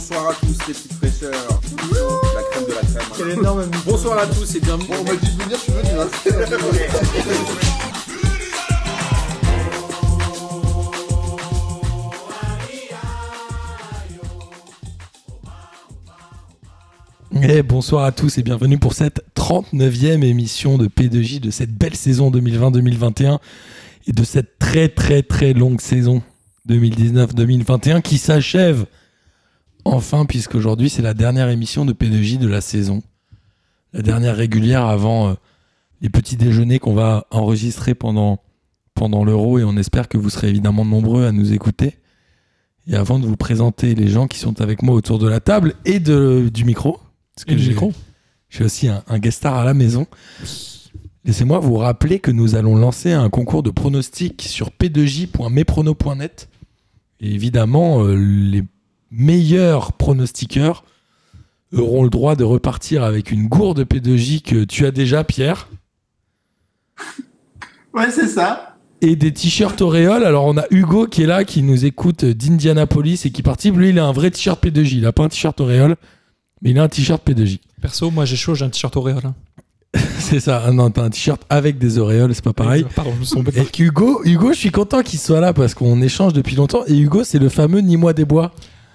bonsoir à tous les petites fraîcheurs. La crème de la crème. hein. Quel énorme Bonsoir à tous et bienvenue. Bon, on m'a dit de venir, je suis venu. Hein. Eh, bonsoir à tous et bienvenue pour cette 39e émission de P2J de cette belle saison 2020-2021 et de cette très très très longue saison 2019-2021 qui s'achève enfin puisqu'aujourd'hui c'est la dernière émission de P2J de la saison. La dernière régulière avant euh, les petits déjeuners qu'on va enregistrer pendant, pendant l'euro et on espère que vous serez évidemment nombreux à nous écouter. Et avant de vous présenter les gens qui sont avec moi autour de la table et de, du micro, parce que Et du j'ai- micro. j'ai aussi un, un guest star à la maison. Laissez-moi vous rappeler que nous allons lancer un concours de pronostics sur p2j.meprono.net. Et évidemment, euh, les meilleurs pronostiqueurs auront le droit de repartir avec une gourde P2J que tu as déjà, Pierre, Ouais, c'est ça. et des t-shirts Auréole. Alors, on a Hugo qui est là, qui nous écoute d'Indianapolis et qui participe. Lui, il a un vrai t-shirt P2J. Il n'a pas un t-shirt Auréole, mais il a un t-shirt P2J. Perso, moi j'ai chaud, j'ai un t-shirt Auréole. hein. C'est ça. Ah non, t'as un t-shirt avec des auréoles, c'est pas pareil. Pardon, je me suis trompé. Et Hugo, Hugo, je suis content qu'il soit là parce qu'on échange depuis longtemps. Et Hugo, c'est le fameux Nîmois des Bois,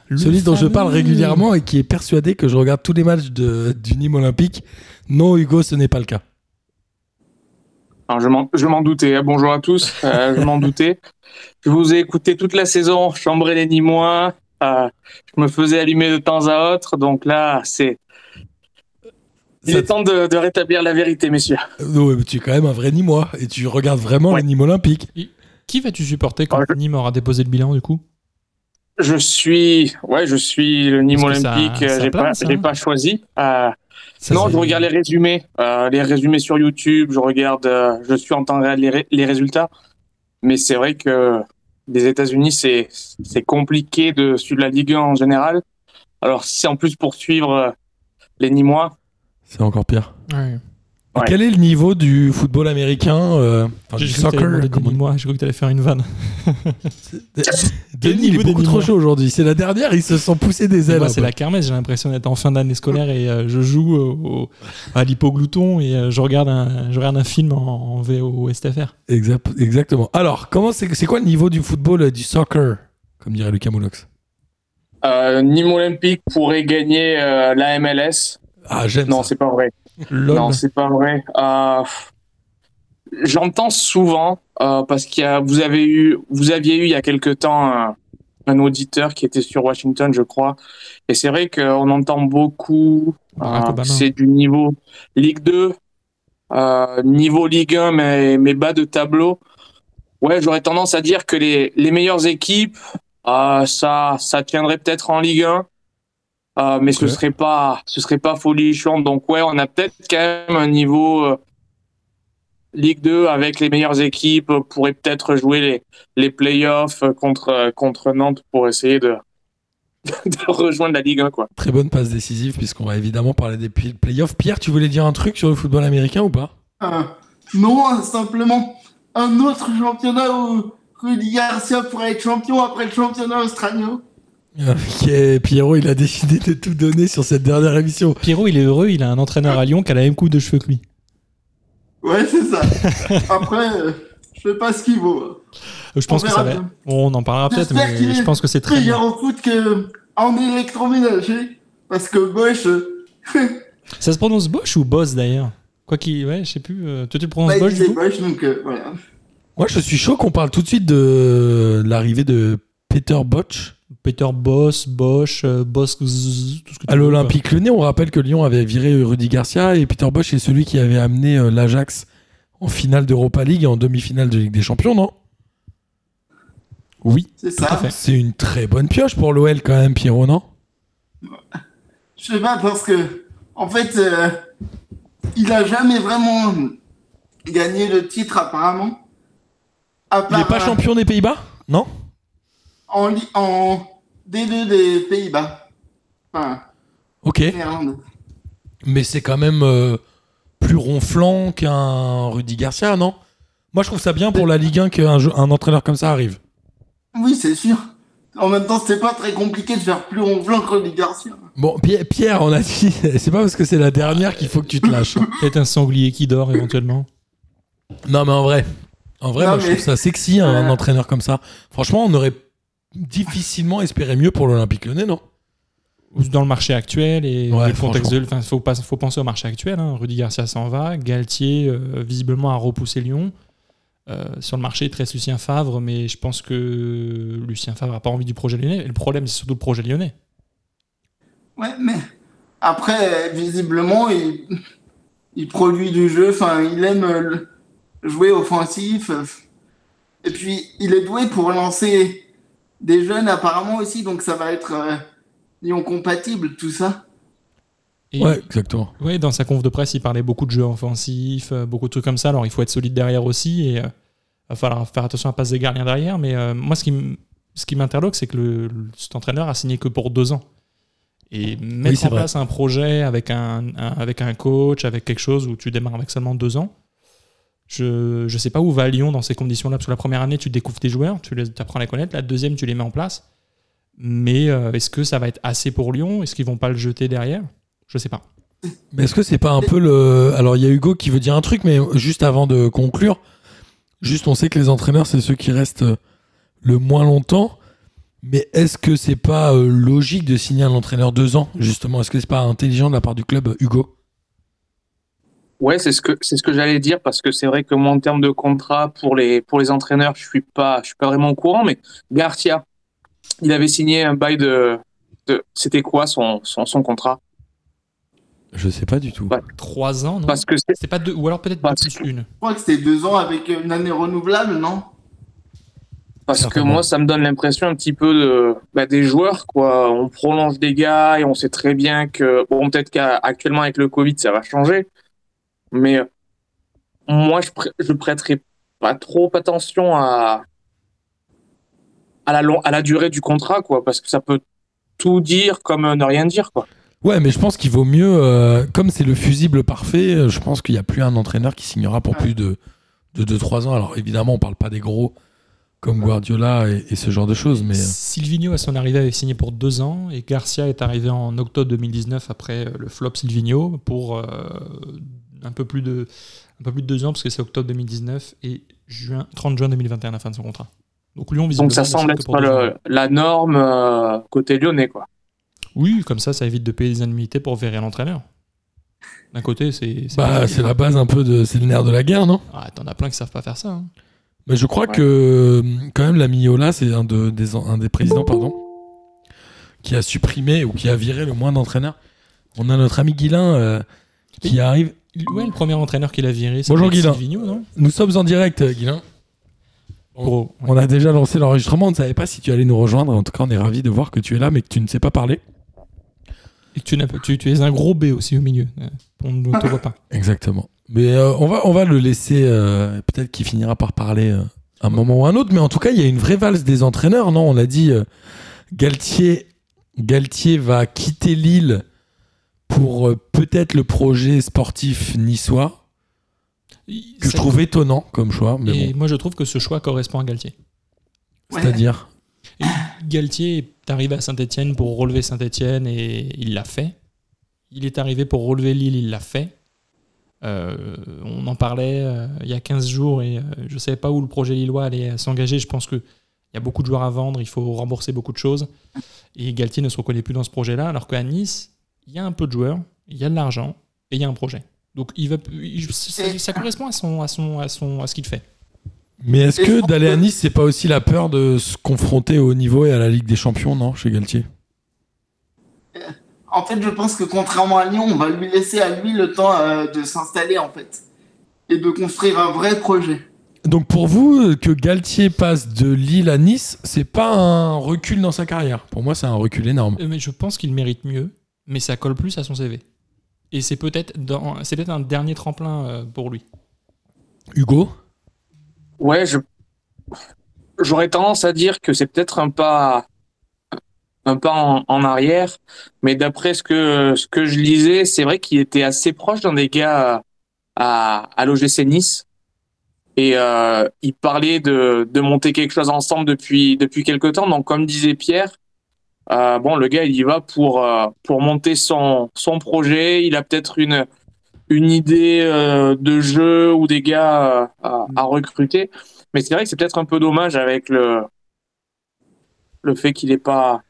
Le celui dont je parle régulièrement et qui est persuadé que je regarde tous les matchs de, du Nîmes Olympique. Non, Hugo, ce n'est pas le cas. Alors, je m'en, doutais. hein. Bonjour à tous. Euh, je m'en doutais. Je vous ai écouté toute la saison, chambrer les Nîmois. Euh, je me faisais allumer de temps à autre. Donc là, c'est. Il Ça est temps de, de rétablir la vérité, messieurs. Euh, ouais, mais tu es quand même un vrai Nîmois et tu regardes vraiment Ouais. le Nîmes Olympique. Qui vas-tu supporter quand Ah, je- Nîmes aura déposé le bilan du coup? Je suis, ouais, je suis le Nîmes Olympique. ça j'ai pas, j'ai pas choisi. Euh, Ça, non, je regarde les résumés, euh, les résumés sur YouTube. Je regarde, euh, je suis en temps réel les, ré- les résultats. Mais c'est vrai que les États-Unis, c'est c'est compliqué de suivre la Ligue 1 en général. Alors si c'est en plus pour suivre euh, les Nîmois, C'est encore pire. Ouais. Ouais. Quel est le niveau du football américain euh, enfin, du cru que t'allais soccer Nîmois, j'ai cru que t'allais faire une vanne. Denis, il est beaucoup trop chaud aujourd'hui. C'est la dernière, ils se sont poussés des ailes. Moi, c'est la kermesse, j'ai l'impression d'être en fin d'année scolaire et euh, je joue au- au- à l'hypoglouton et euh, je, regarde un, je regarde un film en, en VO STFR. Exact- exactement. Alors, comment c'est quoi le niveau du football, du soccer, comme dirait Lucas Moulox? Euh, Nîmes Olympique pourrait gagner euh, la MLS. Ah, j'aime Non, c'est pas vrai. Lol. Non, c'est pas vrai. Euh, J'entends souvent euh, parce a, vous avez eu, vous aviez eu il y a quelque temps un, un auditeur qui était sur Washington, je crois, et c'est vrai qu'on entend beaucoup. Euh, c'est du niveau Ligue 2, euh, niveau Ligue 1, mais, mais bas de tableau. Ouais, j'aurais tendance à dire que les, les meilleures équipes, euh, ça, ça tiendrait peut-être en Ligue 1. Euh, mais ce serait pas, ce serait pas folichon. Donc ouais, on a peut-être quand même un niveau euh, Ligue 2 avec les meilleures équipes. euh, pourrait peut-être jouer les, les playoffs contre contre Nantes pour essayer de, de rejoindre la Ligue 1 quoi. Très bonne passe décisive, puisqu'on va évidemment parler des pl- playoffs. Pierre, tu voulais dire un truc sur le football américain ou pas? Euh, non, simplement un autre championnat où Rudy Garcia pourrait être champion après le championnat australien. Ok, Pierrot, il a décidé de tout donner sur cette dernière émission. Pierrot, il est heureux, il a un entraîneur à Lyon qui a la même coupe de cheveux que lui. Ouais, c'est ça. Après, euh, je sais pas ce qu'il vaut. Euh, Je pense On que ça va. bien. On en parlera peut-être, mais est je pense que c'est très bien. au foot que en électroménager. Parce que Bosch, euh, Ça se prononce Bosch ou Boss d'ailleurs? Quoi qu'il. Ouais, je sais plus. euh, toi, tu le prononces bah, Bosch du coup? Bosch, donc euh, voilà. Moi, je suis chaud qu'on parle tout de suite de l'arrivée de Peter Botch Peter Boss, Bosch, euh, Boss, zzz, tout ce que tu à l'Olympique Lyonnais. On rappelle que Lyon avait viré Rudy Garcia et Peter Bosch est celui qui avait amené euh, l'Ajax en finale d'Europa League et en demi-finale de Ligue des Champions, non? Oui, C'est ça. C'est une très bonne pioche pour l'OL quand même, Pierrot, non? Je sais pas parce que, en fait, euh, il a jamais vraiment gagné le titre apparemment. À Il n'est pas euh, champion des Pays-Bas? Non? en D2 des Pays-Bas. Enfin, Ok. Néerlande. Mais c'est quand même euh, plus ronflant qu'un Rudy Garcia, non? Moi, je trouve ça bien pour la Ligue 1 qu'un un entraîneur comme ça arrive. Oui, c'est sûr. En même temps, c'était pas très compliqué de faire plus ronflant que Rudy Garcia. Bon, Pierre, Pierre, on a dit, c'est pas parce que c'est la dernière qu'il faut que tu te lâches. hein. Peut-être un sanglier qui dort éventuellement. Non, mais en vrai, en vrai, Non, moi, je trouve ça sexy, un, un Euh. entraîneur comme ça. Franchement, on aurait difficilement espéré mieux pour l'Olympique lyonnais, non? Ou Dans le marché actuel et Ouais, le contexte de. Enfin, faut, pas, faut penser au marché actuel. Hein. Rudy Garcia s'en va. Galtier, euh, visiblement, a repoussé Lyon. Euh, sur le marché, il te reste Lucien Favre, mais je pense que Lucien Favre n'a pas envie du projet lyonnais. Et le problème, c'est surtout le projet lyonnais. Ouais, mais après, visiblement, il, il produit du jeu. Enfin, il aime le- jouer offensif. Et puis, il est doué pour lancer des jeunes apparemment aussi. Donc, ça va être euh, Lyon compatible, tout ça. Et- Ouais, exactement. Ouais, dans sa conf de presse, il parlait beaucoup de jeux offensifs, euh, beaucoup de trucs comme ça. Alors, il faut être solide derrière aussi et euh, va falloir faire attention à pas se des gardiens derrière. Mais euh, moi, ce qui, m- ce qui m'interloque, c'est que le, le- cet entraîneur a signé que pour deux ans. Et mettre c'est en vrai. place un projet avec un, un- avec un coach, avec quelque chose où tu démarres avec seulement deux ans, je ne sais pas où va Lyon dans ces conditions-là. Parce que la première année, tu découvres tes joueurs, tu les, apprends à les connaître. La deuxième, tu les mets en place. Mais euh, est-ce que ça va être assez pour Lyon? Est-ce qu'ils vont pas le jeter derrière? Je sais pas. Mais est-ce que c'est pas un peu le. Alors, il y a Hugo qui veut dire un truc, mais juste avant de conclure, juste on sait que les entraîneurs, c'est ceux qui restent euh, le moins longtemps. Mais est-ce que c'est pas euh, logique de signer un entraîneur deux ans, justement? Est-ce que c'est pas intelligent de la part du club, Hugo? Ouais, c'est ce que c'est ce que j'allais dire parce que c'est vrai que moi en termes de contrat pour les pour les entraîneurs, je suis pas je suis pas vraiment au courant mais Garcia, il avait signé un bail de, de c'était quoi son, son son contrat? Je sais pas du tout. Ouais. Trois ans, non? Parce que c'est pas deux, ou alors peut-être plus une. Je crois que c'était deux ans avec une année renouvelable, non? Parce que moi ça me donne l'impression un petit peu de bah, des joueurs quoi, on prolonge des gars et on sait très bien que bon peut-être qu'actuellement avec le Covid ça va changer mais euh, moi je prê- je prêterais pas trop attention à à la long- à la durée du contrat quoi parce que ça peut tout dire comme euh, ne rien dire quoi. Ouais, mais je pense qu'il vaut mieux, euh, comme c'est le fusible parfait, je pense qu'il n'y a plus un entraîneur qui signera pour plus de 2-3 ans. Alors évidemment, on parle pas des gros comme Guardiola et, et ce genre de choses, mais Silvino, à son arrivée, avait signé pour deux ans et Garcia est arrivé en octobre 2019 après le flop Silvino pour euh, un, peu plus de, un peu plus de deux ans parce que c'est octobre 2019 et juin, 30 juin 2021 la fin de son contrat. Donc Lyon, Donc ça semble être le- la norme euh, côté lyonnais quoi. Oui, comme ça, ça évite de payer des indemnités pour virer l'entraîneur. D'un côté, c'est. c'est bah, c'est la base un peu de. C'est le nerf de la guerre, non? Ah, T'en as plein qui savent pas faire ça. hein. Mais je crois Ouais. que, quand même, la Miola, c'est un, de, des, un des présidents, pardon, qui a supprimé ou qui a viré le moins d'entraîneurs. On a notre ami Guilin euh, qui arrive. Ouais, le premier entraîneur qu'il a viré, c'est Bonjour, Guilain. Silvino, non Nous sommes en direct, euh, Guilin. Gros. On a déjà lancé l'enregistrement, on ne savait pas si tu allais nous rejoindre. En tout cas, on est ravis de voir que tu es là, mais que tu ne sais pas parler. Et tu, n'as pas- tu, tu es un gros B aussi au milieu. Euh, On ne te voit pas. Exactement. Mais euh, on, va, on va le laisser, euh, peut-être qu'il finira par parler euh, un moment ou un autre. Mais en tout cas, il y a une vraie valse des entraîneurs, non? On l'a dit, euh, Galtier, Galtier va quitter Lille pour euh, peut-être le projet sportif niçois, que je trouve étonnant comme choix. Mais Et bon, moi, je trouve que ce choix correspond à Galtier. Ouais. c'est-à-dire Et Galtier est arrivé à Saint-Etienne pour relever Saint-Etienne et il l'a fait. Il est arrivé pour relever Lille, il l'a fait. Euh, on en parlait euh, il y a 15 jours et euh, je ne savais pas où le projet lillois allait s'engager. Je pense qu'il y a beaucoup de joueurs à vendre, il faut rembourser beaucoup de choses. Et Galtier ne se reconnaît plus dans ce projet-là, alors qu'à Nice, il y a un peu de joueurs, il y a de l'argent et il y a un projet. Donc il va, il- ça, ça correspond à, son, à, son, à, son, à ce qu'il fait. Mais est-ce que d'aller à Nice, c'est pas aussi la peur de se confronter au haut niveau et à la Ligue des Champions, non, chez Galtier? En fait, je pense que contrairement à Lyon, on va lui laisser à lui le temps euh, de s'installer, en fait. Et de construire un vrai projet. Donc pour vous, que Galtier passe de Lille à Nice, c'est pas un recul dans sa carrière? Pour moi, c'est un recul énorme. Euh, Mais je pense qu'il mérite mieux, mais ça colle plus à son CV. Et c'est peut-être c'est peut-être un dernier tremplin euh, pour lui. Hugo? Ouais, je j'aurais tendance à dire que c'est peut-être un pas un pas en, en arrière, mais d'après ce que ce que je lisais, c'est vrai qu'il était assez proche d'un des gars à, à l'OGC Nice. Et euh, il parlait de, de monter quelque chose ensemble depuis, depuis quelque temps. Donc, comme disait Pierre, euh, bon, le gars, il y va pour, euh, pour monter son, son projet. Il a peut-être une, une idée euh, de jeu ou des gars euh, à, à recruter. Mais c'est vrai que c'est peut-être un peu dommage avec le, le fait qu'il n'est pas,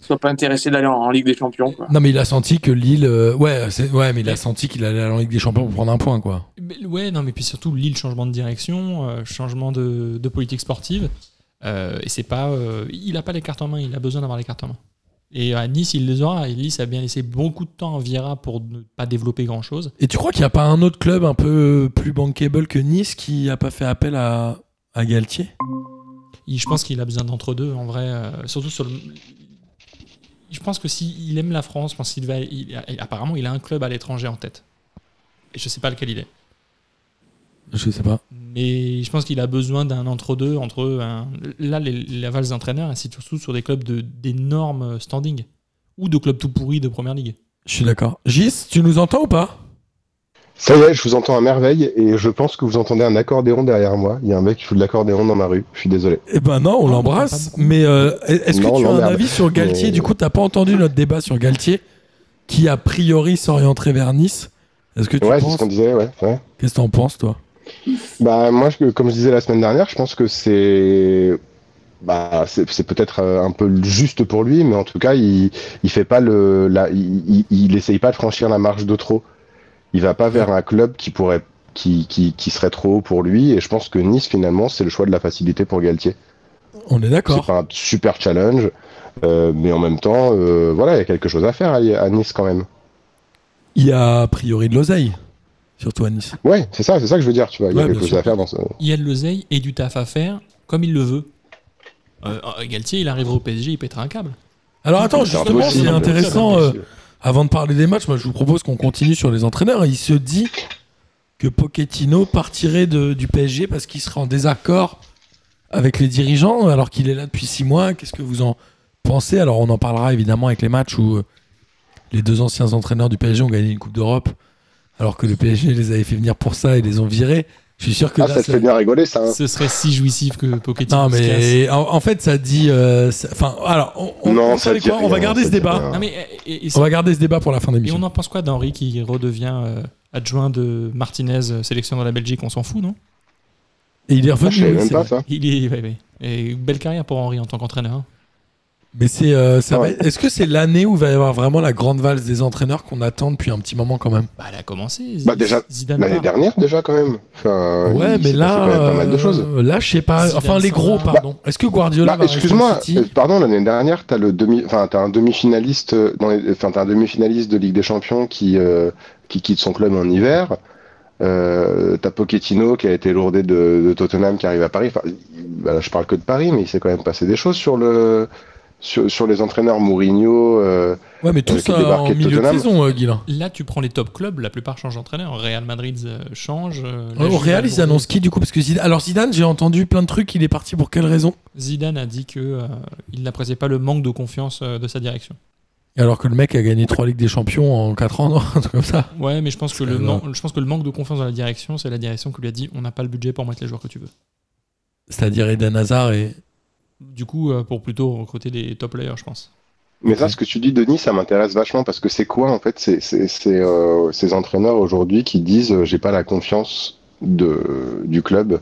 soit pas intéressé d'aller en, en Ligue des Champions. Quoi. Non, mais il a senti que Lille. euh, ouais, ouais, mais il a senti qu'il allait aller en Ligue des Champions pour prendre un point, quoi. Mais- ouais, non, mais puis surtout, Lille, changement de direction, euh, changement de, de politique sportive. Euh, et c'est pas. euh, il a pas les cartes en main, il a besoin d'avoir les cartes en main. Et à Nice, il les aura. Et Nice a bien laissé beaucoup de temps à Vieira pour ne pas développer grand chose. Et tu crois qu'il n'y a pas un autre club un peu plus bankable que Nice qui a pas fait appel à, à Galtier? Je pense qu'il a besoin d'entre-deux, en vrai. euh, surtout sur le. Je pense que s'il aime la France, je pense qu'il va. il- apparemment, il a un club à l'étranger en tête. Et je sais pas lequel il est. Je sais pas. Mais je pense qu'il a besoin d'un entre-deux entre un- là les, la valse d'entraîneurs ainsi surtout sur des clubs de d'énormes standing ou de clubs tout pourris de première ligue. Je suis d'accord. Gis, tu nous entends ou pas? Ça y est, je vous entends à merveille et je pense que vous entendez un accordéon derrière moi. Il y a un mec qui joue de l'accordéon dans ma rue. Je suis désolé. Eh ben non, on Non, l'embrasse. Mais euh, est-ce que Non, tu as un avis sur Galtier? Mais- Du coup, t'as pas entendu notre débat sur Galtier, qui a priori s'orienterait vers Nice? Est-ce que tu Ouais, c'est penses ce qu'on disait, ouais. ouais. Qu'est-ce que t'en penses, toi? Bah moi, je- comme je disais la semaine dernière, je pense que c'est bah c'est c'est peut-être euh, un peu juste pour lui, mais en tout cas, il il fait pas le la, il, il, il essaye pas de franchir la marche de trop. Il va pas vers un club qui pourrait qui, qui, qui serait trop haut pour lui et je pense que Nice finalement c'est le choix de la facilité pour Galtier. On est C'est d'accord. pas un super challenge, euh, mais en même temps, euh, voilà, il y a quelque chose à faire à, à Nice quand même. Il y a a priori de l'oseille, surtout à Nice. Ouais, c'est ça, c'est ça que je veux dire, tu vois. Il y Ouais, a quelque chose à faire dans ce. Il y a de l'oseille et du taf à faire comme il le veut. Euh, Galtier, il arrivera au PSG, il pètera un câble. Alors attends, justement, c'est intéressant. euh, avant de parler des matchs, moi, je vous propose qu'on continue sur les entraîneurs. Il se dit que Pochettino partirait de- du PSG parce qu'il serait en désaccord avec les dirigeants alors qu'il est là depuis six mois. Qu'est-ce que vous en pensez? Alors, on en parlera évidemment avec les matchs où euh, les deux anciens entraîneurs du PSG ont gagné une Coupe d'Europe alors que le PSG les avait fait venir pour ça et les ont virés. Je suis sûr que Ah, là, ça te fait bien rigoler, ça. hein. Ce serait si jouissif que Pochettino Non, se casse. mais en, en fait, ça dit. euh, ça- Enfin, alors, on, Non, ça quoi On va garder ça ce débat. Non, mais, et, et- On va garder ce débat pour la fin et d'émission. on en pense quoi d'Henri qui redevient euh, adjoint de Martinez, euh, sélection de la Belgique On s'en fout, non? Et il est Ah, revenu. je oui, même c'est pas vrai. ça. Il est, ouais, ouais. Et belle carrière pour Henri en tant qu'entraîneur. Mais c'est, euh, ça Ah va Est-ce que c'est l'année où va y avoir vraiment la grande valse des entraîneurs qu'on attend depuis un petit moment quand même? Bah, elle a commencé. Bah, déjà, Zidane L'année part. dernière déjà quand même. Enfin, Ouais, mais là, passé quand même pas mal de choses. euh, là, je sais pas. Zidane Enfin, les gros, va. pardon. Est-ce que Guardiola Bah, excuse-moi, euh, pardon, l'année dernière, t'as le demi, enfin, t'as un demi-finaliste dans les, enfin, t'as un demi-finaliste de Ligue des Champions qui, euh, qui quitte son club en hiver. Euh, t'as Pochettino qui a été lourdé de, de Tottenham qui arrive à Paris. Enfin, bah, je parle que de Paris, mais il s'est quand même passé des choses sur le, sur, sur les entraîneurs Mourinho. euh, Ouais, mais tout euh, qui ça en milieu de saison, euh, Guilain. Là, tu prends les top clubs, la plupart changent d'entraîneur. Real Madrid euh, change. euh, la Au Real, ils annoncent qui du coup Parce que Zidane... Alors, Zidane, j'ai entendu plein de trucs. Il est parti pour quelle raison? Zidane a dit que euh, il n'appréciait pas le manque de confiance euh, de sa direction. Alors que le mec a gagné trois Ligues des Champions en 4 ans, non? Un truc comme ça. Ouais, mais je pense que le vrai. man- je pense que le manque de confiance dans la direction, c'est la direction qui lui a dit on n'a pas le budget pour mettre les joueurs que tu veux. C'est-à-dire Eden Hazard et. Du coup, euh, pour plutôt recruter des top players, je pense. Mais ça, ce que tu dis, Denis, ça m'intéresse vachement parce que c'est quoi en fait c'est c'est- c'est, euh, ces entraîneurs aujourd'hui qui disent euh, j'ai pas la confiance de, du club?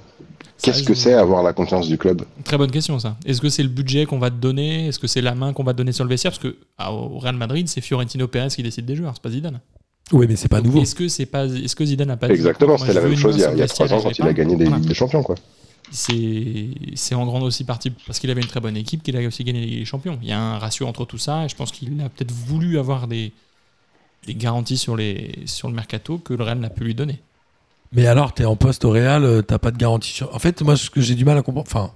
Qu'est-ce que c'est avoir la confiance du club? Très bonne question ça. Est-ce que c'est le budget qu'on va te donner? Est-ce que c'est la main qu'on va te donner sur le vestiaire? Parce que ah, au Real Madrid, c'est Fiorentino Pérez qui décide des joueurs, c'est pas Zidane. Oui, mais c'est pas Donc, nouveau. Est-ce que c'est pas Est-ce que Zidane n'a pas dit, Exactement, c'était la même chose il y a, trois ans quand il a gagné des Voilà. Ligues des Champions. Quoi. C'est en grande aussi partie parce qu'il avait une très bonne équipe qu'il a aussi gagné les champions. Il y a un ratio entre tout ça et je pense qu'il a peut-être voulu avoir des, des garanties sur, les, sur le mercato que le Real n'a pu lui donner. Mais alors, t'es en poste au Real, euh, t'as pas de garantie sur. En fait, moi, ce que j'ai du mal à comprendre. Enfin,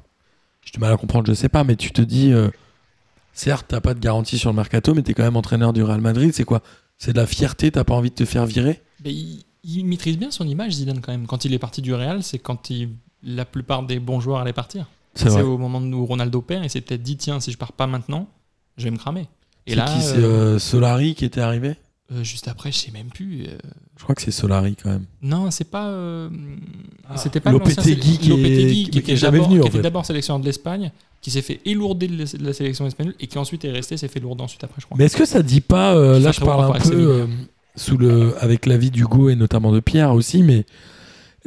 j'ai du mal à comprendre, je sais pas, mais tu te dis. euh, certes, t'as pas de garantie sur le mercato, mais t'es quand même entraîneur du Real Madrid. C'est quoi? C'est de la fierté, t'as pas envie de te faire virer? Mais il, il maîtrise bien son image, Zidane, quand même. Quand il est parti du Real, c'est quand il, la plupart des bons joueurs allaient partir. C'est au moment où Ronaldo perd, il s'est peut-être dit tiens, si je pars pas maintenant, je vais me cramer. Et C'est là, qui C'est euh, euh, Solari qui était arrivé? Euh, juste après, je sais même plus. euh, Je crois que c'est Solari quand même. Non, c'est pas. euh, Ah, C'était pas Lopetegui qui est- Lopetegui, qui- était jamais d'abord- venu, en qui était d'abord sélectionneur de l'Espagne, qui s'est fait élourdir de la- sélection espagnole et qui ensuite est resté, s'est fait lourder ensuite après, je crois. Mais est-ce que ça dit pas, euh, là je parle un peu Séville. euh, sous le, avec l'avis d'Hugo et notamment de Pierre aussi, mais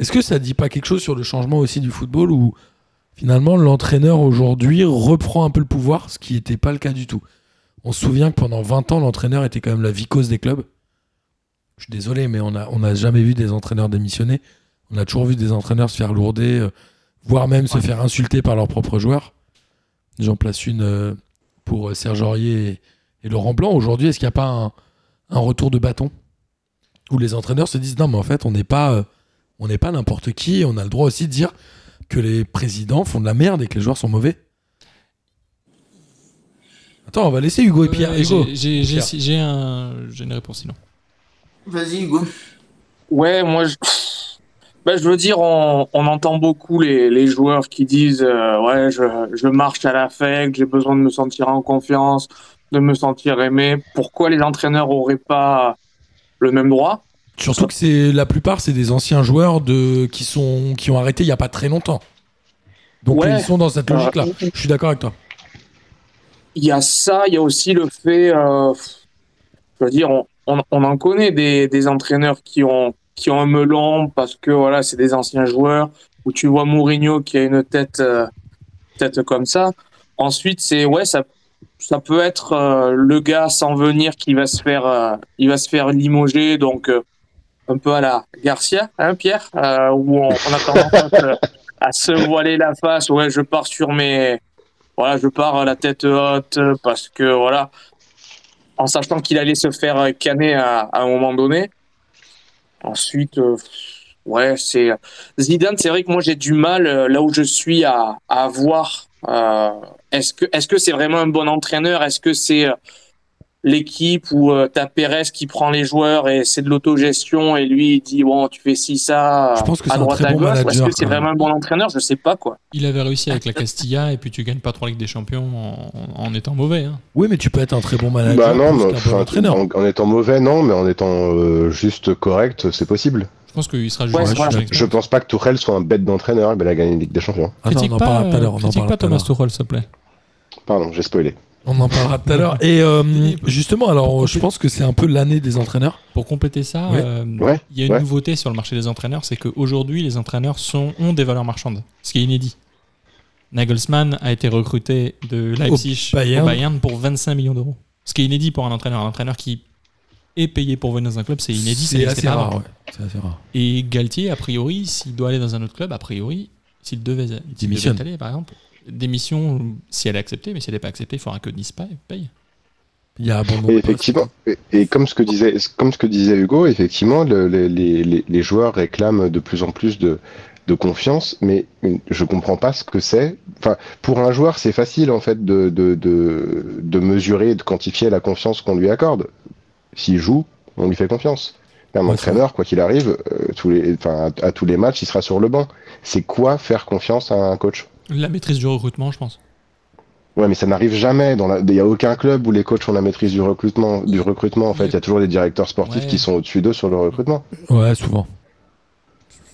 est-ce que ça dit pas quelque chose sur le changement aussi du football où finalement l'entraîneur aujourd'hui reprend un peu le pouvoir, ce qui n'était pas le cas du tout? On se souvient que pendant 20 ans, l'entraîneur était quand même la vicose des clubs. Je suis désolé, mais on n'a jamais vu des entraîneurs démissionner. On a toujours vu des entraîneurs se faire lourder, euh, voire même se faire insulter par leurs propres joueurs. J'en place une euh, pour euh, Serge Aurier et, Laurent Blanc. Aujourd'hui, est-ce qu'il n'y a pas un, retour de bâton? Où les entraîneurs se disent non, mais en fait, on n'est pas, on n'est pas n'importe qui. et On a le droit aussi de dire que les présidents font de la merde et que les joueurs sont mauvais. Attends, on va laisser Hugo et Pierre. Ouais, Hugo. j'ai- j'ai- j'ai- Pierre. J'ai un- j'ai une réponse sinon. Vas-y, Hugo. Ouais, moi, je, ben, je veux dire, on, on entend beaucoup les, les joueurs qui disent euh, Ouais, je, je marche à l'affect, j'ai besoin de me sentir en confiance, de me sentir aimé. Pourquoi les entraîneurs auraient pas le même droit? Surtout que c'est la plupart, c'est des anciens joueurs de qui sont qui ont arrêté il y a pas très longtemps. Donc Ouais. ils sont dans cette logique-là. Euh, Je suis d'accord avec toi. Il y a ça, il y a aussi le fait, euh, je veux dire, on, on, on en connaît des, des entraîneurs qui ont, qui ont un melon parce que voilà, c'est des anciens joueurs. Où tu vois Mourinho qui a une tête, euh, tête comme ça. Ensuite, c'est ouais, ça, ça peut être euh, le gars sans venir qui va se faire, il va se faire limoger, donc un peu à la Garcia, hein, Pierre, euh, où on, on a tendance à se, voiler la face. Ouais, je pars sur mes voilà, je pars la tête haute parce que voilà, en sachant qu'il allait se faire canner à, à un moment donné. Ensuite, euh, ouais, c'est Zidane. C'est vrai que moi j'ai du mal euh, là où je suis à, à voir. euh, est-ce que est-ce que c'est vraiment un bon entraîneur? Est-ce que c'est euh, l'équipe où euh, t'as Pérez qui prend les joueurs et c'est de l'autogestion et lui il dit bon tu fais ci ça Je pense que à c'est un droite très à gauche. Ou Est-ce que c'est vraiment un bon entraîneur Je sais pas quoi. Il avait réussi avec la Castilla et puis tu gagnes pas trois Ligues des Champions en, en étant mauvais. hein. Oui, mais tu peux être un très bon manager Bah non, mais, bon entraîneur. en, en étant mauvais, non, mais en étant euh, juste correct, c'est possible. Je pense qu'il sera Ouais. Je pense pas que Tourelle soit un bête d'entraîneur, mais il a gagné une Ligue des Champions. Attends, Critique on en pas, parlera. On en pas tout à Thomas. Tuchel, s'il te plaît. Pardon, j'ai spoilé. On en parlera tout à l'heure. Et euh, justement, alors je pense que c'est un peu l'année des entraîneurs. Pour compléter ça, Ouais. euh, Ouais, il y a une ouais. nouveauté sur le marché des entraîneurs, c'est qu'aujourd'hui, les entraîneurs sont, ont des valeurs marchandes, ce qui est inédit. Nagelsmann a été recruté de Leipzig Au Bayern. au Bayern pour 25 millions d'euros. Ce qui est inédit pour un entraîneur. Un entraîneur qui est payé pour venir dans un club, c'est inédit. C'est assez rare. ouais. Assez rare. Et Galtier, a priori, s'il doit aller dans un autre club, a priori, s'il devait, devait Démissionne. aller, par exemple, démission, si elle est acceptée, mais si elle n'est pas acceptée, il faudra que Nice paye. paye. Il y a abandon. Et de poste. effectivement, et, et comme ce que disait, comme ce que disait Hugo, effectivement, le- les, les- les- les joueurs réclament de plus en plus de, de confiance, mais je comprends pas ce que c'est. Enfin, pour un joueur, c'est facile en fait de, de, de, de mesurer, et de quantifier la confiance qu'on lui accorde. S'il joue, on lui fait confiance. Mais un Ouais, entraîneur, quoi qu'il arrive, euh, tous les, enfin, à, à tous les matchs, il sera sur le banc. C'est quoi faire confiance à un coach? La maîtrise du recrutement, je pense. Ouais, mais ça n'arrive jamais. Dans la... Il n'y a aucun club où les coachs ont la maîtrise du recrutement. Du recrutement, en fait, il y a toujours des directeurs sportifs Ouais. qui sont au-dessus d'eux sur le recrutement. Ouais, souvent.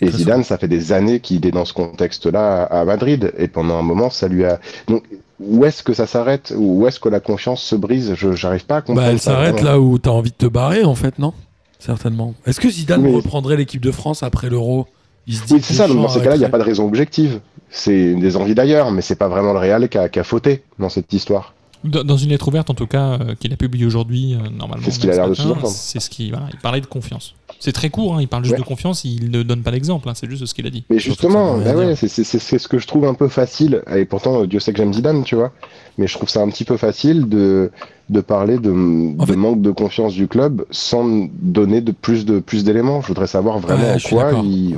Et Très Zidane, ça fait des années qu'il est dans ce contexte-là à à Madrid. Et pendant un moment, ça lui a. Donc, où est-ce que ça s'arrête Ou où est-ce que la confiance se brise? Je J'arrive pas à comprendre. Bah, elle s'arrête là où t'as envie de te barrer, en fait, non? Certainement. Est-ce que Zidane Oui. reprendrait l'équipe de France après l'Euro? Il se dit Oui, c'est ça. Donc, dans ces cas-là, il n'y a pas de raison objective. C'est des envies d'ailleurs, mais c'est pas vraiment le Real qui a, qui a fauté dans cette histoire. Dans dans une lettre ouverte, en tout cas, euh, qu'il a publiée aujourd'hui, euh, normalement, C'est ce qu'il a l'air de sous-entendre. C'est ce qui, voilà, il parlait de confiance. C'est très court, hein, il parle juste Ouais. de confiance, il ne donne pas d'exemple, hein, c'est juste ce qu'il a dit. Mais justement, bah ouais, c'est- c'est ce que je trouve un peu facile. Et pourtant, Dieu sait que j'aime Zidane, tu vois. Mais je trouve ça un petit peu facile de, de parler de, de fait- manque de confiance du club sans donner de plus de plus d'éléments. Je voudrais savoir vraiment Ouais, en quoi il-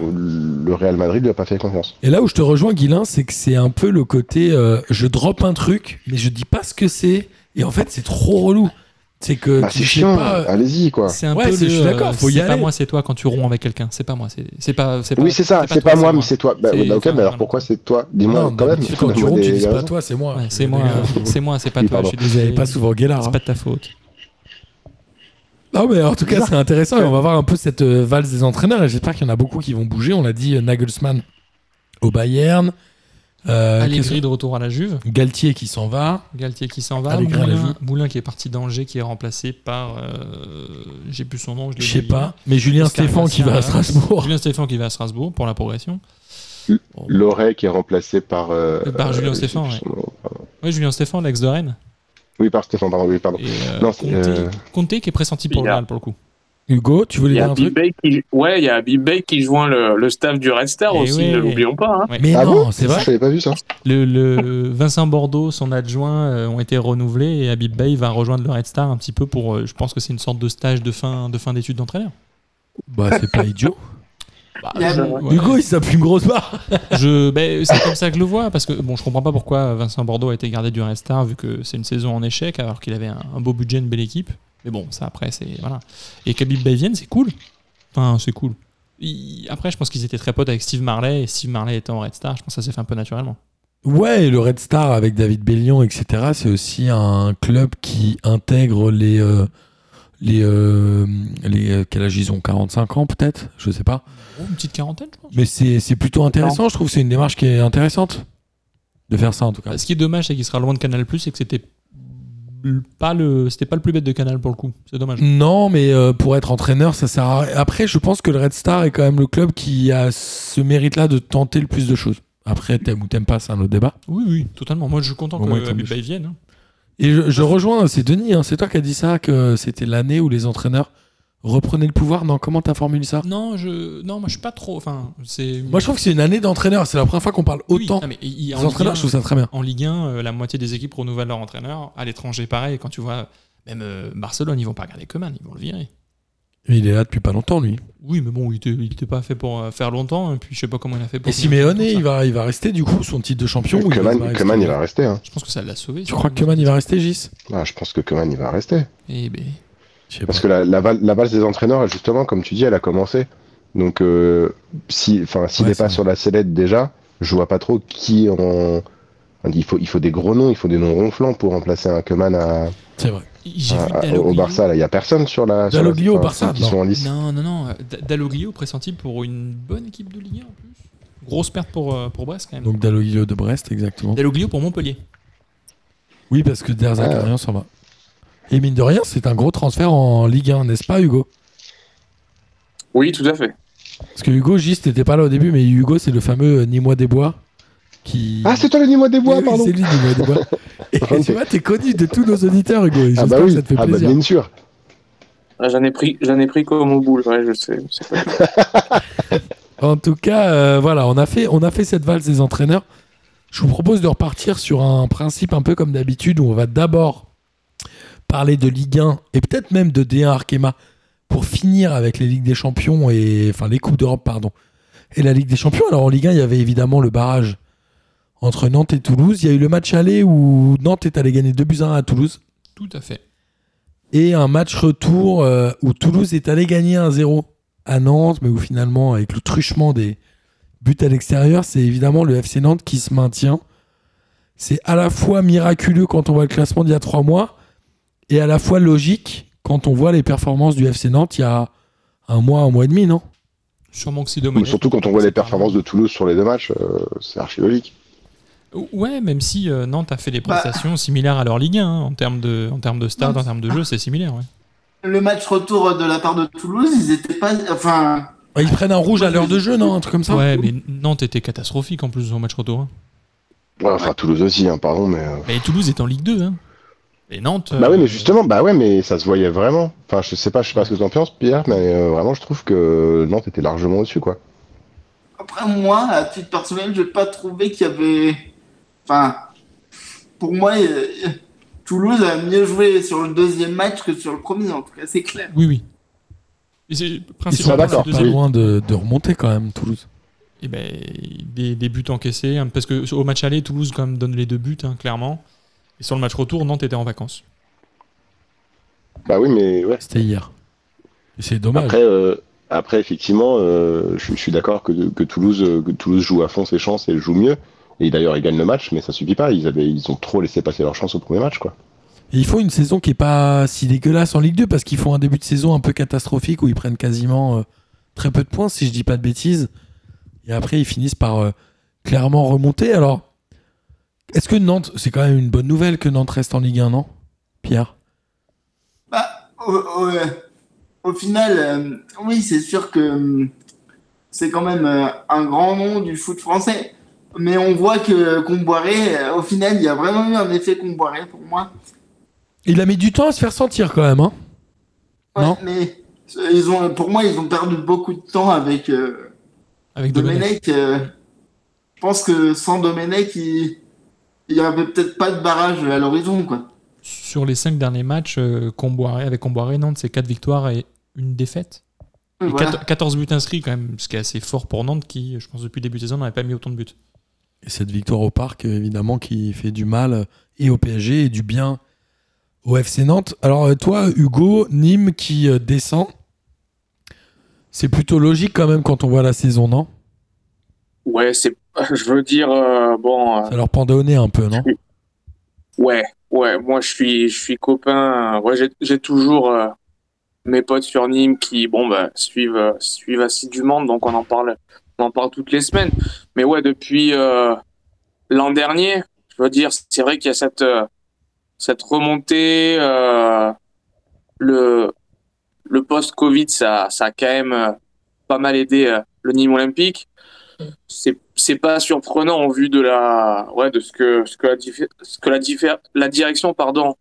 le Real Madrid lui a pas fait confiance. Et là où je te rejoins, Guilin, c'est que c'est un peu le côté euh, je drop un truc, mais je dis pas ce que c'est. Et en fait, c'est trop relou. C'est que Bah, c'est chiant. pas. Allez-y, quoi. C'est un Ouais, peu le, je suis d'accord, euh, faut y c'est pas aller. moi, c'est toi quand tu romps avec quelqu'un. C'est pas moi, c'est pas, c'est. Oui, c'est ça. C'est pas moi, mais c'est toi. Bah, C'est- bah, ok, mais alors pourquoi c'est toi? Dis-moi Non, quand même. d'habitude, quand tu ronds, tu dis pas toi, c'est moi. C'est moi, c'est moi, c'est pas toi. pardon. Je suis Vous avez désolé. pas souvent Guélard. C'est hein. pas de ta faute. Ah mais en tout cas c'est intéressant et on va voir un peu cette euh, valse des entraîneurs et j'espère qu'il y en a beaucoup qui vont bouger. On l'a dit euh, Nagelsmann au Bayern, euh, Allegri de retour à la Juve. Galtier qui s'en va. Galtier qui s'en va. La Moulin, qui est parti d'Angers, qui est remplacé par. euh, J'ai plus son nom. Je l'ai sais pas, mais Julien Stéphane qui va à Strasbourg. Julien Stéphane qui va à Strasbourg pour la progression. Loret qui est remplacé par. euh, Par Julien euh, Stéphan, je sais plus son nom, pardon. Oui, Julien Stéphane, l'ex de Rennes. Oui, par Stéphane, pardon. Oui, pardon. Et euh, Non, c'est, Conte, euh, Conte qui est pressenti pour le Real pour le coup. Hugo, tu voulais dire un truc Big Bay qui, ouais, il y a Big Bay qui joint le, le staff du Red Star Eh aussi, ouais. ne l'oublions pas. hein. Ouais. Mais Ah non, bon c'est vrai. Je n'avais pas vu ça. Le, le Vincent Bordeaux, son adjoint, euh, ont été renouvelés et Habib Bey va rejoindre le Red Star un petit peu pour. euh, je pense que c'est une sorte de stage de fin de fin d'études d'entraîneur. Bah c'est pas idiot. Bah, Il y a- je- ouais. Hugo il s'appuie une grosse barre. Je, ben, c'est comme ça que je le vois, parce que bon, je comprends pas pourquoi Vincent Bordeaux a été gardé du Red Star, vu que c'est une saison en échec, alors qu'il avait un, un beau budget, une belle équipe. Mais bon, ça après, c'est. Voilà. Et qu'Habib Bey vienne, c'est cool. Enfin, c'est cool. Il- après, je pense qu'ils étaient très potes avec Steve Marley, et Steve Marley étant au Red Star, je pense que ça s'est fait un peu naturellement. Ouais, et le Red Star avec David Bellion, etc. C'est aussi un club qui intègre les euh, les euh, les euh, quel âge ils ont 45 ans peut-être, je sais pas. Oh, une petite quarantaine, je pense. Mais c'est c'est plutôt intéressant, je trouve. C'est une démarche qui est intéressante de faire ça en tout cas. Ce qui est dommage, c'est qu'il sera loin de Canal+, et que c'était pas le, c'était pas le plus bête de Canal pour le coup. C'est dommage. Non, mais euh, pour être entraîneur, ça sert à rien. Après, je pense que le Red Star est quand même le club qui a ce mérite-là de tenter le plus de choses. Après, t'aimes ou t'aimes pas, c'est un autre débat. Oui, oui, totalement. Moi, je suis content Au que Habib vienne. hein. Et je, je rejoins, c'est Denis, hein, c'est toi qui as dit ça, que c'était l'année où les entraîneurs reprenaient le pouvoir. Non, comment t'as formulé ça Non, je, non, moi, je suis pas trop. Enfin, c'est. Moi, je trouve que c'est une année d'entraîneur. C'est la première fois qu'on parle Oui, autant des en Ligue entraîneurs. 1, Je trouve ça très bien. En Ligue 1, euh, la moitié des équipes renouvellent leur entraîneur. À l'étranger, pareil. Quand tu vois, même euh, Barcelone, ils vont pas regarder Coman, ils vont le virer. Il est là depuis pas longtemps, lui. Oui, mais bon, il était, il était pas fait pour euh, faire longtemps. Et puis, je sais pas comment il a fait pour. Et Simeone, il va, il va rester du coup son titre de champion ou il va Coman, il extérieur va rester. Hein. Je pense que ça l'a sauvé. Tu crois que Coman, il va rester, Gis? Ah, je pense que Coman, il va rester. Eh ben, Parce pas. que la, la, val- la valse des entraîneurs, justement, comme tu dis, elle a commencé. Donc, euh, si, enfin, s'il Ouais, n'est pas sur la sellette déjà, je vois pas trop qui en. Il faut, il faut des gros noms, il faut des noms ronflants pour remplacer un Coman à, C'est vrai. j'ai vu à- au. Barça. Là, il y a personne sur la. Dalloglio au Barça, qui non. sont en lice. Non, non, non. Dalloglio pressenti pour une bonne équipe de Ligue 1 en plus. Grosse perte pour, euh, pour Brest quand même. Donc Dalloglio de Brest, exactement. Dalloglio pour Montpellier. Oui, parce que Der Zakarian s'en va. Et mine de rien, c'est un gros transfert en Ligue 1, n'est-ce pas, Hugo? Oui, tout à fait. Parce que Hugo, Gis, t'étais pas là au début, mais Hugo, c'est le fameux euh, Nîmois des Bois. Qui... Ah, c'est toi le Nîmois des Bois, Oui, oui, pardon C'est lui, Nîmois des Bois. Et tu vois, t'es connu de tous nos auditeurs, Hugo. et Ah, J'espère bah que oui, ça te fait ah, bah, plaisir. bien sûr. Ah, J'en ai pris, j'en ai pris comme au boule. Ouais, je sais. je sais pas. En tout cas, euh, voilà, on a, fait, on a fait cette valse des entraîneurs. Je vous propose de repartir sur un principe un peu comme d'habitude où on va d'abord parler de Ligue 1 et peut-être même de D1 Arkema pour finir avec les Ligues des Champions et enfin les Coupes d'Europe, pardon, et la Ligue des Champions. Alors en Ligue 1, il y avait évidemment le barrage entre Nantes et Toulouse. Il y a eu le match aller où Nantes est allé gagner 2 buts à 1 à Toulouse Tout à fait. et un match retour euh, où Toulouse est allé gagner 1-0 à Nantes, mais où finalement, avec le truchement des buts à l'extérieur, c'est évidemment le FC Nantes qui se maintient. C'est à la fois miraculeux quand on voit le classement d'il y a trois mois, et à la fois logique quand on voit les performances du FC Nantes il y a un mois, un mois et demi, non? Sûrement que c'est Mais dommage. surtout quand on voit les performances de Toulouse sur les deux matchs, euh, c'est archi logique. Ouais, même si euh, Nantes a fait des prestations similaires à leur Ligue 1 hein, en termes de, en termes de stade, en termes de jeu, c'est similaire. Ouais. Le match retour de la part de Toulouse, ils étaient pas. Enfin, Ils prennent un rouge à l'heure de jeu, non Un truc comme ça? Ouais, mais Nantes était catastrophique en plus au match retour. hein. Ouais, enfin, Toulouse aussi, hein, pardon, mais. euh, Mais Toulouse est en Ligue 2. Hein. Et Nantes. Bah euh, oui, mais justement, bah ouais, mais ça se voyait vraiment. Enfin, je sais pas, je sais pas ce que t'en penses, Pierre, mais euh, vraiment, je trouve que Nantes était largement au-dessus, quoi. après moi, à titre personnel, j'ai pas trouvé qu'il y avait. Enfin, pour moi, euh, Toulouse a mieux joué sur le deuxième match que sur le premier, en tout cas, c'est clair. Oui, oui. Et c'est Ils sont deuxième- loin de, de remonter quand même, Toulouse. Eh ben, des, des buts encaissés. hein, parce que au match aller, Toulouse quand même donne les deux buts, hein, clairement. Et sur le match retour, Nantes était en vacances. Bah oui, mais ouais. C'était hier. Et c'est dommage. Après, euh, après effectivement, euh, je, je suis d'accord que, que Toulouse, euh, que Toulouse joue à fond ses chances et joue mieux. Et d'ailleurs, ils gagnent le match, mais ça suffit pas. Ils avaient, ils ont trop laissé passer leur chance au premier match, quoi. Et ils font une saison qui est pas si dégueulasse en Ligue 2 parce qu'ils font un début de saison un peu catastrophique où ils prennent quasiment euh, très peu de points, si je dis pas de bêtises. Et après, ils finissent par euh, clairement remonter. Alors, est-ce que Nantes, c'est quand même une bonne nouvelle que Nantes reste en Ligue 1, non? Pierre? Bah, au, au- au final, euh, oui, c'est sûr que hum, c'est quand même euh, un grand nom du foot français. Mais on voit que Comboiré, euh, au final, il y a vraiment eu un effet Comboiré pour moi. Il a mis du temps à se faire sentir quand même. Hein Ouais, Non? mais euh, ils ont, pour moi, ils ont perdu beaucoup de temps avec euh, Avec Domenech. Domenech. euh, je pense que sans Domenech, il il y avait peut-être pas de barrage à l'horizon, quoi. Sur les cinq derniers matchs, euh, Comboiré, avec Comboiré, Nantes, c'est 4 victoires et une défaite. Et Voilà. 14 14 buts inscrits quand même, ce qui est assez fort pour Nantes qui, je pense, depuis le début de saison, n'avait pas mis autant de buts. Et cette victoire au parc, évidemment, qui fait du mal et au PSG et du bien au FC Nantes. Alors, euh, toi, Hugo, Nîmes qui euh, descend, c'est plutôt logique quand même quand on voit la saison, non? Ouais, c'est, je veux dire, euh, bon, euh, Ça leur pendait au nez un peu, non? ouais, ouais, moi je suis, je suis copain, euh, ouais, j'ai, j'ai toujours euh, mes potes sur Nîmes qui, bon, bah, suivent, euh, suivent assidûment, donc on en parle, on en parle toutes les semaines. Mais ouais, depuis l'an dernier, je veux dire, c'est vrai qu'il y a cette, cette remontée, le, le post-Covid, ça, ça a quand même pas mal aidé le Nîmes Olympique. C'est, pas surprenant en vue de la, ouais, de ce que, ce que la, ce que la, la direction, pardon,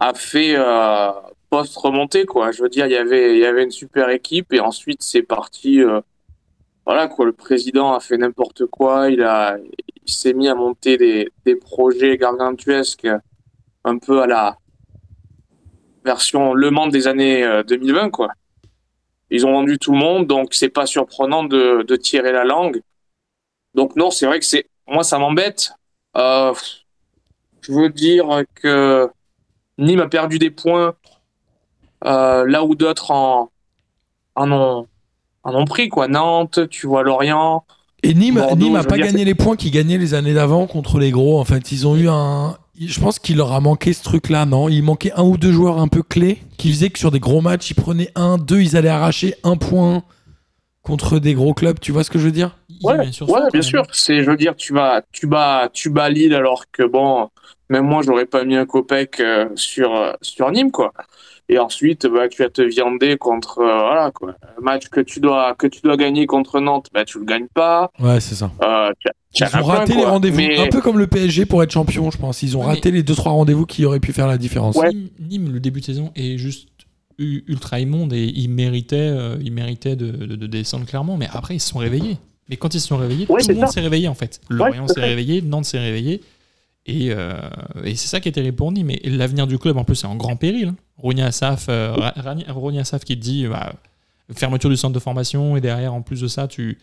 a fait euh, post-remontée, quoi. Je veux dire, il y avait, il y avait une super équipe et ensuite c'est parti, euh, voilà, quoi. Le président a fait n'importe quoi, il a, il s'est mis à monter des, des projets gargantuesques un peu à la version Le Mans des années euh, 2020, quoi. Ils ont vendu tout le monde, donc c'est pas surprenant de, de tirer la langue. Donc non, c'est vrai que c'est moi ça m'embête. Euh, je veux dire que Nîmes a perdu des points euh, là où d'autres en, en ont en ont pris quoi. Nantes, tu vois Lorient. Et Nîmes, Bordeaux, Nîmes a pas gagné les points qu'ils gagnaient les années d'avant contre les gros. En fait, ils ont eu un. Je pense qu'il leur a manqué ce truc-là, non? Il manquait un ou deux joueurs un peu clés qui faisaient que sur des gros matchs, ils prenaient un, deux, ils allaient arracher un point contre des gros clubs. Tu vois ce que je veux dire? Ouais, met sur ouais, bien sûr. C'est, je veux dire, tu vas, tu bats, tu bats Lille alors que bon, même moi, j'aurais pas mis un copec euh, sur euh, sur Nîmes, quoi. Et ensuite, bah, tu vas te viander contre, euh, voilà, quoi. Un match que tu dois, que tu dois gagner contre Nantes, bah, tu le gagnes pas. Ouais, c'est ça. Euh, tu as- tu Ils ont raté quoi. les rendez-vous. Mais- Un peu comme le PSG pour être champion, je pense. Ils ont raté les deux trois rendez-vous qui auraient pu faire la différence. Ouais. Nîmes, Nîmes, le début de saison est juste ultra immonde et ils méritaient, euh, ils méritaient de, de- de descendre clairement. Mais après, ils se sont réveillés. Mais quand ils se sont réveillés, Ouais, tout le monde s'est réveillé en fait. Lorient s'est réveillé, Nantes s'est réveillé. Et, euh, et c'est ça qui est terrible pour Nîmes. Et l'avenir du club, en plus, c'est en grand péril. hein. Rounia Assaf, euh, Rounia Assaf qui te dit bah, fermeture du centre de formation et derrière, en plus de ça, tu,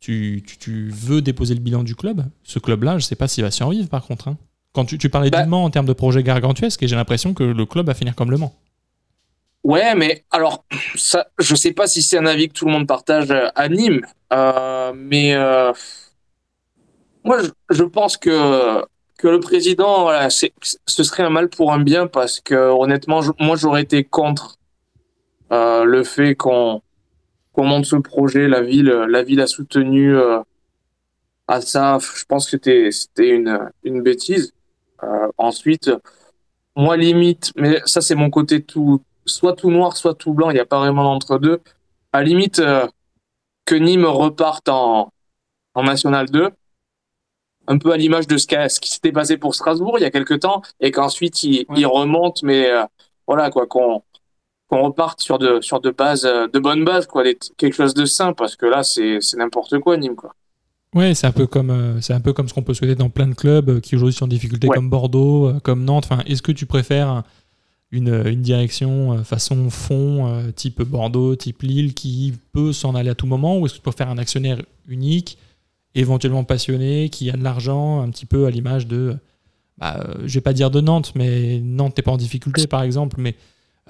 tu, tu, tu veux déposer le bilan du club? Ce club-là, je sais pas s'il va survivre par contre. hein. Quand tu, tu parlais Bah- du Mans en termes de projet gargantuesque, et j'ai l'impression que le club va finir comme le Mans. Ouais, mais alors, ça, je sais pas si c'est un avis que tout le monde partage euh, à Nîmes, euh, mais euh, moi, je, je pense que que le président, voilà, ce serait un mal pour un bien parce que honnêtement, je- moi, j'aurais été contre euh, le fait qu'on monte ce projet. La ville, la ville a soutenu euh, à ça. Je pense que c'était c'était une une bêtise. Euh, ensuite, moi limite, mais ça c'est mon côté tout soit tout noir, soit tout blanc, il n'y a pas vraiment d'entre-deux. À la limite, euh, que Nîmes reparte en, en National 2, un peu à l'image de ce, qu'a- ce qui s'était passé pour Strasbourg il y a quelques temps, et qu'ensuite il, Ouais. il remonte, mais euh, voilà, quoi, qu'on qu'on reparte sur de, sur de bases, euh, de bonnes bases, quoi, quelque chose de sain, parce que là, c'est c'est n'importe quoi, Nîmes, quoi. Ouais, c'est un peu comme euh, c'est un peu comme ce qu'on peut souhaiter dans plein de clubs euh, qui aujourd'hui sont en difficulté, Ouais. comme Bordeaux, comme Nantes. Enfin, est-ce que tu préfères une, une direction façon fond, type Bordeaux, type Lille, qui peut s'en aller à tout moment, ou est-ce que tu préfères un actionnaire unique, éventuellement passionné, qui a de l'argent, un petit peu à l'image de, bah, je vais pas dire de Nantes, mais Nantes n'est pas en difficulté par exemple, mais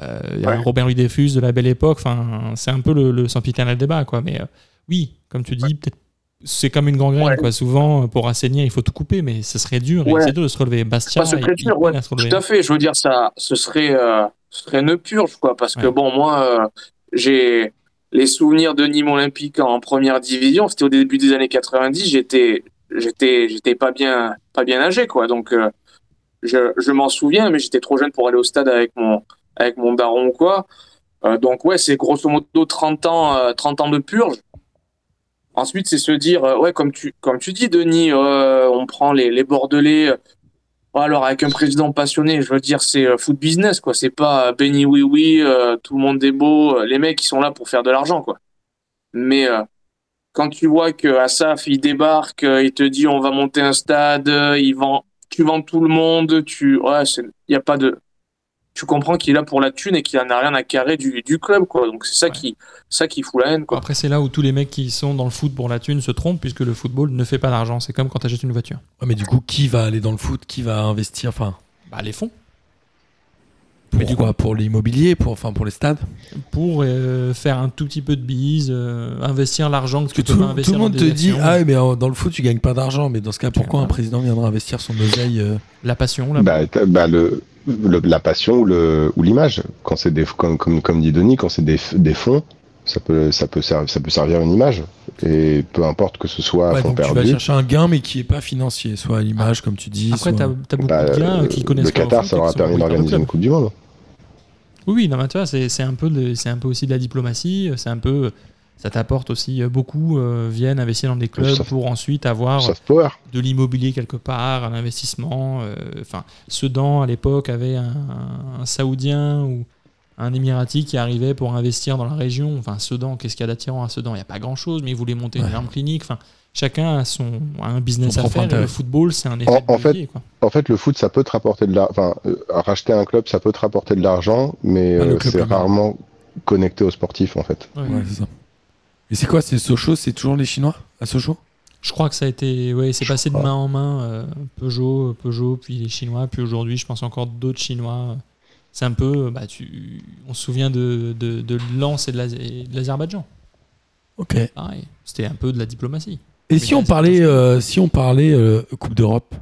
il y a Ouais. Robert Louis de la belle époque. Enfin, c'est un peu le, le sempiternel débat, quoi. Mais euh, oui, comme tu dis, peut-être c'est comme une gangrène, Ouais. quoi. Souvent, euh, pour assainir, il faut tout couper, mais ce serait dur. Ouais. C'est dur de se relever. Bastia, Ça, il dur, ouais. Tout à fait. Je veux dire, ça, ce serait, euh, ce serait une purge, quoi. Parce que bon, moi, euh, j'ai les souvenirs de Nîmes Olympique en première division. C'était au début des années 90. J'étais, j'étais, j'étais pas bien, pas bien âgé, quoi. Donc, euh, je, je m'en souviens, mais j'étais trop jeune pour aller au stade avec mon, avec mon daron, ou quoi. Euh, donc, ouais, c'est grosso modo 30 ans, euh, 30 ans de purge. Ensuite, c'est se dire, euh, ouais, comme tu, comme tu dis, Denis, euh, on prend les, les Bordelais. euh, alors avec un président passionné, je veux dire, c'est foot business, quoi. C'est pas Benny oui oui, tout le monde est beau. Les mecs, ils sont là pour faire de l'argent, quoi. Mais quand tu vois que Asaf, il débarque, il te dit on va monter un stade, il vend, tu vends tout le monde, tu, ouais, c'est, y a pas de, tu comprends qu'il est là pour la thune et qu'il en a rien à carrer du, du club, quoi. Donc c'est ça Ouais. qui, ça qui fout la haine, quoi. Après, c'est là où tous les mecs qui sont dans le foot pour la thune se trompent, puisque le football ne fait pas d'argent. C'est comme quand tu achètes une voiture. Ouais, mais du coup, qui va aller dans le foot? Qui va investir? Enfin, Bah, les fonds. pour Mais du quoi Pour l'immobilier pour, Enfin, pour les stades? Pour euh, faire un tout petit peu de bise, euh, investir l'argent que Parce que tu tout, peux pas tout investir le monde te dit. Ah, mais euh, dans le foot, tu gagnes pas d'argent. Mais dans ce cas, pourquoi un président viendra investir son oseille euh, La passion, la Bah, bah, le, le- la passion ou le ou l'image. Quand c'est des comme, comme comme dit Denis, quand c'est des, fonds, ça peut ça peut servir ça peut servir une image. Et peu importe que ce soit ouais, fonds donc tu vas perdu. chercher un gain, mais qui est pas financier, soit à l'image, comme tu dis. Après, soit- t'as as beaucoup Bah, de gars euh, qui connaissent le Qatar, ça leur a permis d'organiser une Coupe du Monde. Oui, oui, non, mais tu vois, c'est c'est un, peu de- c'est un peu aussi de la diplomatie. C'est un peu. Ça t'apporte aussi euh, beaucoup, euh, viennent investir dans des clubs Soft- pour ensuite avoir power. de l'immobilier quelque part, un investissement. euh, Enfin, Sedan à l'époque avait un, un Saoudien ou un Émirati qui arrivait pour investir dans la région. Enfin, Sedan, qu'est-ce qu'il y a d'attirant à Sedan? Il n'y a pas grand-chose, mais ils voulaient monter une énorme clinique. Enfin, chacun a, son, a un business Son à faire. le football, c'est un effet En- en de fait, levier, quoi. En fait, le foot, ça peut te rapporter de l'argent. Enfin, euh, racheter un club, ça peut te rapporter de l'argent, mais euh, c'est rarement connecté au sportif, en fait. Ouais. Ouais, c'est ça. Et c'est quoi C'est Sochaux C'est toujours les Chinois à Sochaux? Je crois que ça a été, ouais, c'est passé de main en main. euh, Peugeot, Peugeot, puis les Chinois, puis aujourd'hui, je pense encore d'autres Chinois. C'est un peu, bah, tu, on se souvient de, de, de Lens et de l'Az- et de l'Azerbaïdjan. Ok. Pareil, c'était un peu de la diplomatie. Et si on parlait, euh, si on parlait euh, Coupe d'Europe?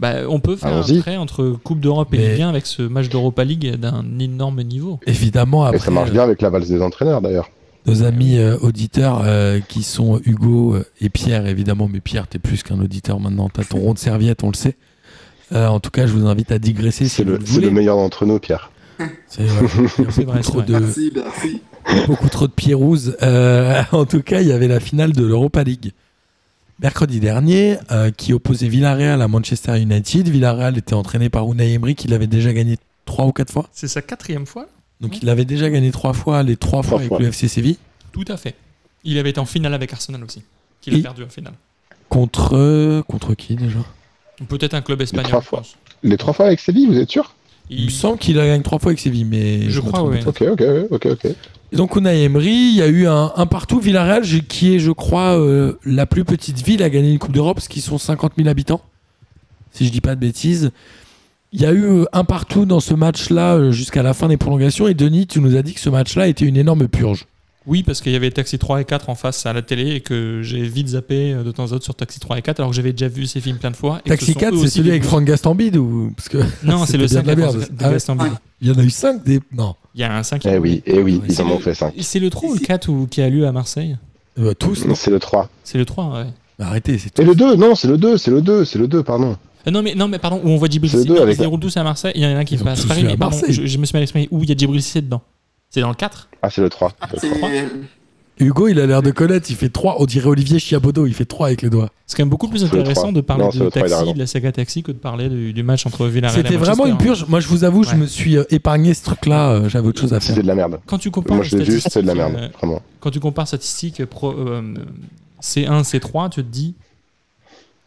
Bah, on peut faire un trait entre Coupe d'Europe et Mais- Ligue 1 avec ce match d'Europa League d'un énorme niveau. Évidemment, Et après, ça marche bien avec la valse des entraîneurs, d'ailleurs. Nos amis euh, auditeurs euh, qui sont Hugo euh, et Pierre, évidemment, mais Pierre, t'es plus qu'un auditeur maintenant, t'as ton rond de serviette, on le sait. Euh, en tout cas, je vous invite à digresser si C'est vous le, le c'est voulez. le meilleur d'entre nous, Pierre. C'est vrai. C'est vrai, trop de, Merci, merci. beaucoup trop de pierrouses. Euh, en tout cas, il y avait la finale de l'Europa League. Mercredi dernier, euh, qui opposait Villarreal à Manchester United. Villarreal était entraîné par Unai Emery, qui l'avait déjà gagné trois ou quatre fois. C'est sa quatrième fois Donc il avait déjà gagné trois fois, les trois, Trois fois avec fois. le FC Séville. Tout à fait. Il avait été en finale avec Arsenal aussi, qu'il a perdu en finale. Contre, contre qui déjà? Peut-être un club espagnol. trois je fois. Les trois fois avec Séville, vous êtes sûr? Il me semble qu'il a gagné trois fois avec Séville, mais Je crois, oui. Ok, ok, ok, ok. Et donc Unai Emery, il y a eu un, un partout. Villarreal, qui est, je crois, euh, la plus petite ville à gagner une Coupe d'Europe, parce qu'ils sont 50 000 habitants, si je dis pas de bêtises. Il y a eu euh, un partout dans ce match-là euh, jusqu'à la fin des prolongations. Et Denis, tu nous as dit que ce match-là était une énorme purge. Oui, parce qu'il y avait Taxi 3 et 4 en face à la télé et que j'ai vite zappé euh, de temps en temps sur Taxi 3 et 4 alors que j'avais déjà vu ces films plein de fois. et que ce Taxi sont 4, eux c'est celui avec Franck Gastambide ou parce que Non, c'est le C'était 5 bien de la avec merde. de Ah ouais. Gaston Bide. il y en a eu 5 des non Il y a un 5 Eh oui, eh oui, ils C'est en ont le- fait cinq. C'est le 3 ou le 4 ou- qui a lieu à Marseille Euh, tous. non C'est le 3. C'est le 3, ouais. Arrêtez, c'est Et le 2, non, c'est le 2, c'est le 2, c'est le 2, pardon. Euh, non, mais, non, mais pardon, où on voit Djibril Cissé. Ils déroulent tous à Marseille. Il y en a un qui Ils ont passe tous Paris, à mais pardon, Marseille. je, je me suis mal exprimé. Où il y a Djibril Cissé dedans? C'est dans le 4 Ah, c'est le 3. C'est Hugo, il a l'air de connaître. Il fait 3. On dirait Olivier Chiabodo. Il fait 3 avec les doigts. C'est quand même beaucoup plus C'est le intéressant 3. de parler Non, c'est de le 3, il a Taxi, raison. de la saga Taxi, que de parler du, du match entre Villarreal et C'était vraiment une hein. purge. Moi, je vous avoue, je Ouais. me suis euh, épargné ce truc-là. euh, J'avais autre chose à faire. C'était de la merde. Quand tu compares Moi, je l'ai vu, c'était de la statistiques, merde, vraiment. quand tu compares statistiques pro, euh, C1, C3, tu te dis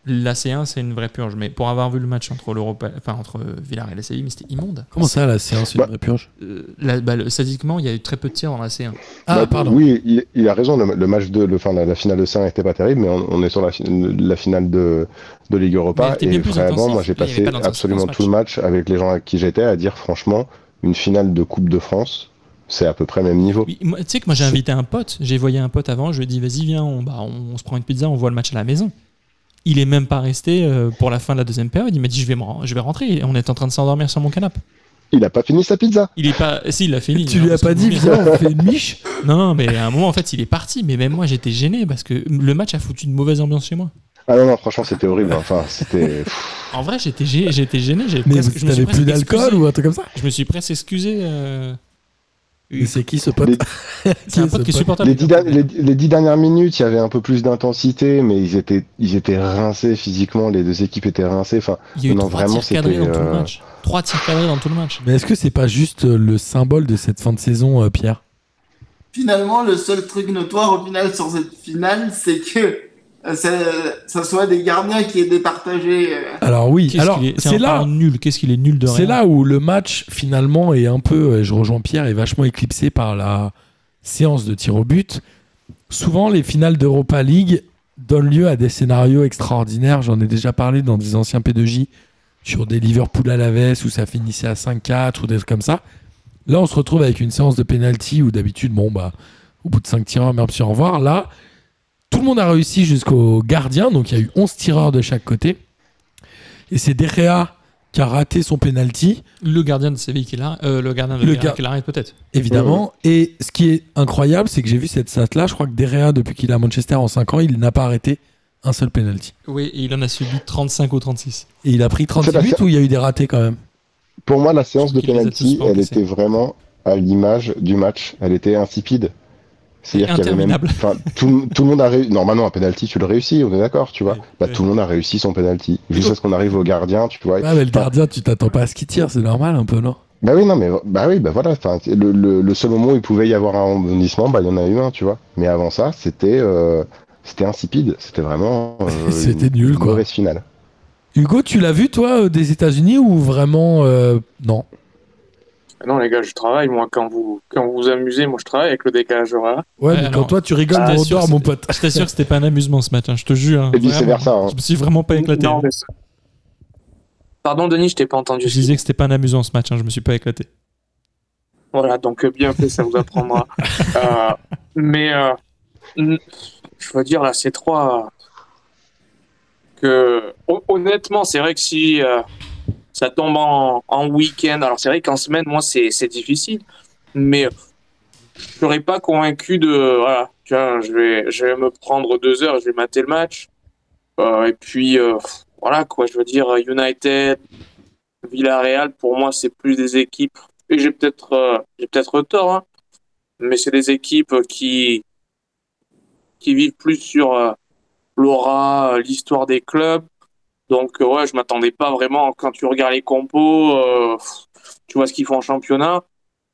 la C1 c'est une vraie purge. Mais pour avoir vu le match entre l'Europa, enfin entre Villarreal et Séville, mais c'était immonde. Comment ça, la séance, une Bah, vraie purge? Euh, la- bah, le- Statistiquement, il y a eu très peu de tirs dans la C1. Ah, Bah, pardon. Oui, il, il a raison. Le, le match de, le, enfin, la, la finale de 5 était pas terrible, mais on, on est sur la, fi- la finale de, de Ligue Europa. Et plus vraiment, intensif. moi, j'ai passé pas absolument tout le match avec les gens avec qui j'étais à dire, franchement, une finale de Coupe de France, c'est à peu près le même niveau. Oui, Tu sais que moi j'ai invité un pote, j'ai voyé un pote avant, je lui ai dit vas-y viens, on, bah, on, on se prend une pizza, on voit le match à la maison. Il est même pas resté euh, pour la fin de la deuxième période, il m'a dit je vais, me je vais rentrer, Et on est en train de s'endormir sur mon canapé. Il a pas fini sa pizza. Il est pas... Si, il a fini. Tu hein, lui as pas dit, viens, on fait une miche Non, non, mais à un moment en fait il est parti, mais même moi j'étais gêné parce que le match a foutu une mauvaise ambiance chez moi. Ah non, non, franchement, c'était horrible. Enfin, c'était. En vrai j'étais gê- j'étais gêné, j'ai Mais presque- je me suis t'avais presque plus d'alcool excusé. ou un truc comme ça? Je me suis presque excusé. euh, Mais c'est qui ce pote Les- C'est un pote qui est supportable. Les dix, da- les- les dix dernières minutes, il y avait un peu plus d'intensité, mais ils étaient, ils étaient rincés physiquement. Les deux équipes étaient rincées. Enfin, Il y a eu Non, trois vraiment, tirs cadrés dans c'était, tout le euh, match. Trois tirs cadrés dans tout le match. Mais est-ce que c'est pas juste euh, le symbole de cette fin de saison, euh, Pierre? Finalement, le seul truc notoire au final sur cette finale, c'est que ça, ça soit des gardiens qui aient départagé. euh, Alors oui, Qu'est-ce alors qu'il est- c'est là, nul. Qu'est-ce qu'il est nul de rien c'est là où le match finalement est un peu, euh, je rejoins Pierre, est vachement éclipsé par la séance de tir au but. Souvent, les finales d'Europa League donnent lieu à des scénarios extraordinaires. J'en ai déjà parlé dans des anciens P2J sur des Liverpool à la veste où ça finissait à 5-4 ou des trucs comme ça. Là, on se retrouve avec une séance de penalty où d'habitude, bon, bah, au bout de 5 tireurs, merci, au revoir. Là, tout le monde a réussi jusqu'au gardien, donc il y a eu 11 tireurs de chaque côté. Et c'est Derrea qui a raté son penalty, Le gardien de Séville qui l'arrête. euh, le gardien de Le gar- qui l'arrête peut-être. évidemment. Et ce qui est incroyable, c'est que j'ai vu cette stat-là. Je crois que Derrea, depuis qu'il est à Manchester en 5 ans, il n'a pas arrêté un seul penalty. Oui, et il en a subi 35 ou 36. Et il a pris 36 C'est pas buts ça. ou il y a eu des ratés quand même? Pour moi, la séance de penalty, elle était vraiment à l'image du match. Elle était insipide. C'est-à-dire qu'il y avait même. Tout, tout le monde a réussi. Normalement, un penalty, tu le réussis, on est d'accord, tu vois. Oui, Bah, oui. tout le monde a réussi son penalty. Jusqu'à ce qu'on arrive au gardien, tu vois. Ouais, mais le gardien, tu t'attends pas à ce qu'il tire, c'est normal un peu, non? Bah oui, non, mais bah oui, bah voilà. Le, le, le seul moment où il pouvait y avoir un rebondissement, bah il y en a eu un, tu vois. Mais avant ça, c'était euh, c'était insipide. C'était vraiment. euh, C'était une nul, quoi. Mauvaise finale. Hugo, tu l'as vu toi euh, des États-Unis ou vraiment euh, non? Non, les gars, je travaille. Moi, quand vous quand vous vous amusez, moi, je travaille avec le décalage horaire. Ouais, Ouais, mais quand toi tu rigoles, t'assure, dort, mon pote. Je t'assure que c'était pas un amusement ce matin, je te jure. hein, Et vice versa. Hein. Je me suis vraiment pas éclaté. Non, mais c'est- Pardon, Denis, je t'ai pas entendu. Je disais que c'était pas un amusant ce match, hein, je me suis pas éclaté. Voilà, donc euh, bien fait, ça vous apprendra. Euh, mais euh, je veux dire, là, ces trois. Que, hon- honnêtement, c'est vrai que si euh, ça tombe en, en week-end, alors c'est vrai qu'en semaine, moi, c'est difficile. Mais je serais pas convaincu de. Voilà, tiens, je vais, je vais me prendre deux heures, je vais mater le match. Euh, et puis, euh, voilà, quoi, je veux dire, United, Villarreal, pour moi, c'est plus des équipes et j'ai peut-être euh, peut-être tort, hein, mais c'est des équipes qui qui vivent plus sur l'aura, l'histoire des clubs. Donc euh, ouais, je m'attendais pas vraiment quand tu regardes les compos, euh, tu vois ce qu'ils font en championnat,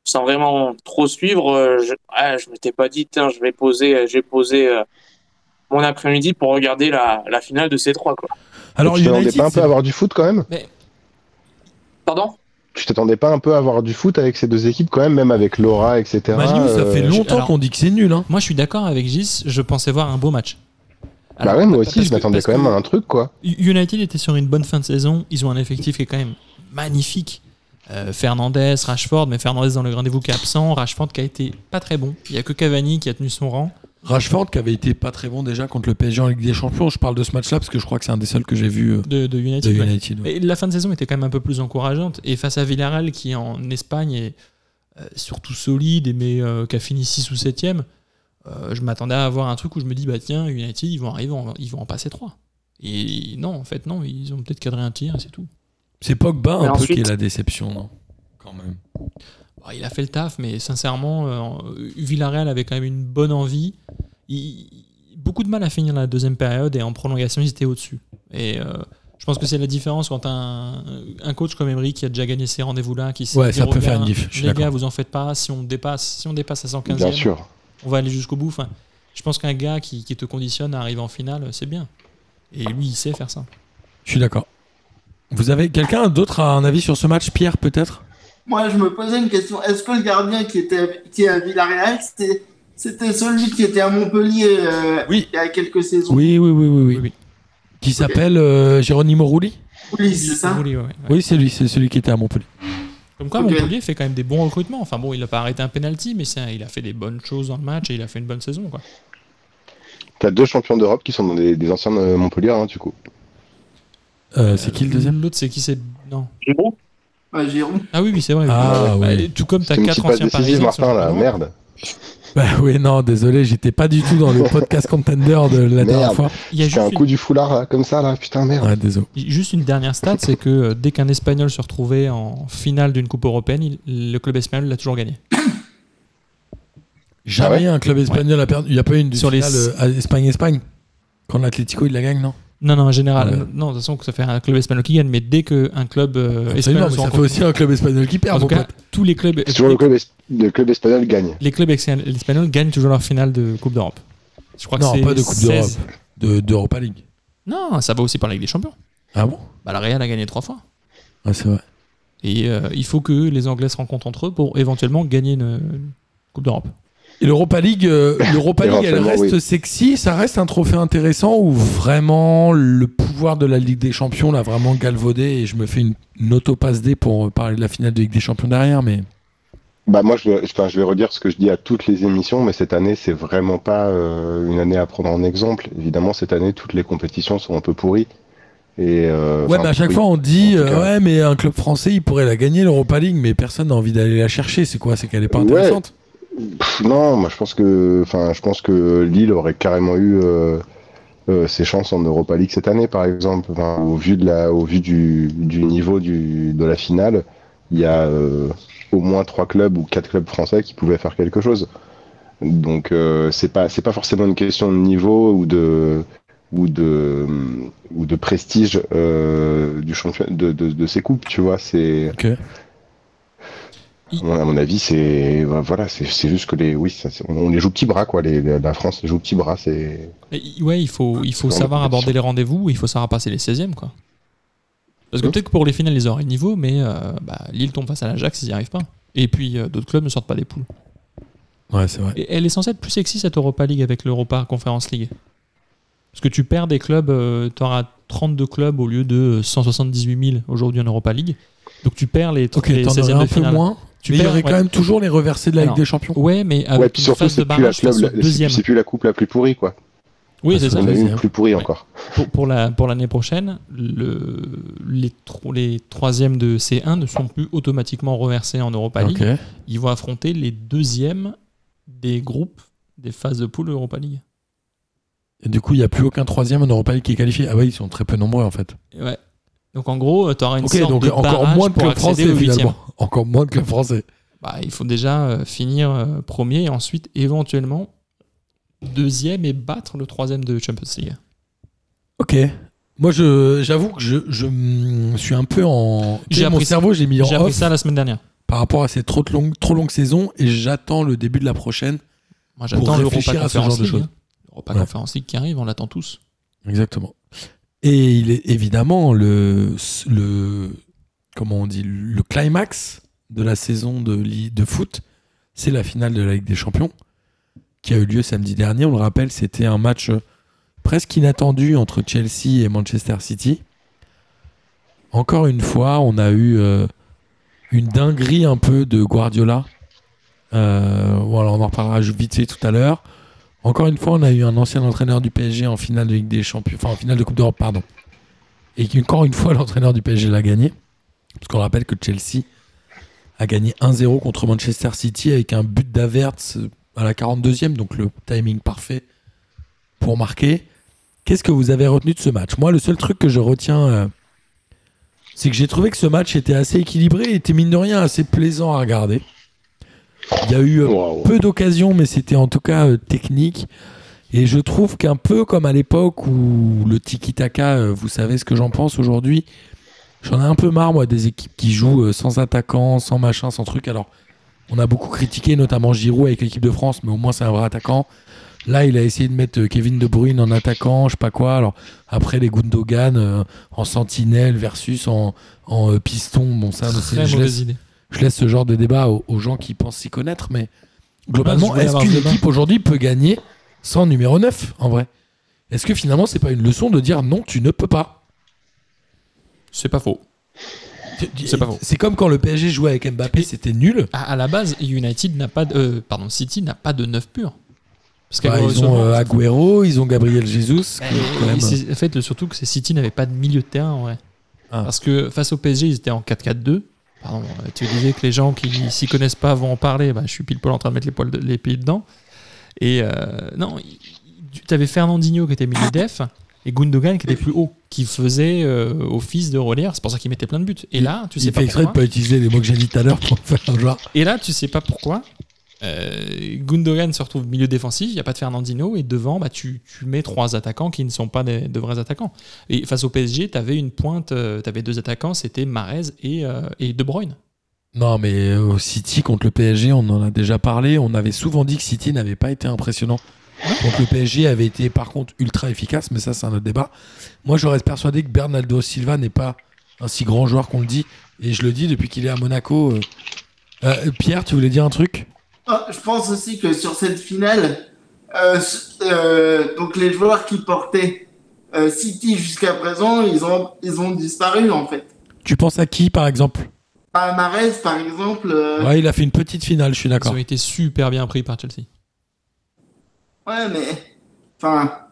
sans vraiment trop suivre. euh, je, ah, je m'étais pas dit tiens, je vais poser, j'ai posé euh, mon après-midi pour regarder la, la finale de ces trois quoi. Alors tu t'attendais pas un peu à avoir du foot quand même? Pardon? Tu t'attendais pas un peu à avoir du foot avec ces deux équipes quand même, même avec Laura, etc. Manu, ça fait longtemps qu'on dit que c'est nul. Hein. Moi je suis d'accord avec Gis, je pensais voir un beau match. Bah Alors, ouais, moi aussi, je m'attendais quand même à un truc, quoi. United était sur une bonne fin de saison. Ils ont un effectif qui est quand même magnifique. Euh, Fernandez, Rashford, mais Fernandez dans le rendez-vous qui est absent. Rashford qui a été pas très bon. Il y a que Cavani qui a tenu son rang. Rashford qui avait été pas très bon déjà contre le PSG en Ligue des Champions. Je parle de ce match-là parce que je crois que c'est un des seuls que j'ai vu euh, de, de de United. ouais. United. ouais. Et la fin de saison était quand même un peu plus encourageante. Et face à Villarreal, qui en Espagne est euh, surtout solide, et mais euh, qui a fini 6 ou 7ème, je m'attendais à avoir un truc où je me dis, bah tiens, United, ils vont arriver, en- ils vont en passer 3. Et non, en fait, non, ils ont peut-être cadré un tir, et c'est tout. C'est Pogba un Mais peu ensuite- qui est la déception, non? Quand même. Bon, il a fait le taf, mais sincèrement, euh, Villarreal avait quand même une bonne envie. Il- beaucoup de mal à finir la deuxième période et en prolongation, ils étaient au-dessus. Et euh, je pense que c'est la différence quand un, un coach comme Emery qui a déjà gagné ces rendez-vous-là, qui sait Ouais, ça peut faire gars, une diff, Les gars, vous en faites pas. Si on dépasse, si on dépasse à 115e, Bien sûr. On va aller jusqu'au bout. Enfin, je pense qu'un gars qui, qui te conditionne à arriver en finale, c'est bien. Et lui, il sait faire ça. Je suis d'accord. Vous avez quelqu'un d'autre a un avis sur ce match, Pierre peut-être? Moi, je me posais une question. Est-ce que le gardien qui était qui est à Villarreal, c'était c'était celui qui était à Montpellier euh, Oui. il y a quelques saisons? Oui, oui, oui, oui, oui. Oui, oui. Qui s'appelle euh, Geronimo Rulli? Oui, c'est ça? Oui, ouais, ouais. Oui, c'est lui, c'est celui qui était à Montpellier. Comme quoi. Montpellier fait quand même des bons recrutements. Enfin bon, il n'a pas arrêté un penalty, mais c'est un- il a fait des bonnes choses dans le match et il a fait une bonne saison. Quoi. T'as deux champions d'Europe qui sont dans des, des anciens de Montpellier, hein, du coup. Euh, c'est qui le deuxième? L'autre, c'est qui c'est Non. Giroud Ouais, Giroud. Ah oui, oui, c'est vrai. Ah, Bah, oui. Tout comme tu as C'est une quatre anciens parisiens. Martin, là. Merde. Bah oui, non, désolé, j'étais pas du tout dans le podcast contender de la dernière fois. Il y a C'est un juste coup une, du foulard, là, comme ça, là. Putain, merde. Ouais, désolé. juste une dernière stat, c'est que euh, dès qu'un Espagnol se retrouvait en finale d'une Coupe européenne, il- le club espagnol l'a toujours gagné. Jamais Ah un club espagnol a perdu. Il n'y a pas eu une Sur les- finale euh, Espagne-Espagne Quand l'Atlético il la gagne, non? Non, non, en général, Ouais. non, de toute façon, que ça fait un club espagnol qui gagne, mais dès qu'un club euh, espagnol ça fait aussi un club espagnol qui perd, En tout cas, tous les clubs, toujours le club, es- le club espagnol gagne. les clubs espagnols gagnent toujours leur finale de Coupe d'Europe. Je crois que Non, c'est pas de Coupe 16. d'Europe. De- D'Europa League. Non, ça va aussi par la Ligue des Champions. Ah bon? Bah, la Real a gagné trois fois. Ah, c'est vrai. Et euh, il faut que les Anglais se rencontrent entre eux pour éventuellement gagner une, une Coupe d'Europe. Et l'Europa League, euh, l'Europa League, elle reste oui. sexy, ça reste un trophée intéressant ou vraiment le pouvoir de la Ligue des Champions l'a vraiment galvaudé et je me fais une, une auto-passe D pour parler de la finale de Ligue des Champions derrière, mais Bah moi, je vais, enfin, je vais redire ce que je dis à toutes les émissions, mais cette année, c'est vraiment pas euh, une année à prendre en exemple. Évidemment, cette année, toutes les compétitions sont un peu pourries. Et, euh, ouais, mais à chaque fois on dit euh, ouais, mais un club français il pourrait la gagner l'Europa League, mais personne n'a envie d'aller la chercher. C'est quoi? C'est qu'elle est pas intéressante Non, moi je pense que, enfin, je pense que Lille aurait carrément eu euh, euh, ses chances en Europa League cette année, par exemple. Au vu de la, au vu du, niveau de la finale, il y a euh, au moins trois clubs ou quatre clubs français qui pouvaient faire quelque chose. Donc euh, c'est pas, c'est pas forcément une question de niveau ou de ou de ou de prestige du champion de, ces coupes, tu vois. C'est. À mon- à mon avis, c'est voilà, c'est juste que les oui, ça, c'est- on les joue petit bras quoi. Les, la France les joue petit bras, c'est ouais, il faut, il faut savoir aborder les rendez-vous, il faut savoir passer les 16e. Quoi. Parce que peut-être que pour les finales, ils auraient le niveau, mais euh, bah, Lille tombe face à l'Ajax, ils n'y arrivent pas. Et puis euh, d'autres clubs ne sortent pas des poules. Ouais, c'est vrai. Et elle est censée être plus sexy cette Europa League avec l'Europa Conference League. Parce que tu perds des clubs, tu auras 32 clubs au lieu de 178 000 aujourd'hui en Europa League. Donc tu perds les, Ok, les t'en 16e aurais de un peu finale. moins. Tu mais il y aurait quand ouais. même toujours les reversés de la Alors, Ligue des Champions. Ouais, mais avec ouais, puis une surtout phase de c'est plus la club, deuxième. c'est plus la coupe la plus pourrie quoi. Oui, c'est ça. On a eu deuxième. une plus pourrie Ouais. encore. Pour, pour la pour l'année prochaine, le, les, tro- les troisièmes de C1 ne sont plus automatiquement reversés en Europa League. Ils vont affronter les deuxièmes des groupes des phases de poule Europa League. Et du coup, il n'y a plus aucun troisième en Europa League qui est qualifié. Ah oui, ils sont très peu nombreux en fait. Ouais. Donc en gros, tu auras une Ok, sorte donc de encore moins pour clubs accéder français finalement. Encore moins de clubs français. Bah, il faut déjà euh, finir euh, premier et ensuite éventuellement deuxième et battre le troisième de Champions League. Ok. Moi, je, j'avoue que je, je mm, suis un peu en. J'ai mon cerveau, j'ai mis en J'ai appris ça la semaine dernière. par rapport à ces trop de longues, trop longues saisons et j'attends le début de la prochaine. Moi, j'attends l'Europa réfléchir à ce Conference genre de League. hein. L'Europa Ouais. Conference League qui arrive, on l'attend tous. Exactement. Et il est évidemment le, le comment on dit le climax de la saison de, foot, c'est la finale de la Ligue des Champions qui a eu lieu samedi dernier. On le rappelle, c'était un match presque inattendu entre Chelsea et Manchester City. Encore une fois, on a eu euh, une dinguerie un peu de Guardiola. Euh, voilà, on en reparlera vite fait tout à l'heure. Encore une fois, on a eu un ancien entraîneur du PSG en finale de Ligue des Champions, en finale de Coupe d'Europe, pardon. Et encore une fois, l'entraîneur du PSG l'a gagné. Parce qu'on rappelle que Chelsea a gagné 1-0 contre Manchester City avec un but d'Avertz à la 42e, donc le timing parfait pour marquer. Qu'est-ce que vous avez retenu de ce match? Moi, le seul truc que je retiens, euh, c'est que j'ai trouvé que ce match était assez équilibré était mine de rien assez plaisant à regarder. Il y a eu euh, peu d'occasions, mais c'était en tout cas euh, technique. Et je trouve qu'un peu comme à l'époque où le tiki-taka, euh, vous savez ce que j'en pense aujourd'hui, j'en ai un peu marre, moi, des équipes qui jouent euh, sans attaquant, sans machin, sans truc. Alors, on a beaucoup critiqué, notamment Giroud avec l'équipe de France, mais au moins c'est un vrai attaquant. Là, il a essayé de mettre Kevin De Bruyne en attaquant, je sais pas quoi. Alors, après, les Gundogan euh, en sentinelle versus en, en, euh, piston. Bon, ça, c'est- Très je mauvaise idée. Je laisse ce genre de débat aux, aux gens qui pensent s'y connaître, mais globalement, voulais est-ce qu'une équipe aujourd'hui peut gagner sans numéro 9 en vrai? Est-ce que finalement, c'est pas une leçon de dire non, tu ne peux pas? C'est pas faux. C'est pas faux. C'est comme quand le PSG jouait avec Mbappé, c'était nul. À, à la base, United n'a pas de, euh, pardon, City n'a pas de neuf pur. Parce Bah, ils ont euh, Agüero, ils ont Gabriel Jesus. Bah, en fait, le- surtout que c'est City n'avait pas de milieu de terrain en vrai. Ah. Parce que face au PSG, ils étaient en 4-4-2. Pardon, euh, tu disais que les gens qui s'y connaissent pas vont en parler. Bah, je suis pile poil en train de mettre les, poils de- les pieds dedans. Et euh, non, tu avais Fernandinho qui était milieu def et Gundogan qui était plus haut, qui faisait euh, office de relais. C'est pour ça qu'il mettait plein de buts. Et là, tu sais il pas fait exprès de pourquoi. pas utiliser les mots que j'ai dit tout à l'heure pour faire un joueur. Et là, tu sais pas pourquoi. Euh, Gundogan se retrouve milieu défensif, il n'y a pas de Fernandinho, et devant, bah, tu, tu mets trois attaquants qui ne sont pas de vrais attaquants. Et face au PSG, tu avais une pointe, tu avais deux attaquants, c'était Marez et, euh, et De Bruyne. Non, mais euh, au City contre le PSG, on en a déjà parlé. On avait souvent dit que City n'avait pas été impressionnant. Contre le PSG avait été par contre ultra efficace, mais ça c'est un autre débat. Moi je reste persuadé que Bernardo Silva n'est pas un si grand joueur qu'on le dit. Et je le dis depuis qu'il est à Monaco. euh. Euh, Pierre, tu voulais dire un truc? Je pense aussi que sur cette finale, euh, euh, donc les joueurs qui portaient euh, City jusqu'à présent, ils ont, ils ont disparu en fait. Tu penses à qui par exemple? À par exemple, euh, Ouais, il a fait une petite finale, je suis Ils d'accord. ont été super bien pris par Chelsea. ouais, mais enfin,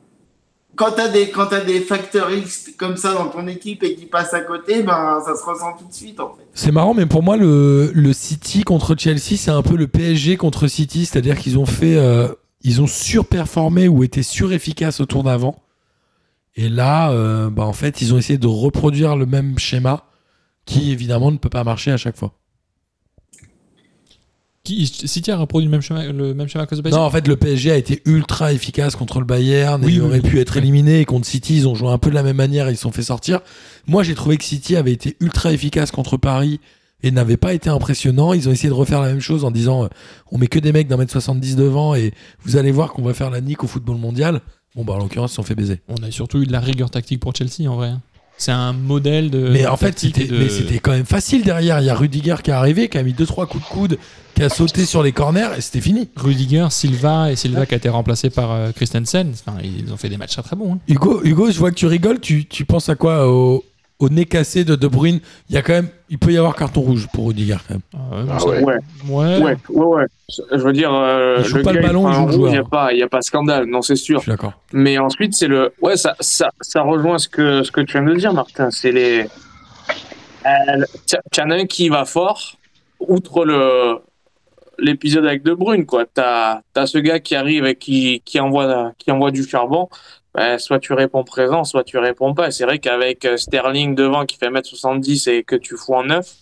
quand t'as des quand t'as des facteurs X comme ça dans ton équipe et qui passent à côté, ben ça se ressent tout de suite en fait. C'est marrant, mais pour moi, le, le City contre Chelsea, c'est un peu le PSG contre City, c'est-à-dire qu'ils ont fait, euh, ils ont surperformé ou été surefficaces au tour d'avant. Et là, euh, bah, en fait, ils ont essayé de reproduire le même schéma, qui évidemment ne peut pas marcher à chaque fois. Qui, City a reproduit le même schéma, le même schéma que le PSG Non, en fait, le PSG a été ultra efficace contre le Bayern. et Oui, il oui, aurait oui. pu être éliminé. Et contre City, ils ont joué un peu de la même manière. Ils se sont fait sortir. Moi, j'ai trouvé que City avait été ultra efficace contre Paris et n'avait pas été impressionnant. Ils ont essayé de refaire la même chose en disant euh, on met que des mecs d'un mètre 70 devant et vous allez voir qu'on va faire la nique au football mondial. Bon, bah, en l'occurrence, ils se sont fait baiser. On a surtout eu de la rigueur tactique pour Chelsea en vrai. C'est un modèle de. mais en fait, c'était et de- quand même facile derrière. Il y a Rudiger qui est arrivé, qui a mis 2-3 coups de coude, qui a sauté sur les corners et c'était fini. Rudiger, Silva et Silva qui a été remplacé par euh, Christensen. Enfin, ils ont fait des matchs très très bons. hein. Hugo, Hugo, je vois que tu rigoles. Tu, tu penses à quoi au, au nez cassé de De Bruyne? Il y a quand même, il peut y avoir carton rouge pour Rudiger quand même. Ah ouais, Ah ça- ouais. Ouais, ouais. ouais, ouais, ouais. Je veux dire, euh, Il joue le pas le ballon, il joue un le rouge, joueur. Il n'y a, pas- il y a pas scandale, non, c'est Je sûr. suis d'accord. Mais ensuite, c'est le. Ouais, ça, ça, ça rejoint ce que, ce que tu viens de dire, Martin. C'est les. Euh, tu en as un qui va fort, outre le l'épisode avec De Bruyne, quoi. T'as as ce gars qui arrive et qui, qui, envoie, qui envoie du charbon. Ben, soit tu réponds présent, soit tu réponds pas. C'est vrai qu'avec euh, Sterling devant qui fait 1m70 et que tu fous en neuf,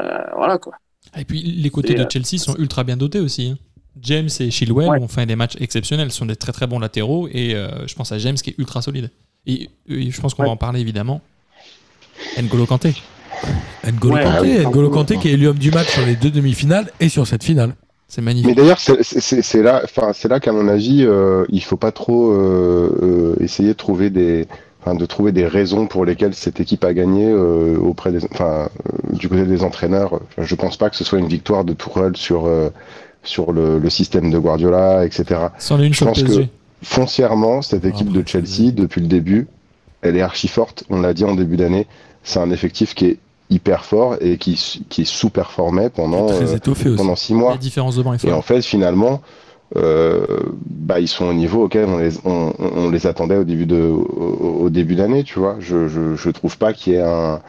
euh, voilà quoi. Et puis les côtés de euh, Chelsea sont ultra bien dotés aussi. hein. James et Chilwell Ouais. ont fait des matchs exceptionnels, ce sont des très très bons latéraux et euh, je pense à James qui est ultra solide. Et, et je pense qu'on Ouais. va en parler évidemment. N'Golo Kanté. N'Golo Ouais, Kanté, ah oui. Kanté qui est élu homme du match sur les deux demi-finales et sur cette finale. C'est Mais magnifique. d'ailleurs, c'est- là, enfin, c'est là qu'à mon avis, euh, il faut pas trop euh, euh, essayer de trouver des, enfin, de trouver des raisons pour lesquelles cette équipe a gagné euh, auprès des, enfin, euh, du côté des entraîneurs. Enfin, je pense pas que ce soit une victoire de Tourelle sur euh, sur le, le système de Guardiola, etc. C'en est une je pense que-. Foncièrement, cette équipe Après, de Chelsea, depuis le début, elle est archi forte. On l'a dit en début d'année, c'est un effectif qui est hyper fort et qui qui sous-performait pendant euh, pendant six mois. Et en fait, finalement, euh, bah, ils sont au niveau auquel on les, on, les attendait au début de, au, au début d'année, tu vois. Je, je, je trouve pas qu'il y ait un.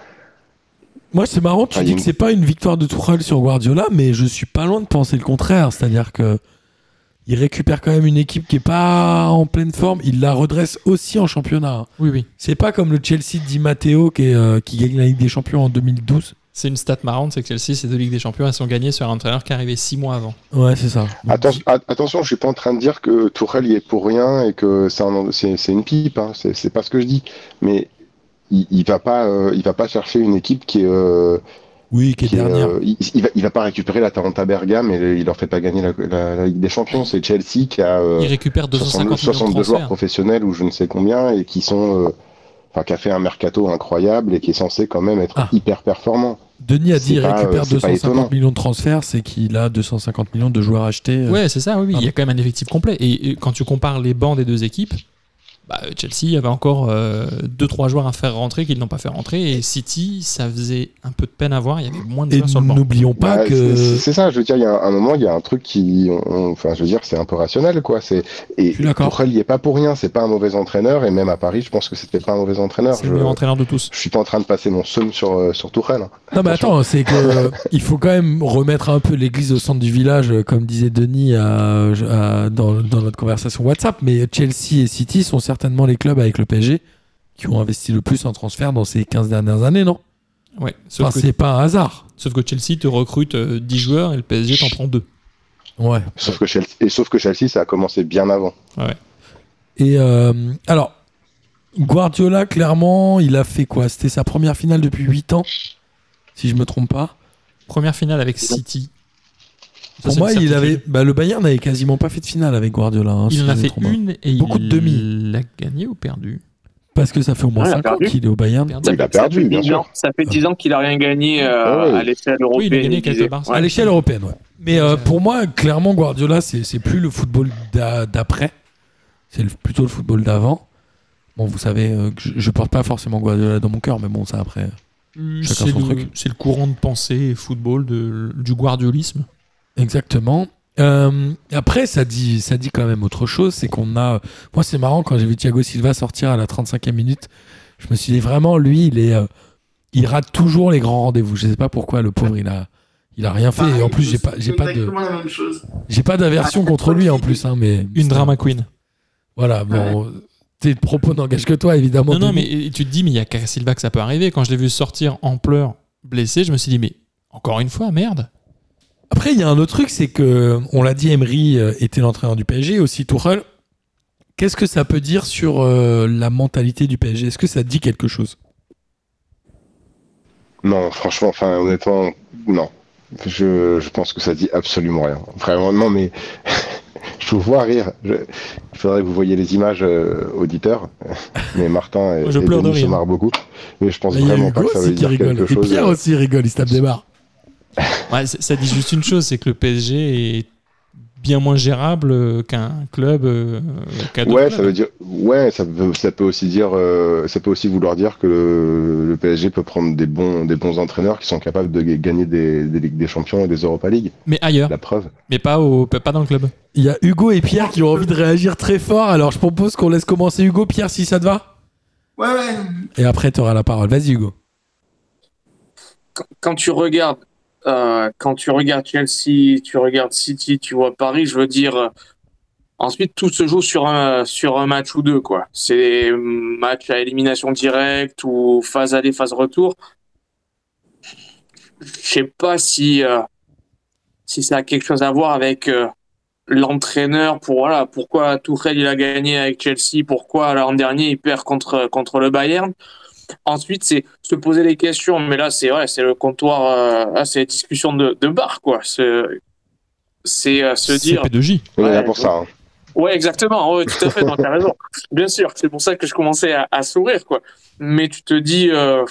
Moi, c'est marrant, tu Ah, dis a que une- c'est pas une victoire de Tourelle sur Guardiola, mais je suis pas loin de penser le contraire. C'est-à-dire que il récupère quand même une équipe qui est pas en pleine forme. Il la redresse aussi en championnat. hein. Oui, oui. C'est pas comme le Chelsea Di Matteo qui, est, euh, qui gagne la Ligue des Champions en 2012. C'est une stat marrante, c'est que Chelsea, ces deux Ligues des Champions, elles sont gagnées sur un entraîneur qui est arrivé six mois avant. Ouais, c'est ça. Atten- attention, je suis pas en train de dire que Tourelle y est pour rien et que c'est un- c'est c'est une pipe. Hein. C'est c'est pas ce que je dis. Mais il, il va pas, euh, il va pas chercher une équipe qui est. euh, Oui, qui est qui dernière. euh, il, il va, il va pas récupérer la Taranta Bergame et il leur fait pas gagner la, la- la Ligue des Champions. C'est Chelsea qui a. euh, Il récupère 250 62 millions de joueurs professionnels ou je ne sais combien et qui sont euh, enfin qui a fait un mercato incroyable et qui est censé quand même être Ah. hyper performant. Denis a dit pas, récupère euh, c'est pas 250 étonnant. millions de transferts, c'est qu'il a 250 millions de joueurs achetés. Ouais, c'est ça, oui, oui. Il y a quand même un effectif complet. Et, et quand tu compares les bancs des deux équipes, bah, Chelsea il y avait encore 2-3 joueurs à faire rentrer qu'ils n'ont pas fait rentrer. Et City, ça faisait un peu de peine à voir. Il y avait moins de Et joueurs sur le banc. n'oublions pas Bah, que. c'est- ça, je veux dire, il y a un, moment, il y a un truc qui. on- Enfin, je veux dire, c'est un peu rationnel, quoi. C'est Et. Tuchel y est pas pour rien, c'est pas un mauvais entraîneur, et même à Paris, je pense que c'était pas un mauvais entraîneur. C'est Je, le meilleur entraîneur de tous. je suis pas en train de passer mon seum sur, euh, sur Tuchel. hein. Non mais attends, c'est que euh, il faut quand même remettre un peu l'église au centre du village, euh, comme disait Denis à- à- dans, dans notre conversation WhatsApp. Mais Chelsea et City sont certainement les clubs avec le PSG qui ont investi le plus en transfert dans ces 15 dernières années, non? Ouais, sauf, Enfin, que, c'est pas un hasard. sauf que Chelsea te recrute euh, 10 joueurs et le PSG t'en prend 2. Ouais. Sauf que Chelsea, et sauf que Chelsea, ça a commencé bien avant. Et euh, alors, Guardiola, clairement, il a fait quoi? C'était sa première finale depuis 8 ans, si je me trompe pas. Première finale avec City. Ça, Pour moi, il avait, bah, le Bayern n'avait quasiment pas fait de finale avec Guardiola. hein, si Il en a me fait une et Beaucoup il de demi. l'a gagné ou perdu Parce que ça fait au moins Ouais, il a 5 ans perdu. qu'il est au Bayern. Perdu. Il a Ça perdu, fait bien 10 sûr. ans, ça fait 10 ans qu'il a rien gagné euh, Ah ouais. à l'échelle européenne. Oui, il a gagné le Barça. À l'échelle européenne, ouais. Mais euh, pour moi, clairement, Guardiola, c'est plus le football d'a- d'après. C'est plutôt le football d'avant. Bon, vous savez euh, que je, je porte pas forcément Guardiola dans mon cœur, mais bon, ça après. Chacun C'est le, courant de pensée football de, du guardiolisme. Exactement. Euh, après, ça dit, ça dit quand même autre chose. C'est qu'on a. Moi, c'est marrant quand j'ai vu Thiago Silva sortir à la 35e minute. Je me suis dit vraiment, lui, il est. euh, il rate toujours les grands rendez-vous. Je sais pas pourquoi, le pauvre, il a. Il a rien fait. Et en plus, j'ai pas, j'ai pas de, j'ai pas d'aversion contre lui en plus, hein, mais. Une drama queen. Voilà, bon, tes propos n'engagent que toi, évidemment. Non, mais tu te dis, mais il y a qu'à Silva que ça peut arriver. Quand je l'ai vu sortir en pleurs, blessé, je me suis dit, mais encore une fois, merde. Après, il y a un autre truc, c'est que, on l'a dit, Emery euh, était l'entraîneur du PSG, aussi Tourelle. Qu'est-ce que ça peut dire sur euh, la mentalité du PSG Est-ce que ça dit quelque chose? Non, franchement, enfin, honnêtement, non. Je, je pense que ça dit absolument rien. Vraiment, non, mais je vous vois rire. Je, il faudrait que vous voyiez les images euh, auditeurs. Mais Martin et, Je et pleure de se marrent beaucoup. Mais je pense Là, vraiment pas que ça veut dire rigole. quelque Et chose. Pierre euh, aussi rigole, il se tape des barres. Ouais, ça dit juste une chose, c'est que le PSG est bien moins gérable euh, qu'un club. euh, Ouais, ça veut dire, ouais, ça peut, ça peut aussi dire, euh, ça peut aussi vouloir dire que le, le PSG peut prendre des bons, des bons entraîneurs qui sont capables de ga- gagner des, des Ligues des Champions et des Europa League. Mais ailleurs, La preuve. mais pas, au, pas dans le club. Il y a Hugo et Pierre qui ont envie de réagir très fort. Alors, je propose qu'on laisse commencer Hugo. Pierre, si ça te va Ouais, ouais. Et après, tu auras la parole. Vas-y, Hugo. Quand tu regardes, euh, quand tu regardes Chelsea, tu regardes City, tu vois Paris, je veux dire. euh, Ensuite, tout se joue sur un, sur un match ou deux, quoi. C'est match à élimination directe ou phase aller, phase retour. Je sais pas si, euh, si ça a quelque chose à voir avec l'entraîneur pour voilà pourquoi Tuchel il a gagné avec Chelsea, pourquoi l'an dernier il perd contre contre le Bayern. Ensuite, c'est se poser les questions, mais là c'est ouais, c'est le comptoir, euh, là, c'est la discussion de, de bar quoi. C'est c'est euh, se dire CP2J. On est là Ouais, pour ça. hein. Ouais, exactement. Ouais, tout à fait. Donc, t'as raison. Bien sûr. C'est pour ça que je commençais à, à sourire, quoi. Mais tu te dis, euh,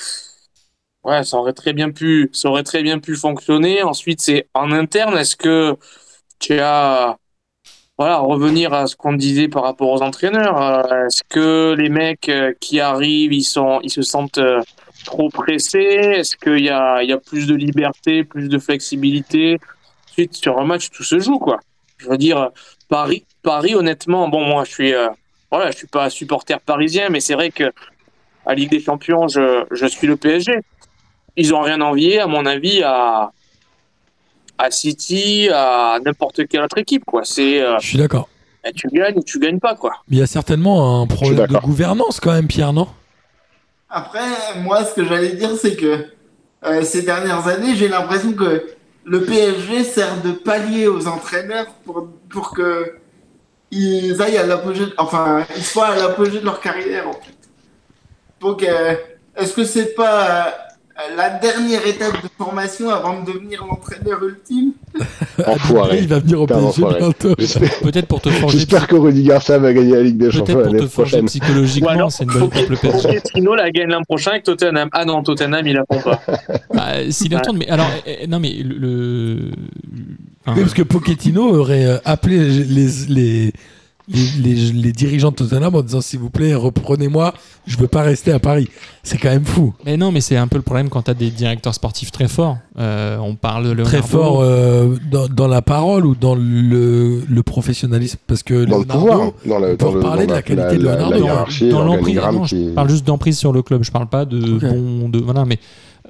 ouais, ça aurait très bien pu, ça aurait très bien pu fonctionner. Ensuite, c'est en interne. Est-ce que tu as, voilà, revenir à ce qu'on disait par rapport aux entraîneurs. euh, Est-ce que les mecs euh, qui arrivent, ils sont, ils se sentent euh, trop pressés? Est-ce qu'il y a, y a plus de liberté, plus de flexibilité? Ensuite, sur un match, tout se joue, quoi. Je veux dire, Paris, Paris, honnêtement, bon, moi, je suis, euh, voilà, je suis pas supporter parisien, mais c'est vrai que à Ligue des Champions, je, je suis le PSG. Ils ont rien envié, à mon avis, à, à City, à n'importe quelle autre équipe, quoi. C'est, euh, Je suis d'accord. eh, tu gagnes ou tu gagnes pas, quoi. Mais il y a certainement un problème de gouvernance quand même, Pierre, non? Après, moi, ce que j'allais dire, c'est que euh, ces dernières années, j'ai l'impression que le PSG sert de palier aux entraîneurs pour, pour que ils aillent à l'apogée, enfin, ils soient à l'apogée de leur carrière, en fait. Donc, euh, est-ce que c'est pas euh, la dernière étape de formation avant de devenir l'entraîneur ultime Enfoiré. Il va venir au PSG bientôt. J'espère Peut-être pour te forger, j'espère que Rudy Garcia va gagner la Ligue des peut-être Champions pour te forger prochaine. psychologiquement, Ou alors, c'est une bonne pour le PSG. Pochettino la gagne l'an prochain avec Tottenham. Ah non, Tottenham, il la prend pas. Bah, S'il Ouais. retourne, mais alors, eh, eh, non, mais le. le- enfin, Oui, parce que Pochettino aurait euh, appelé les, les, les, les- les dirigeants de Tottenham en disant s'il vous plaît, reprenez-moi, je veux pas rester à Paris. C'est quand même fou. Mais non, mais c'est un peu le problème quand tu as des directeurs sportifs très forts. Euh, on parle de Très Leonardo. fort euh, dans, dans la parole ou dans le, le professionnalisme? Parce que Dans le Leonardo- pouvoir, dans le, on peut dans le, reparler dans de la qualité de la, Leonardo, la hein. dans l'emprise. qui- Je parle juste d'emprise sur le club. Je parle pas de bon. De, voilà, mais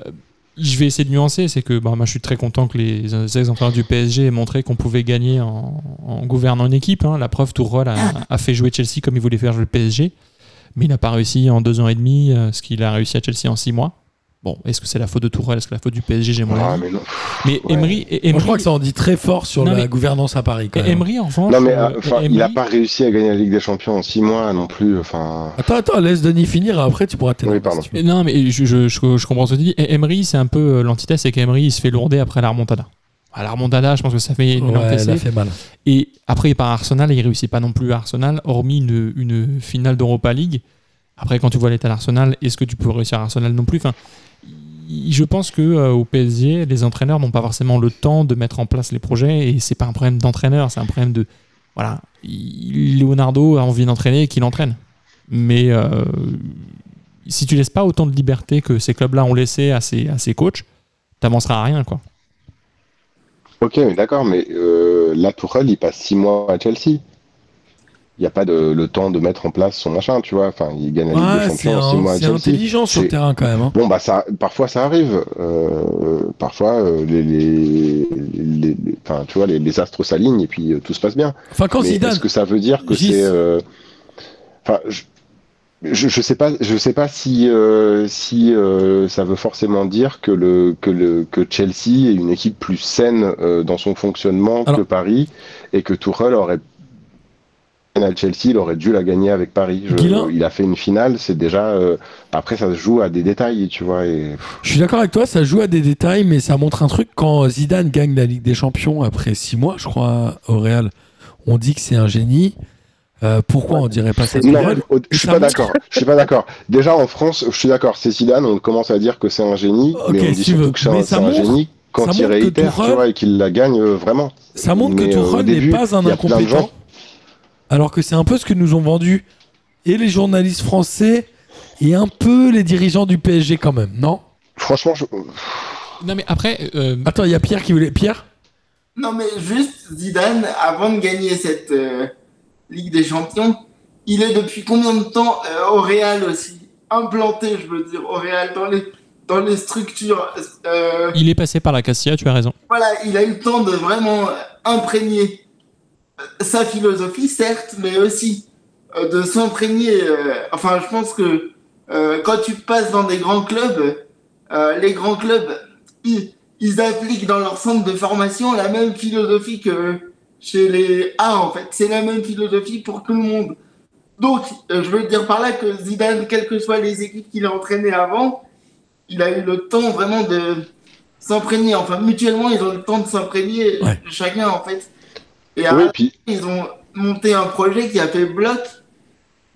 euh, je vais essayer de nuancer. C'est que bah, moi, je suis très content que les ex-entraîneurs du PSG aient montré qu'on pouvait gagner en, en gouvernant une équipe. hein. La preuve, Tourelle a, a fait jouer Chelsea comme il voulait faire jouer le PSG. Mais il n'a pas réussi en deux ans et demi euh, ce qu'il a réussi à Chelsea en six mois. Bon, est-ce que c'est la faute de Tourelle Est-ce que c'est la faute du PSG J'ai mon Ah, avis. mais non. Mais ouais. Emery, Moi, Emery, je crois que ça en dit très fort sur Non, la mais- gouvernance à Paris. Quand et même. Emery, en Non, mais euh, euh, enfin, il n'a pas réussi à gagner la Ligue des Champions en six mois non plus. Enfin, Attends, attends, laisse Denis finir. Après, tu pourras t'énerver. Oui, pardon. si Non, mais je, je, je, je comprends ce que tu dis. Et Emery, c'est un peu euh, l'antithèse, c'est qu'Emery, il se fait lourder après la remontada. À la remontada, je pense que ça fait une Ouais, elle encaissée. a fait mal. Et après, il part à Arsenal et il réussit pas non plus à Arsenal, hormis une, une finale d'Europa League. Après, quand tu vois l'état d'Arsenal, est-ce que tu peux réussir à Arsenal non plus? Enfin, Je pense que euh, au PSG, les entraîneurs n'ont pas forcément le temps de mettre en place les projets et c'est pas un problème d'entraîneur, c'est un problème de voilà. il- Leonardo a envie d'entraîner et qu'il entraîne. Mais euh, si tu laisses pas autant de liberté que ces clubs-là ont laissé à ces, à ces coachs, t'avanceras à rien quoi. ok, d'accord, mais euh, la Tourelle, il passe six mois à Chelsea. Il n'y a pas de, le temps de mettre en place son machin, tu vois. Enfin, il gagne la Ligue des Ouais, Champions c'est intelligent sur le terrain quand même. hein. Bon, bah, ça, parfois ça arrive. Euh, parfois, euh, les, les, les- tu vois, les, les astres s'alignent et puis euh, tout se passe bien. Enfin, quand Zidane. est-ce que ça veut dire que c'est, enfin, je, je, je sais pas, je sais pas si si ça veut forcément dire que le que le que Chelsea est une équipe plus saine dans son fonctionnement Alors- que Paris et que Tuchel aurait à Chelsea, il aurait dû la gagner avec Paris. Je- il a fait une finale, c'est déjà. euh, après, ça se joue à des détails, tu vois. Et... Je suis d'accord avec toi, ça joue à des détails, mais ça montre un truc. Quand Zidane gagne la Ligue des Champions après six mois, je crois, au Real, on dit que c'est un génie. Euh, pourquoi on dirait pas ça Non, je suis pas d'accord. Je suis pas d'accord. Déjà en France, je suis d'accord. C'est Zidane, on commence à dire que c'est un génie, mais on dit si tu surtout veux. que c'est un, un génie quand ça il réitère, tu vois, et qu'il la gagne euh, vraiment. Ça montre Mais, que Tourelle n'est pas un incompétent. Alors que c'est un peu ce que nous ont vendu et les journalistes français et un peu les dirigeants du PSG quand même, non? Franchement, je... Non mais après, euh, Attends, il y a Pierre qui voulait. Pierre? Non, mais juste Zidane, avant de gagner cette euh, Ligue des Champions, il est depuis combien de temps euh, au Real aussi? Implanté, je veux dire, au Real, dans les, dans les structures. euh, il est passé par la Castilla, tu as raison. voilà, il a eu le temps de vraiment imprégner sa philosophie, certes, mais aussi euh, de s'imprégner. euh, enfin, je pense que euh, quand tu passes dans des grands clubs, les grands clubs, ils, ils appliquent dans leur centre de formation la même philosophie que chez les A, en fait. C'est la même philosophie pour tout le monde. Donc, je veux dire par là que Zidane, quelles que soient les équipes qu'il a entraînées avant, il a eu le temps vraiment de s'imprégner. Enfin, mutuellement, ils ont le temps de s'imprégner, Ouais. chacun, en fait. Et oui, après, puis ils ont monté un projet qui a fait bloc.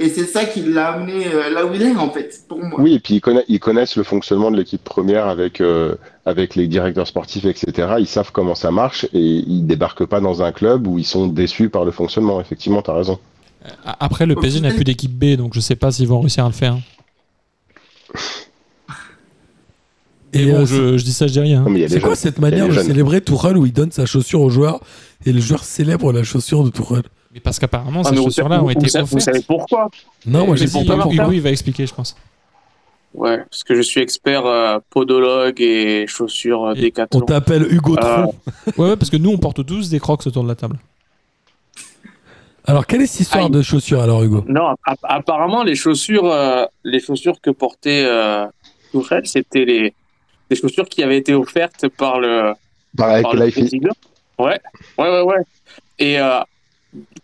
Et c'est ça qui l'a amené euh, là où il est, en fait, pour moi. oui, et puis ils connaissent, ils connaissent le fonctionnement de l'équipe première avec euh, avec les directeurs sportifs, etc. Ils savent comment ça marche et ils débarquent pas dans un club où ils sont déçus par le fonctionnement. Effectivement, t'as raison. A- Après, le PSG n'a plus d'équipe B, donc je sais pas s'ils vont réussir à le faire. Et Et bon, euh, je, je dis ça, je dis rien. A C'est quoi jeunes. cette manière de jeunes. célébrer Tourelle où il donne sa chaussure au joueur et le joueur célèbre la chaussure de Tourelle? Mais parce qu'apparemment, Ah, ces chaussures-là vous- ont été vous savez- vous savez pourquoi? Non, moi je sais pas pourquoi. Hugo, il va expliquer, je pense. Ouais, parce que je suis expert euh, podologue et chaussures euh, Et On t'appelle Hugo Euh, Tron. Ouais, ouais, parce que nous, on porte tous des crocs autour de la table. Alors, quelle est cette histoire Aïe. de chaussures alors, Hugo? Non, app- apparemment les chaussures, euh, les chaussures que portait euh, Tourelle, c'était les des chaussures qui avaient été offertes par le Pareil par avec le. Ouais, ouais, ouais, ouais. Et euh,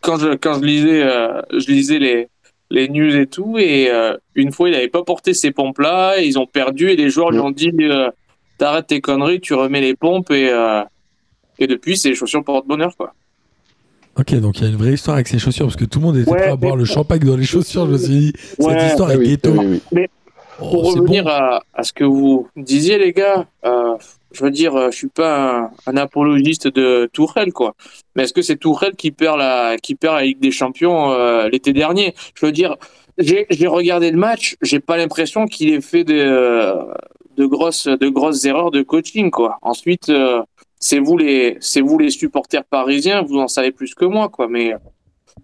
quand je quand je lisais euh, je lisais les les news et tout et euh, une fois il n'avait pas porté ces pompes là, ils ont perdu et les joueurs lui ont dit euh, t'arrêtes tes conneries, tu remets les pompes et euh, et depuis c'est les chaussures porte-bonheur quoi. Ok, donc il y a une vraie histoire avec ces chaussures parce que tout le monde était Ouais, prêt à boire mais- le champagne dans les chaussures. Je me suis dit, cette Ouais. histoire Ah est oui, ghetto. oui, oui. Oh, Pour revenir bon. à, à ce que vous disiez, les gars, euh, je veux dire, euh, je suis pas un, un apologiste de Tourelle, quoi. Mais est-ce que c'est Tourelle qui perd la, qui perd la Ligue des Champions euh, l'été dernier? Je veux dire, j'ai j'ai regardé le match, j'ai pas l'impression qu'il ait fait de, de grosses, de grosses erreurs de coaching, quoi. Ensuite, euh, c'est vous les, c'est vous les supporters parisiens, vous en savez plus que moi, quoi. Mais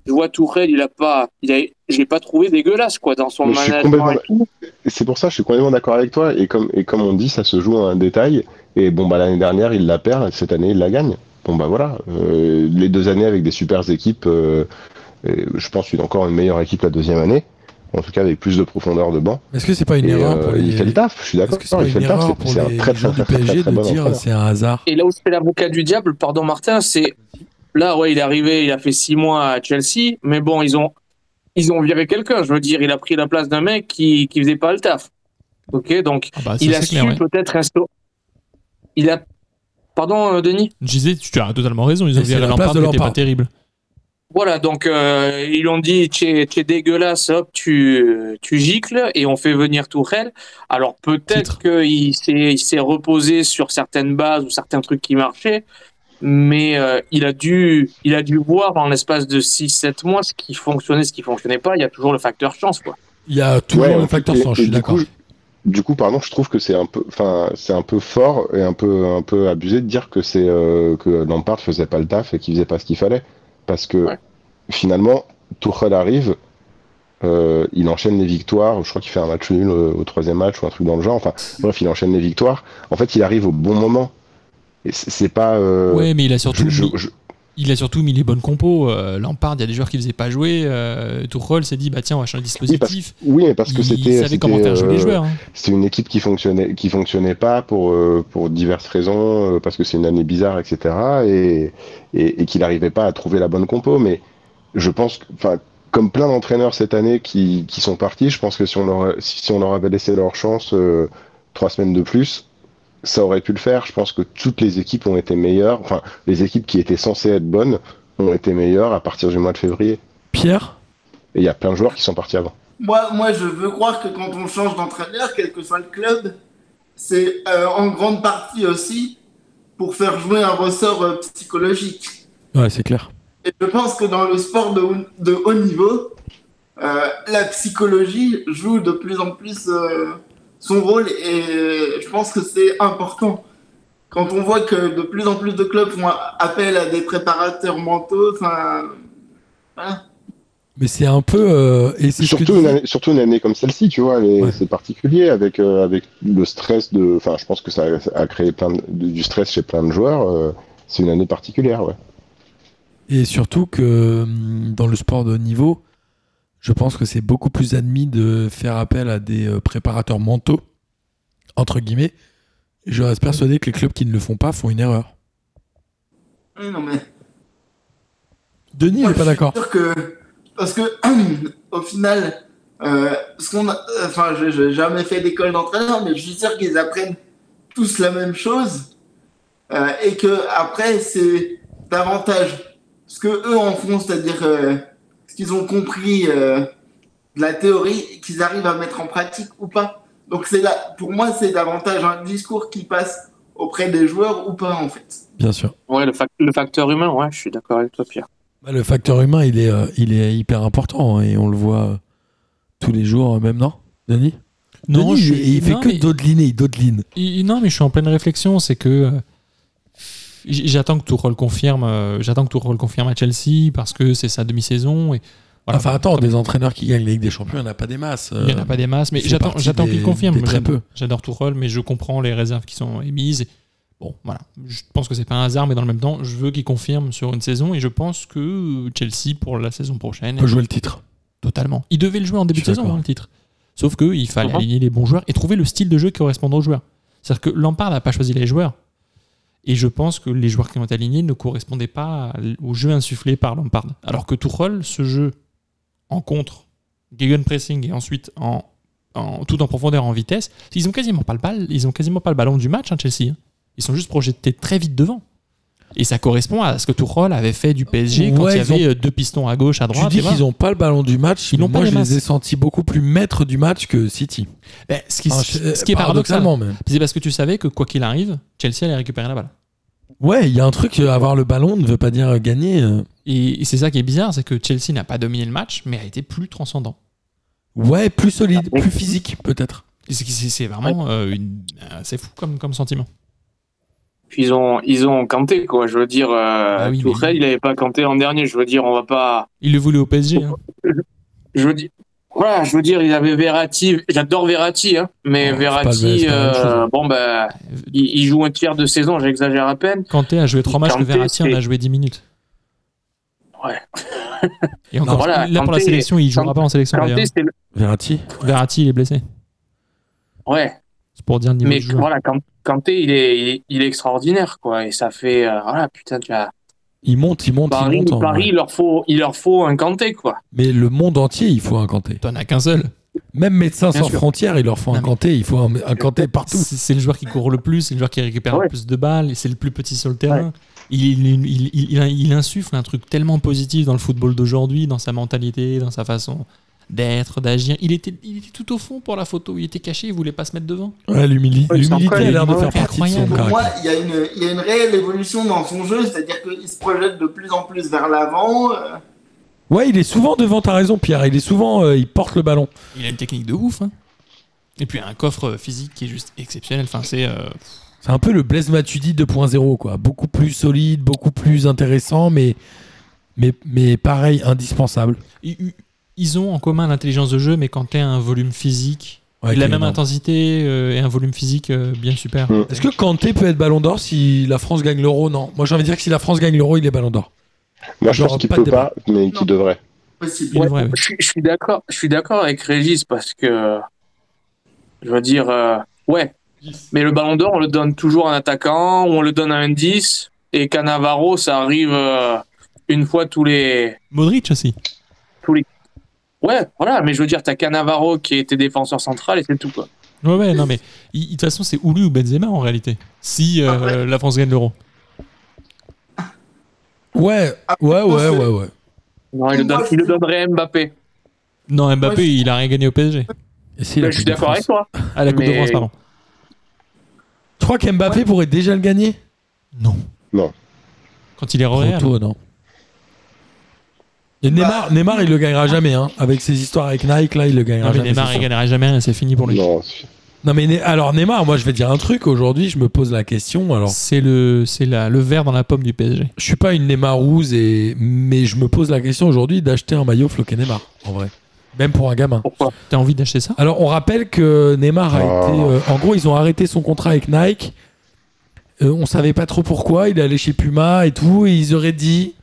je vois Tourelle, il a pas, il a, je l'ai pas trouvé dégueulasse, quoi, dans son je management C'est pour ça que je suis complètement d'accord avec toi. Et comme, et comme on dit, ça se joue à un détail. Et bon, bah, l'année dernière, il la perd. et Cette année, il la gagne. Bon, bah voilà. Euh, les deux années avec des super équipes, euh, je pense une encore une meilleure équipe la deuxième année. En tout cas, avec plus de profondeur de banc. Est-ce que c'est pas une Et erreur euh, pour les... il fait le taf, je suis Est-ce d'accord. que c'est pas il fait une le taf. erreur C'est pour c'est un les très, très, joueurs très, du très, très, PSG très de bon dire entraîneur. c'est un hasard? Et là où c'est l'avocat du diable, pardon Martin, c'est là ouais, il est arrivé, il a fait six mois à Chelsea, mais bon, ils ont ils ont viré quelqu'un. Je veux dire, il a pris la place d'un mec qui qui faisait pas le taf. Ok, donc Ah bah, il a su ouais. peut-être instaurer. Il a pardon euh, Denis? Je disais, tu as totalement raison, ils ont viré la place Lampard de qui était pas terrible. Voilà, donc euh, ils ont dit tu es, tu es dégueulasse, hop, tu, tu gicles et on fait venir Tourelle. Alors peut-être qu'il s'est il s'est reposé sur certaines bases ou certains trucs qui marchaient, mais euh, il a dû il a dû voir en l'espace de 6-7 mois ce qui fonctionnait, ce qui fonctionnait pas. Il y a toujours le facteur chance, quoi. il y a toujours Ouais, le facteur et- sang je suis du d'accord coup, Du coup, pardon, je trouve que c'est un peu, enfin, c'est un peu fort et un peu, un peu abusé de dire que c'est euh, que Lampard faisait pas le taf et qu'il faisait pas ce qu'il fallait, parce que Ouais. finalement, Tuchel arrive, euh, il enchaîne les victoires. Je crois qu'il fait un match nul euh, au troisième match ou un truc dans le genre. Enfin, bref, il enchaîne les victoires. En fait, il arrive au bon moment. C'est pas. euh, ouais, mais il a surtout, je- mis, je- il a surtout mis les bonnes compos. Euh, Lampard, il y a des joueurs qui faisaient pas jouer. Euh, s'est dit, bah tiens, on va changer le Oui, parce, dispositif. oui, mais parce que il c'était. savait comment c'était, faire jouer les euh, joueurs. hein. c'est une équipe qui fonctionnait qui fonctionnait pas pour euh, pour diverses raisons parce que c'est une année bizarre etc et et, et qu'il n'arrivait pas à trouver la bonne compo mais je pense que enfin comme plein d'entraîneurs cette année qui, qui sont partis je pense que si on leur si, si on leur avait laissé leur chance euh, trois semaines de plus ça aurait pu le faire. Je pense que toutes les équipes ont été meilleures. Enfin les équipes qui étaient censées être bonnes ont été meilleures à partir du mois de février. Pierre? Et il y a plein de joueurs qui sont partis avant. Moi, moi, je veux croire que quand on change d'entraîneur, quel que soit le club, c'est euh, en grande partie aussi pour faire jouer un ressort euh, psychologique. ouais c'est clair. Et je pense que dans le sport de, haut- de haut niveau, euh, la psychologie joue de plus en plus euh, son rôle et je pense que c'est important. Quand on voit que de plus en plus de clubs font appel à des préparateurs mentaux, enfin, voilà. mais c'est un peu euh, et surtout, une année, surtout une année comme celle-ci, tu vois, Ouais. c'est particulier avec, euh, avec le stress de. Enfin, je pense que ça a, créé plein de- du stress chez plein de joueurs. euh, c'est une année particulière, ouais. Et surtout que hum, dans le sport de haut niveau, je pense que c'est beaucoup plus admis de faire appel à des euh, préparateurs mentaux, entre guillemets. Et je reste persuadé que les clubs qui ne le font pas font une erreur. Oui, non mais. Denis n'est pas je suis d'accord. sûr que parce que au final, euh, ce qu'on a, enfin, je n'ai jamais fait d'école d'entraîneur, mais je suis sûr qu'ils apprennent tous la même chose euh, et que après c'est davantage ce que eux en font, c'est-à-dire euh, ce qu'ils ont compris euh, de la théorie qu'ils arrivent à mettre en pratique ou pas. Donc c'est là, pour moi, c'est davantage un discours qui passe auprès des joueurs ou pas en fait. Bien sûr. Ouais, le, fac- le facteur humain, ouais, je suis d'accord avec toi, Pierre. Bah, le facteur humain, il est, euh, il est hyper important hein, et on le voit euh, tous les jours, même non Denis? Non, Denis, je il, il fait non, que mais- dodeline. Et- non, mais je suis en pleine réflexion. C'est que euh, j'attends que Tuchel confirme. euh, j'attends que confirme à Chelsea parce que c'est sa demi-saison. Et voilà. enfin, attends, Comme- des entraîneurs qui gagnent la Ligue des Champions, il n'y en a pas des masses. Il n'y en a euh. pas des masses, mais j'attends, qu'il confirme. des très peu. J'adore Tourelle, mais je comprends les réserves qui sont émises. Et bon, voilà. Je pense que c'est pas un hasard, mais dans le même temps, je veux qu'il confirme sur une saison et je pense que Chelsea pour la saison prochaine, peut jouer le titre. totalement. Il devait le jouer en début de saison, hein, le titre. Sauf qu'il fallait aligner les bons joueurs et trouver le style de jeu qui correspond aux joueurs. C'est-à-dire que Lampard n'a pas choisi les joueurs. Et je pense que les joueurs qui ont été alignés ne correspondaient pas au jeu insufflé par Lampard. Alors que Tuchel, ce jeu en contre, gegenpressing et ensuite en, tout en profondeur, en vitesse, ils ont quasiment pas le ils ont quasiment pas le ballon du match, hein, Chelsea. hein. Ils sont juste projetés très vite devant. Et ça correspond à ce que Tuchel avait fait du PSG quand il y ils avait euh, deux pistons à gauche, à Tu droite. dis et voilà. qu'ils n'ont pas le ballon du match, Ils mais n'ont pas moi je les ai sentis beaucoup plus maîtres du match que City. Ce, qui, Enfin, ce je- qui est paradoxal, paradoxalement même. c'est parce que tu savais que quoi qu'il arrive, Chelsea allait récupérer la balle. Ouais, il y a un truc, euh, avoir le ballon ne veut pas dire euh, gagner. euh. Et, et c'est ça qui est bizarre, c'est que Chelsea n'a pas dominé le match, mais a été plus transcendant. Ouais, plus solide, Ah, plus physique peut-être. C'est vraiment euh, une, euh, c'est fou comme, comme sentiment. Puis ils ont, ils ont canté, quoi. Je veux dire, euh, Ah oui, Tourelle, mais- il avait pas canté l'an dernier. Je veux dire, on va pas. Il le voulait au PSG. hein. Je veux dire. Voilà, je veux dire, il avait Verratti. J'adore Verratti, hein, mais Verratti, pas chose. euh, bon, ben, il, il joue un tiers de saison, j'exagère à peine. Kanté a joué 3 matchs, le Verratti en a joué 10 minutes. Ouais. Et encore, voilà, là pour la sélection, il jouera Kanté- pas en sélection Kanté, le... Verratti. Verratti, il est blessé. Ouais, C'est pour dire le niveau mais du voilà, Kan- Kanté, il est, il est, il est extraordinaire, quoi. Et ça fait, euh, voilà, putain, tu as Il monte, il monte, Paris, il monte. en Paris, il leur faut, il leur faut un Kanté, quoi. Mais le monde entier, il faut un Kanté. T'en as qu'un seul. Même Médecins Bien sans sûr. frontières, il leur faut un Non, Kanté. Il faut un, un Kanté partout. C'est c'est le joueur qui court le plus, c'est le joueur qui récupère Ouais. le plus de balles, et c'est le plus petit sur le terrain. Il, il, il, il- il- il insuffle un truc tellement positif dans le football d'aujourd'hui, dans sa mentalité, dans sa façon d'être, d'agir. Il était, il était tout au fond pour la photo, il était caché, il voulait pas se mettre devant. Ouais, L'humilité a l'air de il- faire ouais, partie de son incroyable. Pour moi, il y, a une, il y a une réelle évolution dans son jeu, c'est-à-dire qu'il se projette de plus en plus vers l'avant. euh, Ouais, il est souvent devant, t'as raison, Pierre. Il est souvent, euh, il porte le ballon. Il a une technique de ouf. hein. Et puis un coffre physique qui est juste exceptionnel. Enfin, c'est. euh, C'est un peu le Blaise Matuidi 2.0, quoi. Beaucoup plus solide, beaucoup plus intéressant, mais, mais, mais pareil, indispensable. Ils ont en commun l'intelligence de jeu, mais quand tu as un volume physique, Ouais, la même intensité euh, et un volume physique euh, bien super. Mm. Est-ce que Kanté peut être ballon d'or si la France gagne l'euro? Non. Moi, j'ai envie de dire que si la France gagne l'euro, il est ballon d'or. Moi, je pense qu'il pas de peut pas, mais qu'il devrait. possible. Il Ouais, devrait, oui. je, suis- je suis d'accord. Je suis d'accord avec Régis parce que je veux dire, euh, ouais. Mais le Ballon d'Or, on le donne toujours à un attaquant ou on le donne à un 10 et Cannavaro, ça arrive euh, une fois tous les. Modric aussi. Ouais, voilà. Mais je veux dire, t'as Cannavaro qui était défenseur central et c'est tout quoi. Ouais, ouais, non, mais de toute façon, c'est Oulu ou Benzema en réalité. Si euh, Ah ouais. la France gagne l'euro. Ouais, Ah, ouais, ouais, ouais, ouais. Non, il le, donne- il le donnerait à Mbappé. Non, Mbappé, Ouais, il a rien gagné au PSG. Et si, la je suis Coupe de d'accord avec France. toi. À la Coupe de France, pardon. Tu crois qu'Mbappé pourrait déjà le gagner? Non. Non. Quand il est tôt, non. Et Neymar, Neymar, il le gagnera jamais, hein. Avec ses histoires avec Nike, là, il le gagnera Non, mais jamais. Neymar, c'est il gagnera jamais rien, c'est fini pour lui. Non, mais Ne- alors Neymar, moi, je vais dire un truc. Aujourd'hui, je me pose la question. Alors, C'est le, c'est la, le verre dans la pomme du PSG. je suis pas une Neymarouse, et... mais je me pose la question aujourd'hui d'acheter un maillot floqué Neymar, en vrai. Même pour un gamin. Pourquoi T'as envie d'acheter ça? Alors, on rappelle que Neymar a Oh. été. euh, en gros, ils ont arrêté son contrat avec Nike. Euh, on savait pas trop pourquoi. Il est allé chez Puma et tout. Et ils auraient dit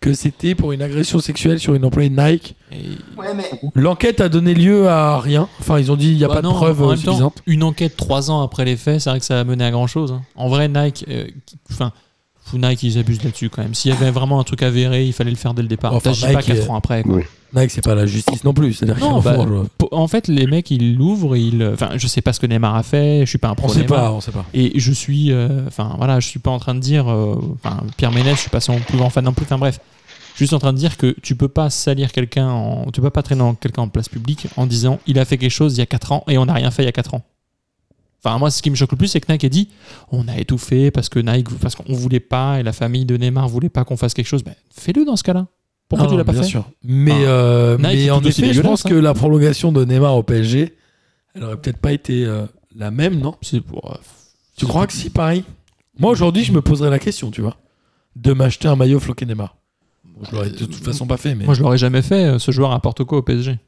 que c'était pour une agression sexuelle sur une employée de Nike. Et- Ouais, mais L'enquête a donné lieu à rien. Enfin, ils ont dit il n'y a Bah pas non, de preuves en même temps, suffisantes. Une enquête trois ans après les faits, c'est vrai que ça a mené à grand chose. En vrai, Nike, euh, enfin, Nike, ils abusent là-dessus quand même. S'il y avait vraiment un truc avéré, il fallait le faire dès le départ. Enfin, T'agis pas Nike, quatre euh, ans après. quoi. Oui. Nike, c'est pas la justice non plus. Non, bah, en fait, les mecs, ils l'ouvrent, ils, enfin, je sais pas ce que Neymar a fait, je suis pas un pro on sait Neymar. pas, on sait pas. Et je suis, euh, enfin voilà, je suis pas en train de dire, euh, enfin Pierre Ménès, je suis pas son plus grand fan non plus. Enfin bref, je suis juste en train de dire que tu peux pas salir quelqu'un, en, tu peux pas traîner quelqu'un en place publique en disant il a fait quelque chose il y a 4 ans et on n'a rien fait il y a 4 ans. Enfin moi, ce qui me choque le plus, c'est que Nike a dit on a étouffé parce que Nike, parce qu'on voulait pas et la famille de Neymar voulait pas qu'on fasse quelque chose. Ben, fais-le dans ce cas-là. Pourquoi Non, tu l'as pas bien fait sûr. Mais, euh, Nike mais est en effet, je pense hein. que la prolongation de Neymar au PSG, elle aurait peut-être pas été euh, la même, non? C'est pour. euh, Tu crois que si, pareil Moi, aujourd'hui, je me poserais la question, tu vois, de m'acheter un maillot floqué Neymar. Bon, je l'aurais de toute façon pas fait, mais. Moi, je l'aurais jamais fait. Ce joueur apporte quoi au PSG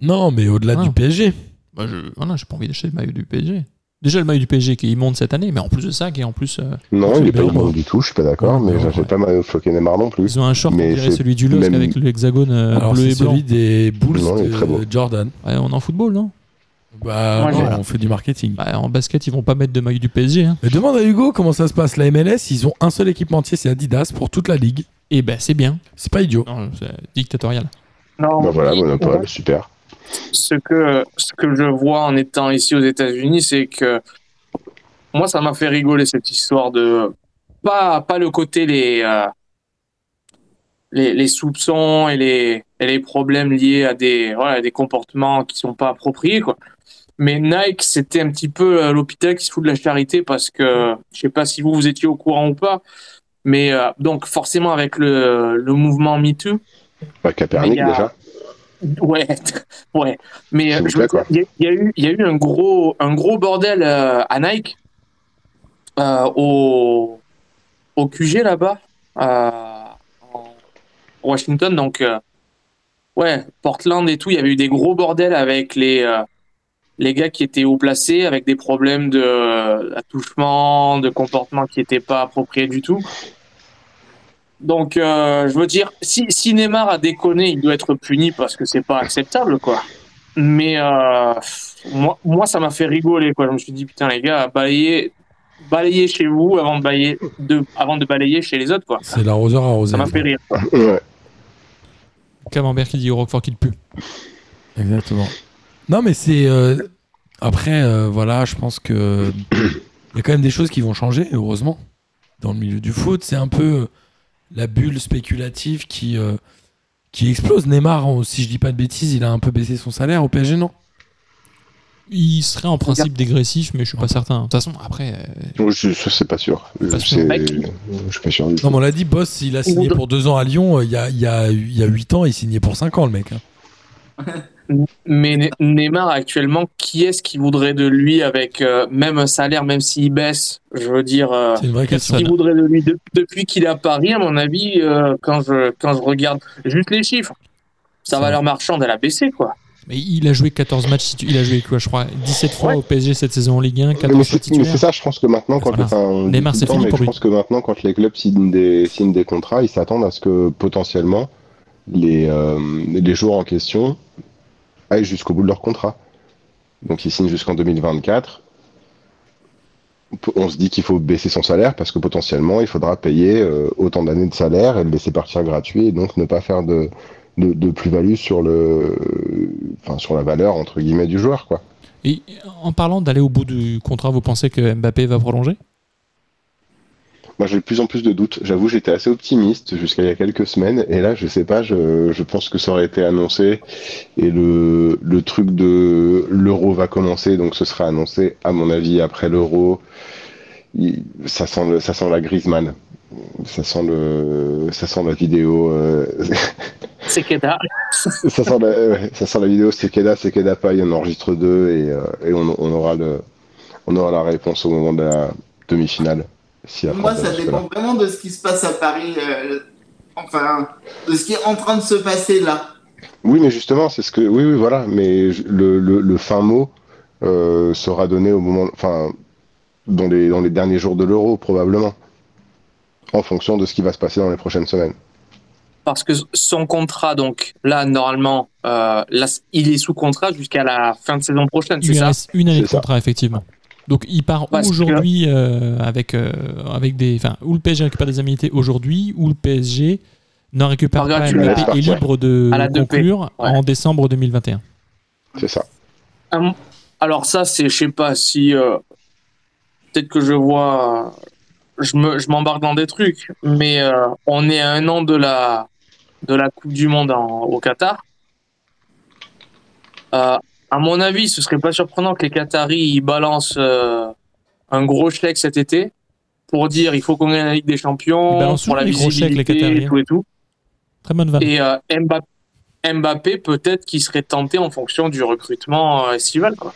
Non, mais au-delà Ah. du PSG. Bah, je, voilà, j'ai pas envie d'acheter le maillot du PSG. Déjà le maillot du PSG qui monte cette année, mais en plus de ça, qui est en plus. euh, Non, il est pas immonde du tout, je suis pas d'accord, Ouais, mais ouais. j'achète pas maillot floqué Neymar non plus. ils ont un short, Mais c'est celui du LOSC même- avec l'hexagone euh, bleu et blanc. celui des Bulls Non, est très beau. Jordan. Ouais, on est en football, non? Bah, non, on fait du marketing. Bah, En basket, ils vont pas mettre de maillot du PSG. Hein. Mais demande à Hugo comment ça se passe. La MLS, ils ont un seul équipementier, c'est Adidas pour toute la ligue. Et ben c'est bien. C'est pas idiot. Non, c'est dictatorial. Non. Bah voilà, il- monopole, super. Ce que, ce que je vois en étant ici aux États-Unis, c'est que moi, ça m'a fait rigoler cette histoire de pas, pas le côté les, euh, les, les soupçons et les, et les problèmes liés à des, voilà, des comportements qui sont pas appropriés, quoi. Mais Nike, c'était un petit peu euh, l'hôpital qui se fout de la charité parce que je sais pas si vous, vous étiez au courant ou pas, mais euh, donc forcément avec le, le mouvement MeToo, Bah, Kaepernick a- déjà. Ouais, ouais. Mais euh, il y, a- y eu, il y a eu un gros, un gros bordel euh, à Nike euh, au, au QG là-bas, en Washington. Donc, ouais, Portland et tout, il y avait eu des gros bordels avec les, les gars qui étaient haut placés, avec des problèmes de attouchement, de comportement qui n'étaient pas appropriés du tout. Donc, euh, je veux dire, si, si Neymar a déconné, il doit être puni parce que c'est pas acceptable, quoi. Mais euh, moi, moi, ça m'a fait rigoler, quoi. Je me suis dit, putain, les gars, balayez, balayez chez vous avant de balayer, de, avant de balayer chez les autres, quoi. C'est l'arroseur arrosé. Ça m'a fait rire. Ouais. Camembert qui dit au Roquefort qu'il pue. Exactement. Non, mais c'est. euh, Après, euh, voilà, je pense que. Il y a quand même des choses qui vont changer, heureusement. Dans le milieu du foot, c'est un peu euh, la bulle spéculative qui, euh, qui explose. Neymar, si je dis pas de bêtises, il a un peu baissé son salaire au PSG, non? Il serait en principe dégressif, mais je suis pas certain. De toute façon, après, euh, Je, je sais pas sûr. Je, suis pas sûr du. Non, mais on l'a dit, Boss, il a signé pour deux ans à Lyon. euh, Il y a, il y, a, il y a 8 ans, il signait pour 5 ans, le mec. hein. Mais Ne- Neymar, actuellement, qui est-ce qui voudrait de lui avec euh, même un salaire, même s'il baisse Je veux dire, euh, C'est une vraie question. qui voudrait de lui de- depuis qu'il est à Paris, à mon avis, euh, quand, je, quand je regarde juste les chiffres, sa valeur marchande, elle a baissé, quoi. mais il a joué 14 matchs, il a joué quoi, je crois, 17 fois Ouais. au PSG cette saison en Ligue 1, Mais 14 fois c'est mais titulaire. c'est ça, je pense que maintenant, quand Voilà. enfin, on dit Neymar, tout le c'est temps, fini mais pour je lui. pense que maintenant, quand les clubs signent des, signent des contrats, ils s'attendent à ce que potentiellement les, euh, les joueurs en question aillent jusqu'au bout de leur contrat. Donc ils signent jusqu'en 2024. On se dit qu'il faut baisser son salaire parce que potentiellement il faudra payer euh, autant d'années de salaire et le laisser partir gratuit et donc ne pas faire de, de, plus-value sur sur la valeur entre guillemets du joueur quoi. Et en parlant d'aller au bout du contrat, vous pensez que Mbappé va prolonger? Moi, j'ai de plus en plus de doutes. J'avoue, j'étais assez optimiste jusqu'à il y a quelques semaines. Et là, je sais pas, je, je pense que ça aurait été annoncé. Et le, le truc de l'euro va commencer. Donc, ce sera annoncé, à mon avis, après l'euro. Ça sent, le, ça sent la Griezmann. Ça sent, le, ça sent la vidéo. euh, C'est Keda. ça, sent la, ouais, ça sent la vidéo. C'est Keda, c'est Keda pas. Il en enregistre deux. Et, euh, et on, on, aura le, on aura la réponse au moment de la demi-finale. Si Moi, ça dépend vraiment de ce qui se passe à Paris. euh, enfin, de ce qui est en train de se passer là. Oui, mais justement, c'est ce que. Oui, oui, voilà. Mais le, le, le fin mot euh, sera donné au moment. Enfin, dans les, dans les derniers jours de l'euro, probablement. En fonction de ce qui va se passer dans les prochaines semaines. Parce que son contrat, donc, là, normalement, euh, là, il est sous contrat jusqu'à la fin de saison prochaine, Il c'est ça? reste une année de contrat, effectivement. Donc il part aujourd'hui euh, avec, euh, avec des. Enfin, ou le PSG récupère des aménités aujourd'hui, ou le PSG n'en récupère Par pas Ouais. est libre de À la 2P. conclure Ouais. en décembre 2021. C'est ça. Hum, Alors ça, c'est, je sais pas si euh, peut-être que je vois, je me, je m'embarque dans des trucs, mais euh, on est à un an de la de la Coupe du Monde en- au Qatar. Euh, à mon avis, ce serait pas surprenant que les Qataris ils balancent euh, un gros chèque cet été pour dire il faut qu'on gagne la Ligue des Champions pour la les visibilité Qataris, et tout et tout. Très bonne vanne. Et euh, Mbappé, Mbappé peut-être qu'il serait tenté en fonction du recrutement euh, estival quoi.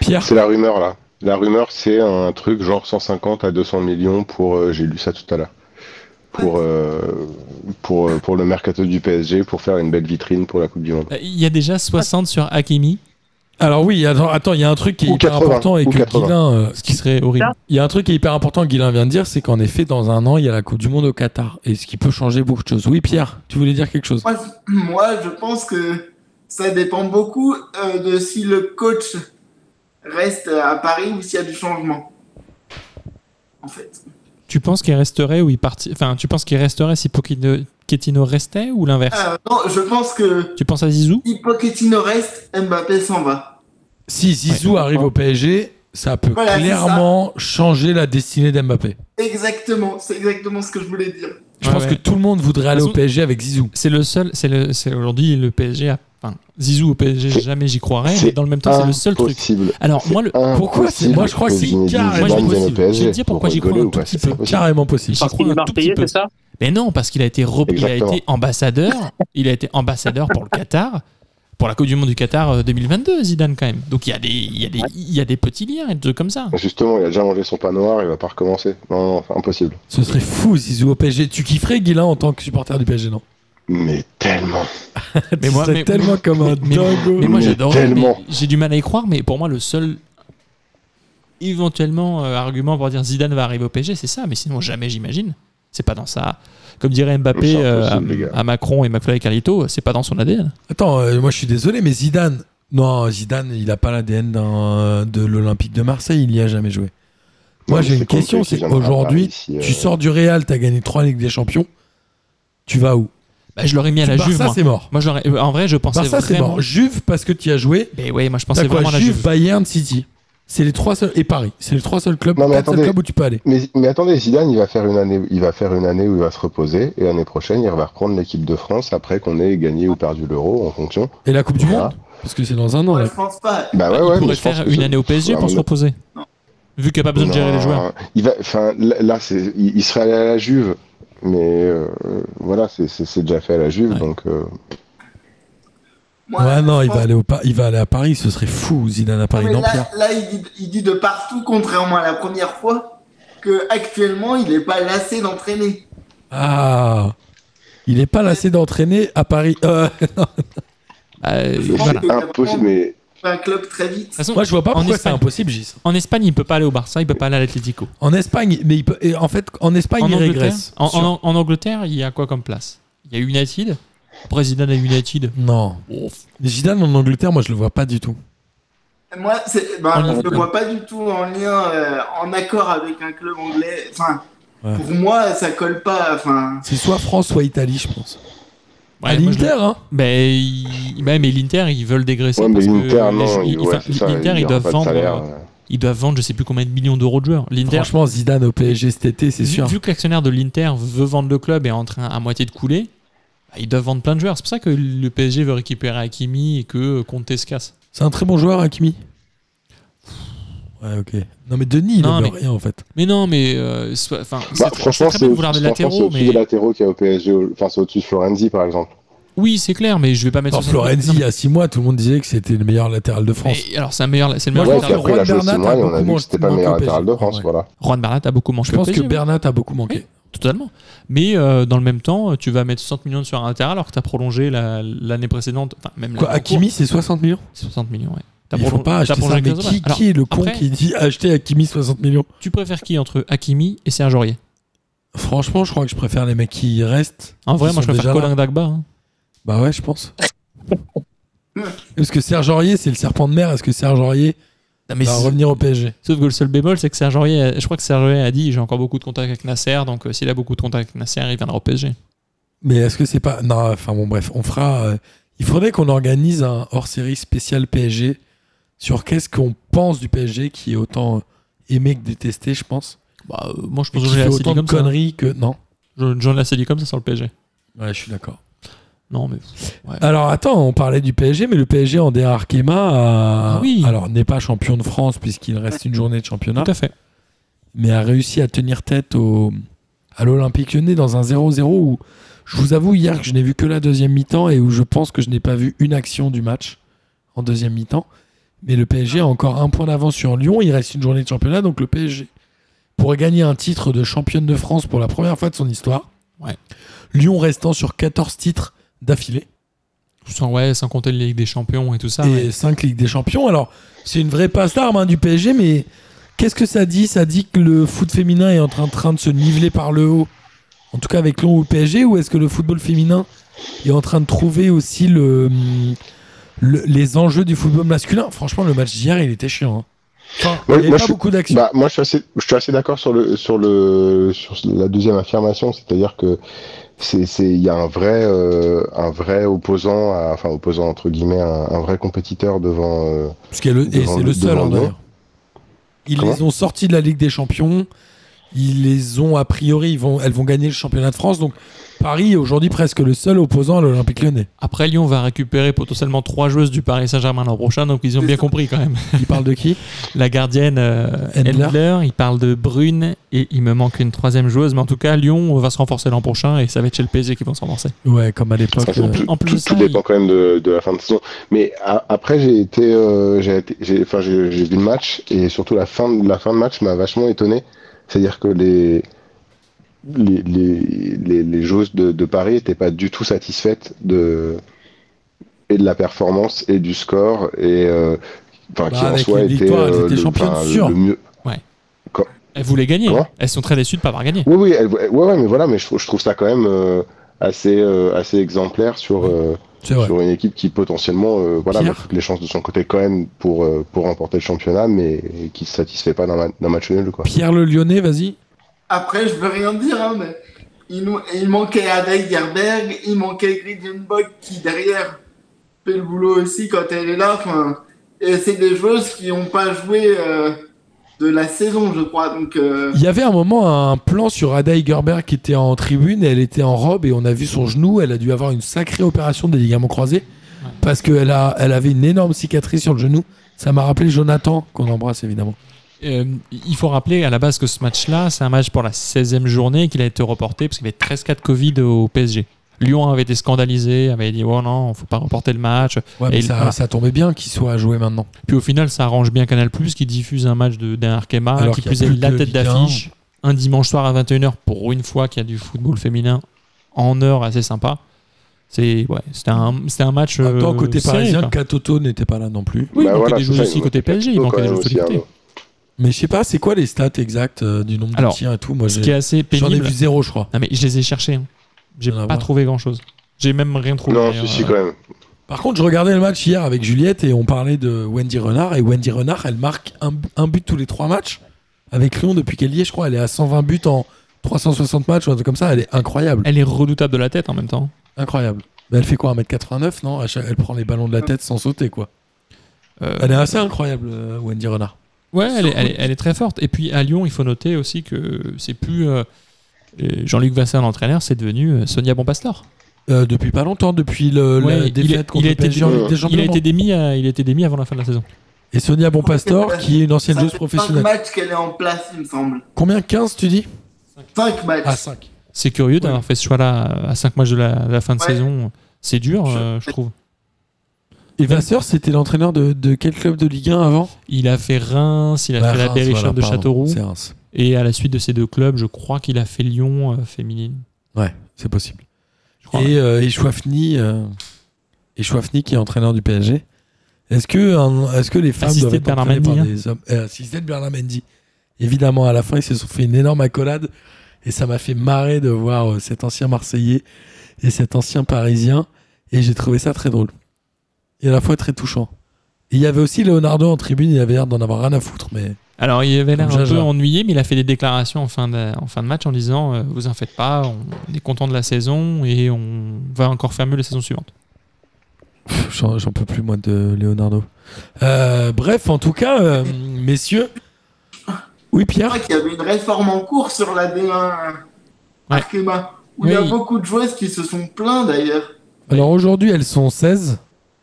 Pierre, C'est la rumeur, là. La rumeur, c'est un truc genre 150 à 200 millions pour. euh, J'ai lu ça tout à l'heure. Pour, euh, pour, pour le mercato du PSG, pour faire une belle vitrine pour la Coupe du Monde. Il y a déjà 60 sur Hakimi, alors oui, attends, attends, il y a un truc qui est Ou hyper 80, important et que 80. Guilain, euh, ce qui serait horrible. il y a un truc qui est hyper important que vient de dire, c'est qu'en effet, dans un an, il y a la Coupe du Monde au Qatar, et ce qui peut changer beaucoup de choses. Oui, Pierre, tu voulais dire quelque chose? Moi, moi, je pense que ça dépend beaucoup euh, de si le coach reste à Paris ou s'il y a du changement. En fait. Tu penses qu'il resterait ou il parti... Enfin, tu penses qu'il resterait si Pochettino restait ou l'inverse Euh, non, je pense que Tu penses à Zizou si Pochettino reste, Mbappé s'en va. Si Zizou Ouais. arrive au PSG, ça peut Voilà, clairement changer la destinée d'Mbappé. Exactement, c'est exactement ce que je voulais dire. Je Ouais, pense ouais. que tout le monde voudrait aller au PSG avec Zizou. C'est le seul, c'est le, c'est aujourd'hui le PSG. A, enfin, Zizou au PSG, jamais j'y croirais. Mais dans le même temps, c'est le seul truc. Impossible. Alors moi, le, Pourquoi c'est- moi, je crois que c'est carrément possible. Je vais te dire pourquoi j'y crois un tout petit peu. Carrément possible. Parce crois qu'il est Marseillais, c'est ça? Mais non, parce qu'il a été il a été ambassadeur, il a été ambassadeur pour le Qatar, pour la Coupe du Monde du Qatar euh, 2022, Zidane quand même. Donc il y a des, il y a des, il y a des petits liens et des trucs comme ça. Justement, il a déjà mangé son pain noir, il va pas recommencer. Non, non, c'est impossible. Ce serait fou Zizou au PSG. Tu kifferais Guilain en tant que supporter du PSG, non? Mais tellement. Mais moi- mais- tellement comme un Mais, dingo. mais moi j'adore. J'ai du mal à y croire, mais pour moi le seul éventuellement euh, argument pour dire Zidane va arriver au PSG, c'est ça. Mais sinon jamais j'imagine. C'est pas dans ça. Comme dirait Mbappé euh, à, Macron et McFly et Carlito, c'est pas dans son ADN. Attends, euh, moi je suis désolé, mais Zidane. Non, Zidane, il a pas l'ADN de l'Olympique de Marseille, il y a jamais joué. Moi j'ai une question, c'est viendra aujourd'hui, par ici, euh, tu sors du Real, t'as gagné 3 Ligues des Champions, tu vas où? Bah, je l'aurais mis à la Barça, Juve. Moi, c'est mort. Moi, je l'aurais- euh, en vrai, je pensais Barça, c'est vraiment. mort. Juve, parce que tu y as joué, Mais ouais, moi je pensais t'as quoi vraiment à la Juve, Juve. Bayern, City. C'est les trois seuls, et Paris. C'est les trois seuls clubs, Non, mais quatre seuls attendez. clubs où tu peux aller. Mais, mais attendez, Zidane, il va faire une année, il va faire une année où il va se reposer et l'année prochaine, il va reprendre l'équipe de France après qu'on ait gagné ou perdu l'Euro en fonction. Et la Coupe du Voilà. Monde? Parce que c'est dans un an. Moi, là. je pense pas. Bah ouais, il mais pourrait je pense faire que une c'est- année au PSG pour se Non, reposer. Vu qu'il n'y a pas besoin de gérer les non, joueurs. Il va, enfin, là, là, c'est, il, il serait allé à la Juve, mais euh, voilà, c'est, déjà fait à la Juve, Ouais. donc. euh, Moi, ouais, non, il va, aller au Pa- il va aller à Paris, ce serait fou, Zidane à Paris. Non, là, là, il, dit, il dit de partout, contrairement à la première fois, que actuellement il n'est pas lassé d'entraîner. Ah Il n'est pas lassé d'entraîner à Paris. Euh. Euh, voilà. impossible, mais un club très De vite. toute façon, Moi, je vois pas en pourquoi c'est Espagne, impossible, Gis. en Espagne, il peut pas aller au Barça, il peut pas aller à l'Atlético. En Espagne, mais il peut, et en fait, en Espagne, En il Angleterre, régresse. en, en- en Angleterre, il y a quoi comme place? Il y a United? Président à United? Non. Zidane en Angleterre, moi, je le vois pas du tout. Moi, c'est, ben, En je ne le vois pas du tout en lien, euh, en accord avec un club anglais. Enfin, Ouais. pour moi, ça colle pas. Enfin, C'est soit France, soit Italie, je pense. Ouais, à moi, je l'Inter, hein Ben, il- ouais, mais l'Inter, ils veulent dégraisser. ouais, mais parce que l'Inter, non, il- ouais, enfin, ça, l'Inter, ils doivent vendre. salaire, euh, euh. Ils doivent vendre, je sais plus combien de millions d'euros de joueurs. L'Inter, Franchement, Zidane au PSG cet été, c'est vu, sûr. vu que l'actionnaire de l'Inter veut vendre le club et est en train à moitié de couler, bah, ils doivent vendre plein de joueurs. C'est pour ça que le PSG veut récupérer Hakimi et que Conte se casse. C'est un très bon joueur, Hakimi. Ouais, ok. Non, mais Denis, il Non, mais- rien, en fait. Mais non, mais euh, soit- enfin, c'est Bah, c'est franchement, très c'est bien de au- vouloir des franchement, c'est latéraux, au-dessus mais des latéraux qu'il y a au PSG, au- enfin, c'est au-dessus de Florenzi, par exemple. oui, c'est clair, mais je vais pas mettre. Alors, 60 Florenzi, il y a 6 mois, tout le monde disait que c'était le meilleur latéral de France. mais- alors c'est un meilleur, c'est le meilleur Ouais, latéral. après, il a Juan joué 6 Bernat mois a et on a vu que c'était pas le meilleur latéral de France, Ouais. voilà. Juan Bernat a beaucoup manqué. Je pense que. Bernat a beaucoup manqué. Totalement. Mais euh, dans le même temps, tu vas mettre 60 millions sur un latéral alors que tu as prolongé la- l'année précédente. Enfin, même Quoi, Hakimi, c'est 60 millions? Cours, 60 millions, ouais. Il faut pas acheter ça. Mais 15 qui. Alors, qui est le con après- qui dit acheter Hakimi 60 millions Tu préfères qui entre Hakimi et Serge Aurier? Franchement, je crois que je préfère les mecs qui restent. En vrai, moi je préfère. Colin Dagba. hein. Bah ouais, je pense. Est-ce que Serge Aurier, c'est le serpent de mer Est-ce que Serge Aurier Non, mais va revenir au PSG Sauf que le seul bémol, c'est que Serge Aurier, a- je crois que Serge Aurier a dit j'ai encore beaucoup de contacts avec Nasser, donc euh, s'il a beaucoup de contacts avec Nasser, il viendra au PSG. Mais est-ce que c'est pas. Non, enfin bon, bref, on fera. euh, Il faudrait qu'on organise un hors-série spécial PSG sur qu'est-ce qu'on pense du PSG qui est autant aimé que détesté, je pense. Bah, euh, moi je pense que j'ai autant de ça. conneries que. Non. Je- J'en ai assez dit comme ça sur le PSG. Ouais, je suis d'accord. Non, mais. ouais. Alors attends, on parlait du PSG, mais le PSG en Arkema a... Ah oui. alors n'est pas champion de France puisqu'il reste une journée de championnat, Tout à fait. mais a réussi à tenir tête au... à l'Olympique Lyonnais dans un 0-0 où je vous avoue hier que je n'ai vu que la deuxième mi-temps et où je pense que je n'ai pas vu une action du match en deuxième mi-temps. Mais le PSG a encore un point d'avance sur Lyon, il reste une journée de championnat, donc le PSG pourrait gagner un titre de championne de France pour la première fois de son histoire. Ouais. Lyon restant sur 14 titres d'affilée. Sans, ouais, sans compter la Ligue des Champions et tout ça. et ouais. 5 Ligues des Champions. Alors, c'est une vraie passe d'armes hein, du PSG, mais qu'est-ce que ça dit? Ça dit que le foot féminin est en train, train de se niveler par le haut, en tout cas avec Lyon ou le PSG, ou est-ce que le football féminin est en train de trouver aussi le, le- les enjeux du football masculin Franchement, le match d'hier, il était chiant. hein. Enfin, il n'y avait pas je- beaucoup d'action. Bah, moi, je suis assez, je suis assez d'accord sur le, sur le, sur la deuxième affirmation, c'est-à-dire que c'est, il y a un vrai, euh, un vrai opposant, à- enfin opposant entre guillemets, un, un vrai compétiteur devant. euh, Parce qu'il et c'est le- seul, hein, d'ailleurs. Ils Comment les ont sortis de la Ligue des Champions. Ils les ont, a priori, ils vont, elles vont gagner le championnat de France. Donc, Paris est aujourd'hui presque le seul opposant à l'Olympique lyonnais. Après, Lyon va récupérer potentiellement trois joueuses du Paris Saint-Germain l'an prochain, donc ils ont bien compris quand même. Il parle de qui? La gardienne euh, Endler. Endler, il parle de Brune et il me manque une troisième joueuse, mais en tout cas, Lyon va se renforcer l'an prochain et ça va être chez le PSG qui vont se renforcer. Ouais, comme à l'époque. Euh, tout, en plus tout- de ça, tout dépend il- quand même de, de la fin de saison. Mais a- après, j'ai été, euh, j'ai enfin, vu le match et surtout la fin, de- la fin de match m'a vachement étonné. C'est-à-dire que les, les, les, les, les joueuses de, de Paris n'étaient pas du tout satisfaites de, et de la performance et du score et, euh, enfin, Bah, qui en soi était, euh, étaient le, sûr. le mieux. Elles voulaient gagner. Comment? Elles sont très déçues de ne pas avoir gagné. Oui, oui, ouais, ouais, mais voilà, mais je, trouve- je trouve ça quand même euh, assez, euh, assez exemplaire sur, vrai. sur une équipe qui potentiellement euh, voilà, met toutes les chances de son côté quand même pour, euh, pour remporter le championnat, mais qui ne se satisfait pas d'un ma- match nul. Quoi. Pierre le Lyonnais, vas-y. Après, je veux rien dire, hein, mais il, nous, il manquait Adèle Gerberg, il manquait Gridenbach qui derrière fait le boulot aussi quand elle est là. Enfin, et c'est des joueuses qui n'ont pas joué euh, de la saison, je crois. Donc, euh, Il y avait un moment un plan sur Ada Gerber qui était en tribune et elle était en robe et on a vu son genou. Elle a dû avoir une sacrée opération des ligaments croisés parce qu'elle a, elle avait une énorme cicatrice sur le genou. Ça m'a rappelé Jonathan, qu'on embrasse évidemment. Euh, il faut rappeler à la base que ce match-là, c'est un match pour la 16e journée qu'il a été reporté parce qu'il y avait 13 cas de Covid au PSG. Lyon avait été scandalisé, avait dit oh non, faut pas reporter le match. Ouais, Et mais il- ça, voilà. ça tombait bien qu'il soit joué maintenant. Puis au final, ça arrange bien Canal qui diffuse un match de d'un Arkema, Alors qui a plus est plus la tête d'affiche un dimanche soir à 21h pour une fois qu'il y a du football féminin en heure assez sympa. C'est ouais, c'était un, c'était un match. En même temps, euh, côté serré, parisien, quoi. Katoto n'était pas là non plus. Oui, il Bah manquait voilà, des c'est joueurs aussi il côté PSG, il manquait des joueurs hein. Mais je sais pas, c'est quoi les stats exactes euh, du nombre Alors, de tirs et tout? Moi, Ce qui est assez j'en ai pénible. vu zéro, je crois. Non mais je les ai cherchés. hein. J'ai pas trouvé grand chose. J'ai même rien trouvé. Non, si, si, quand même. Par contre, je regardais le match hier avec Juliette et on parlait de Wendy Renard. Et Wendy Renard, elle marque un, un but tous les trois matchs avec Lyon depuis qu'elle y est. Je crois elle est à 120 buts en 360 matchs ou un truc comme ça. Elle est incroyable. Elle est redoutable de la tête en même temps. Incroyable. Mais elle fait quoi 1m89 Non? Elle prend les ballons de la tête sans sauter, quoi. Euh, Elle est assez incroyable, euh, Wendy Renard. Ouais, elle est, elle, est, elle est très forte. Et puis à Lyon, il faut noter aussi que c'est plus euh, euh, Jean-Luc Vasseur, l'entraîneur, c'est devenu euh, Sonia Bonpastor. Euh, depuis pas longtemps, depuis le, Ouais, la il défaite contre il a été PSG en dé- Ligue des Il a été démis, à- il a été démis avant la fin de la saison. Et Sonia Bonpastor, qui est une ancienne ça joueuse fait professionnelle. 5 matchs qu'elle est en place, il me semble. Combien? 15, tu dis? 5 matchs. Ah, 5. C'est curieux d'avoir fait ce choix-là à 5 matchs de la, fin de Ouais. saison. C'est dur, Je- euh, je trouve. Et Vasseur, c'était l'entraîneur de, de quel club de Ligue 1 avant? Il a fait Reims, il a Bah, fait la Reims, Berrichonne voilà, de pardon, Châteauroux. C'est Reims. Et à la suite de ces deux clubs, je crois qu'il a fait Lyon euh, féminine. Ouais, c'est possible. Je crois. Et, euh, et euh, et qui est entraîneur du PSG. Est-ce que, est-ce que les femmes Assisté doivent de être Bernard entraînées par Mendy, hein. des hommes? Euh, Assisté de Bernard Mendy. Évidemment, à la fin, ils se sont fait une énorme accolade. Et ça m'a fait marrer de voir euh, cet ancien Marseillais et cet ancien Parisien. Et j'ai trouvé ça très drôle. Et à la fois très touchant. Et il y avait aussi Leonardo en tribune, il avait l'air d'en avoir rien à foutre. Mais Alors, il avait l'air un peu ennuyé, mais il a fait des déclarations en fin de, en fin de match en disant euh, Vous en faites pas, on est content de la saison et on va encore faire mieux la saison suivante. j'en peux plus, moi, de Leonardo. Euh, bref, en tout cas, euh, messieurs. Oui, Je Pierre crois qu'il y avait une réforme en cours sur la D1 Arkema. Où il y a Oui. beaucoup de joueuses qui se sont plaints d'ailleurs. Alors aujourd'hui, elles sont 16.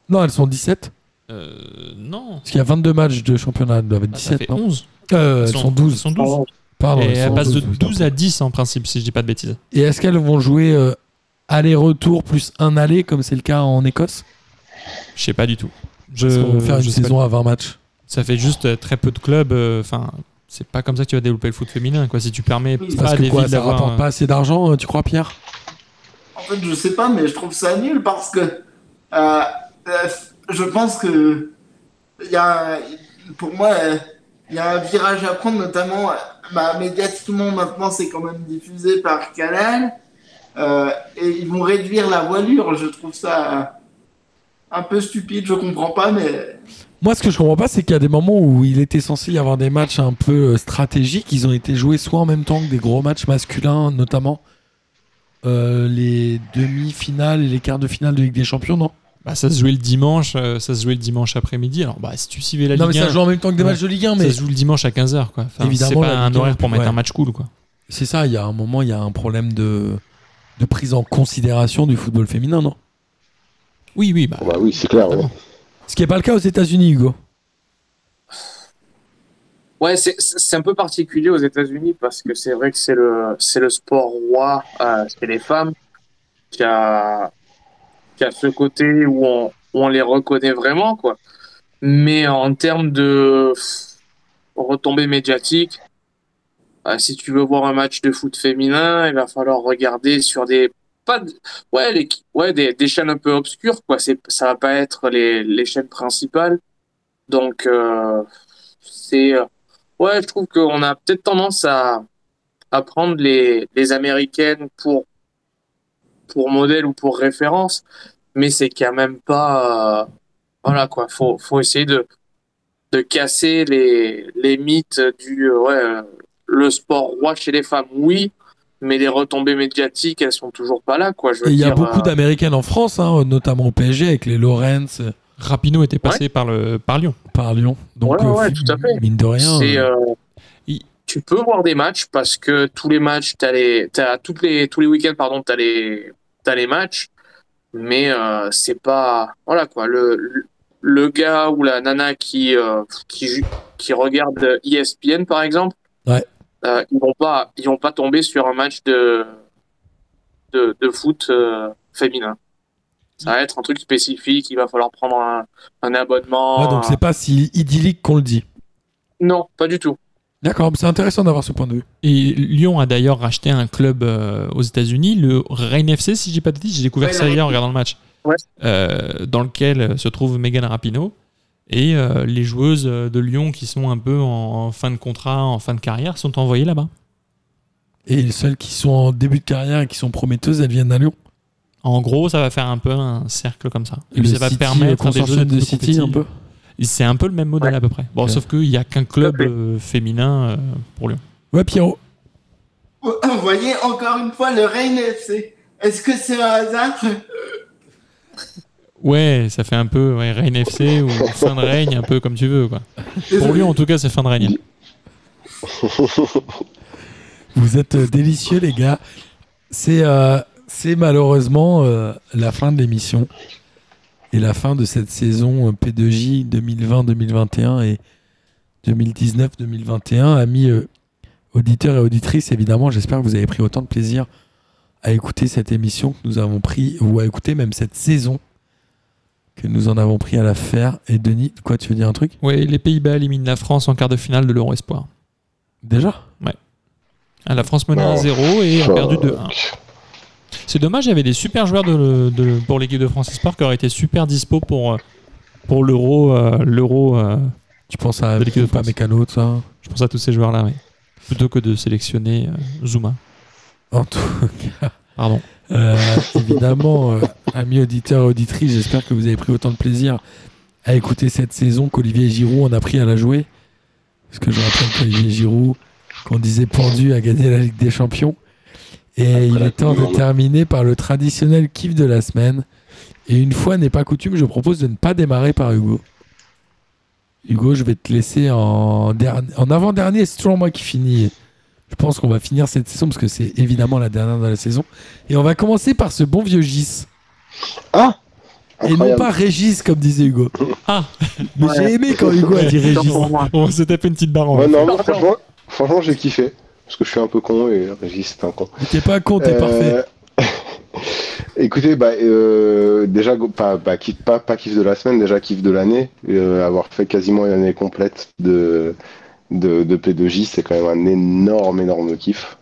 Non, elles sont 17. Euh, non. Parce qu'il y a 22 matchs de championnat. Elles doivent être Ah, ça 17, fait non 11. Euh, Elles sont 12. Elles sont 12. Pardon. et elles à sont base de 12, 12 à 10 en principe, si je dis pas de bêtises. Et est-ce qu'elles vont jouer euh, aller-retour plus un aller, comme c'est le cas en Écosse? Je sais pas du tout. Je, Parce qu'on va faire je une sais pas saison à 20 matchs. Ça fait juste euh, très peu de clubs. euh, Enfin, c'est pas comme ça que tu vas développer le foot féminin. Quoi. Si tu permets pas Parce à que des quoi, villes ça d'avoir. rapporte un- pas assez d'argent, euh, tu crois, Pierre? En fait, je sais pas, mais je trouve ça nul parce que euh, euh, je pense que y a, pour moi, il y a un virage à prendre, notamment, bah, médiatiquement maintenant, c'est quand même diffusé par Canal, euh, et ils vont réduire la voilure. Je trouve ça un peu stupide, je comprends pas, mais Moi, ce que je comprends pas, c'est qu'il y a des moments où il était censé y avoir des matchs un peu euh, stratégiques. Ils ont été joués soit en même temps que des gros matchs masculins, notamment euh, les demi-finales et les quarts de finale de Ligue des Champions, non? Bah, ça se jouait le dimanche, euh, ça se jouait le dimanche après-midi. Alors, bah, si tu suivais la Non, mais Ligue 1, ça joue en même temps que des Ouais. matchs de Ligue 1, ça mais se joue le dimanche à 15h. Quoi. Enfin, Évidemment, c'est pas la un Ligue 1, horaire pour mettre ouais. un match cool. Quoi. c'est ça, il y a un moment, il y a un problème de, de prise en considération du football féminin, non? Oui, oui, bah, Bah oui, c'est clair. ouais. Ce qui n'est pas le cas aux États-Unis, Hugo. Ouais, c'est- un peu particulier aux États-Unis parce que c'est vrai que c'est le, c'est le sport roi, euh, c'est les femmes qui a, qui a ce côté où on, les reconnaît vraiment, quoi. Mais en termes de retombées médiatiques, euh, si tu veux voir un match de foot féminin, il va falloir regarder sur des pas ouais, des, chaînes un peu obscures, quoi. C'est, ça va pas être les, chaînes principales. Donc, euh, c'est, euh, Ouais, je trouve qu'on a peut-être tendance à, prendre les Américaines pour, pour modèle ou pour référence, mais c'est quand même pas. euh, voilà quoi, faut, faut essayer de, de casser les, les mythes du. euh, ouais, euh, le sport roi chez les femmes, oui, mais les retombées médiatiques, elles sont toujours pas là, quoi. Je veux Et il y a beaucoup euh, d'Américaines en France, hein, notamment au PSG, avec les Lawrence euh, Rapino était passé par, le, par Lyon. par Lyon. Donc, Ouais, ouais, fi- tout à fait. mine de rien. C'est, euh, euh, tu peux voir des matchs parce que tous les matchs, t'as les, t'as toutes les, tous les week-ends, pardon, t'as les, t'as les matchs, mais euh, c'est pas, voilà quoi, le, le- gars ou la nana qui, euh, qui, qui regarde ESPN par exemple, Ouais. euh, ils vont pas, ils vont pas tomber sur un match de, de, de foot euh, féminin. Ça va être un truc spécifique, il va falloir prendre un, un abonnement. ouais, donc c'est pas si idyllique qu'on le dit. Non, pas du tout. D'accord, c'est intéressant d'avoir ce point de vue. Et Lyon a d'ailleurs racheté un club euh, aux États-Unis, le Reign FC, si j'ai pas de bêtises, j'ai découvert Ouais, ça hier en regardant le match, Ouais. Euh, dans lequel euh, se trouve Megan Rapinoe et euh, les joueuses de Lyon qui sont un peu en, en fin de contrat, en fin de carrière, sont envoyées là-bas. Et celles qui sont en début de carrière et qui sont prometteuses, elles viennent à Lyon. En gros, ça va faire un peu un cercle comme ça. Et puis ça va City, permettre le à des consortium joueuses de City, un peu. C'est un peu le même modèle Ouais. à peu près. Bon, sauf qu'il n'y a qu'un club euh, féminin euh, pour Lyon. Ouais, Pierrot. Vous voyez encore une fois le Reign FC. Est-ce que c'est un hasard? Ouais, ça fait un peu ouais, Reign FC ou fin de règne, un peu comme tu veux. Quoi. Pour Lyon, en tout cas, c'est fin de règne. Vous êtes euh, délicieux, les gars. C'est euh, c'est malheureusement euh, la fin de l'émission et la fin de cette saison euh, P2J 2020-2021 et 2019-2021. Amis euh, auditeurs et auditrices, évidemment, j'espère que vous avez pris autant de plaisir à écouter cette émission que nous avons pris, ou à écouter même cette saison que nous en avons pris à la faire. Et Denis, quoi, tu veux dire un truc? Ouais, les Pays-Bas éliminent la France en quart de finale de l'Euro Espoir. Déjà? Ah, La France menait Oh, 1-0 et a perdu fuck. 2-1. C'est dommage, il y avait des super joueurs de, de- pour l'équipe de France Esport qui auraient été super dispo pour, euh, pour l'Euro. euh, l'Euro euh, Tu penses à De l'équipe de pas France. Mécano, tout ça je pense à tous ces joueurs-là, oui. Plutôt que de sélectionner euh, Zuma. En tout Pardon. Euh, évidemment, amis auditeurs et auditrices, j'espère que vous avez pris autant de plaisir à écouter cette saison qu'Olivier Giroud en a pris à la jouer. Parce que je rappelle qu'Olivier Giroud, qu'on disait pendu, a gagné la Ligue des Champions. Et il est temps de terminer par le traditionnel kiff de la semaine. Et une fois n'est pas coutume, je propose de ne pas démarrer par Hugo. Hugo, je vais te laisser en, derni- en avant-dernier. C'est toujours moi qui finis. Je pense qu'on va finir cette saison parce que c'est évidemment la dernière de la saison. Et on va commencer par ce bon vieux Gis. Ah Et non pas Régis, comme disait Hugo. Ah Mais j'ai aimé quand Hugo a dit Ouais. Régis. On va se taper une petite barre en Ouais, non, franchement, franchement j'ai kiffé. Parce que je suis un peu con et Régis, c'est un con. T'es pas con, t'es Euh, parfait. Écoutez, bah, euh, déjà, pas, pas, kiff, pas, pas kiff de la semaine, déjà kiff de l'année. Euh, avoir fait quasiment une année complète de, de, de P2J, c'est quand même un énorme, énorme kiff.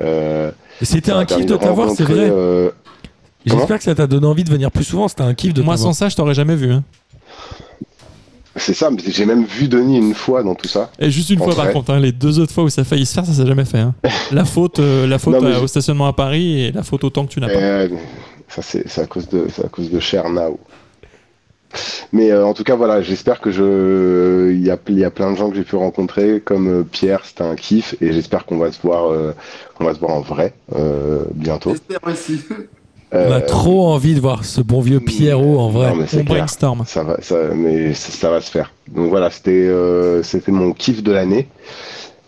Euh, Et C'était un kiff de t'avoir, c'est vrai. euh, J'espère que ça t'a donné envie de venir plus souvent. C'était un kiff de Moi, sans ça, je t'aurais jamais vu. hein. C'est ça, mais j'ai même vu Denis une fois dans tout ça. Et juste une fois, par contre, hein, les deux autres fois où ça a failli se faire, ça s'est jamais fait. hein. La faute, euh, la faute Non, mais je- au stationnement à Paris et la faute au temps que tu n'as pas. Euh, ça c'est à cause de à cause de Cher Now. Mais euh, en tout cas voilà, j'espère que je il y a il y a plein de gens que j'ai pu rencontrer comme euh, Pierre, c'était un kiff et j'espère qu'on va se voir euh, on va se voir en vrai euh, bientôt. J'espère aussi. On a Euh, trop envie de voir ce bon vieux Pierrot en vrai. non, On brainstorm. Ça va, ça, mais ça, ça va se faire. Donc voilà, c'était euh, c'était mon kiff de l'année.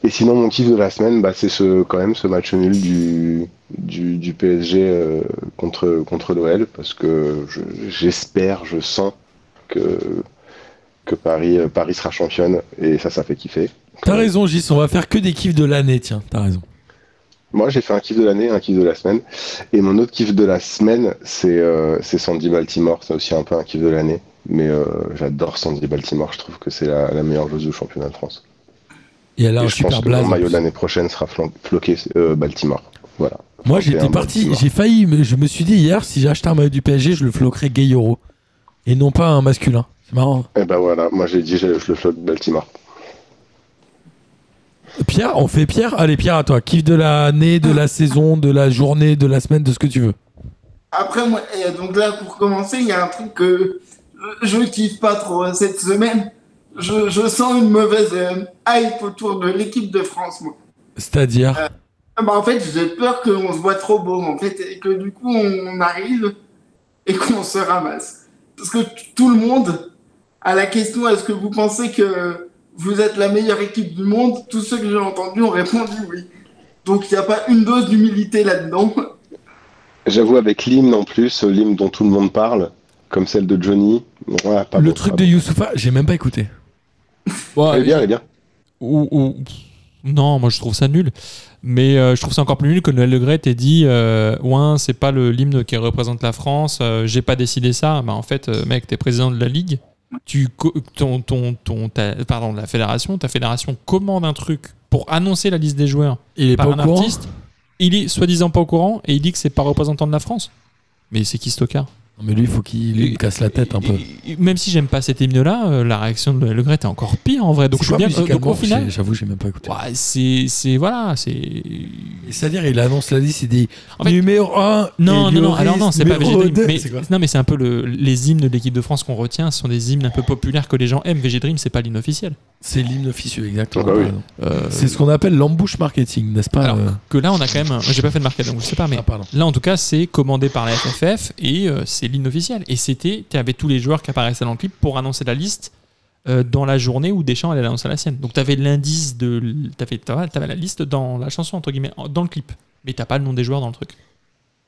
Et sinon, mon kiff de la semaine, bah, c'est ce, quand même ce match nul du, du, du PSG euh, contre, contre l'OL, parce que je- j'espère, je, sens que, que Paris, euh, Paris sera championne, et ça, ça fait kiffer. T'as raison, Gis, on va faire que des kiffs de l'année, tiens, t'as raison. Moi, j'ai fait un kiff de l'année, un kiff de la semaine. Et mon autre kiff de la semaine, c'est euh, Sandy Baltimore. C'est aussi un peu un kiff de l'année. Mais euh, j'adore Sandy Baltimore. Je trouve que c'est la, la meilleure joueuse du championnat de France. Et elle a Et un je pense super que blaze. mon maillot de l'année prochaine sera floqué euh, Baltimore. Voilà. Moi, j'étais parti, j'ai failli, mais je me suis dit hier, si j'achetais un maillot du PSG, je le floquerais Gayoro. Et non pas un masculin. C'est marrant. Et ben voilà, moi j'ai dit je, je le floque Baltimore. Pierre, on fait Pierre Allez, Pierre, à toi. Kiff de l'année, de la saison, de la journée, de la semaine, de ce que tu veux. Après, moi, et donc là, pour commencer, il y a un truc que je kiffe pas trop euh, cette semaine. Je, je sens une mauvaise euh, hype autour de l'équipe de France, moi. C'est-à-dire. Ah Bah, en fait, j'ai peur qu'on se voit trop beau, en fait, et que du coup, on arrive et qu'on se ramasse. Parce que tout le monde, à la question est-ce que vous pensez que vous êtes la meilleure équipe du monde, tous ceux que j'ai entendus ont répondu oui. Donc, il n'y a pas une dose d'humilité là-dedans. J'avoue avec l'hymne en plus, l'hymne dont tout le monde parle, comme celle de Johnny. Ouais, pas le bon, truc pas de bon. Youssoufa, j'ai même pas écouté. Bon, Elle est bien, elle est bien. ou- ou- Non, moi je trouve ça nul. Mais euh, je trouve ça encore plus nul que Noël Le Gret ait dit euh, Ouin, c'est pas le l'hymne qui représente la France, euh, j'ai pas décidé ça. Bah, en fait, euh, mec, t'es président de la Ligue, tu, ton, ton, ton, ta- pardon, la fédération, ta fédération commande un truc pour annoncer la liste des joueurs Il est par pas au un courant artiste. Il est soi-disant pas au courant et il dit que c'est pas représentant de la France. Mais c'est qui Stockard mais lui, il faut qu'il lui casse la tête un peu. Même si j'aime pas cet hymne-là, euh, la réaction de Le Gret est encore pire en vrai. Donc C'est je suis bien. euh, donc au musicalement final, J'avoue, j'ai même pas écouté. ouais, c'est c'est voilà, c'est C'est-à-dire, il annonce la liste, il dit En fait- numéro 1. Non, non, non, alors non, c'est pas Dream. Mais, C'est non, mais c'est un peu le- les hymnes de l'équipe de France qu'on retient. Ce sont des hymnes un peu populaires que les gens aiment. VG Dream, c'est pas l'hymne officiel. C'est l'hymne officieux, exactement. Ah bah oui. Euh, C'est ce qu'on appelle l'embouche marketing, n'est-ce pas alors euh que là, on a quand même. J'ai pas fait de market, donc je sais pas, mais Ah, là, en tout cas, c'est commandé par la FFF et euh, c'est l'hymne officiel. Et c'était, tu avais tous les joueurs qui apparaissaient dans le clip pour annoncer la liste. euh, dans la journée où Deschamps allait annoncer la sienne. Donc tu avais l'indice de. Tu avais, la liste dans la chanson, entre guillemets, dans le clip. Mais t'as pas le nom des joueurs dans le truc.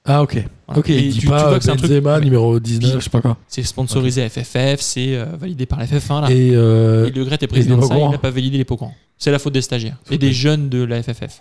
Ah, ok. Voilà. Ok, Et tu- vois que c'est un truc- mais- numéro 19, je sais pas quoi. C'est sponsorisé FFF, c'est euh, validé par la FF1 là. Et, euh, Et Le Gret est président de ça, il n'a pas validé les pots courants. C'est la faute des stagiaires et des jeunes de la FFF.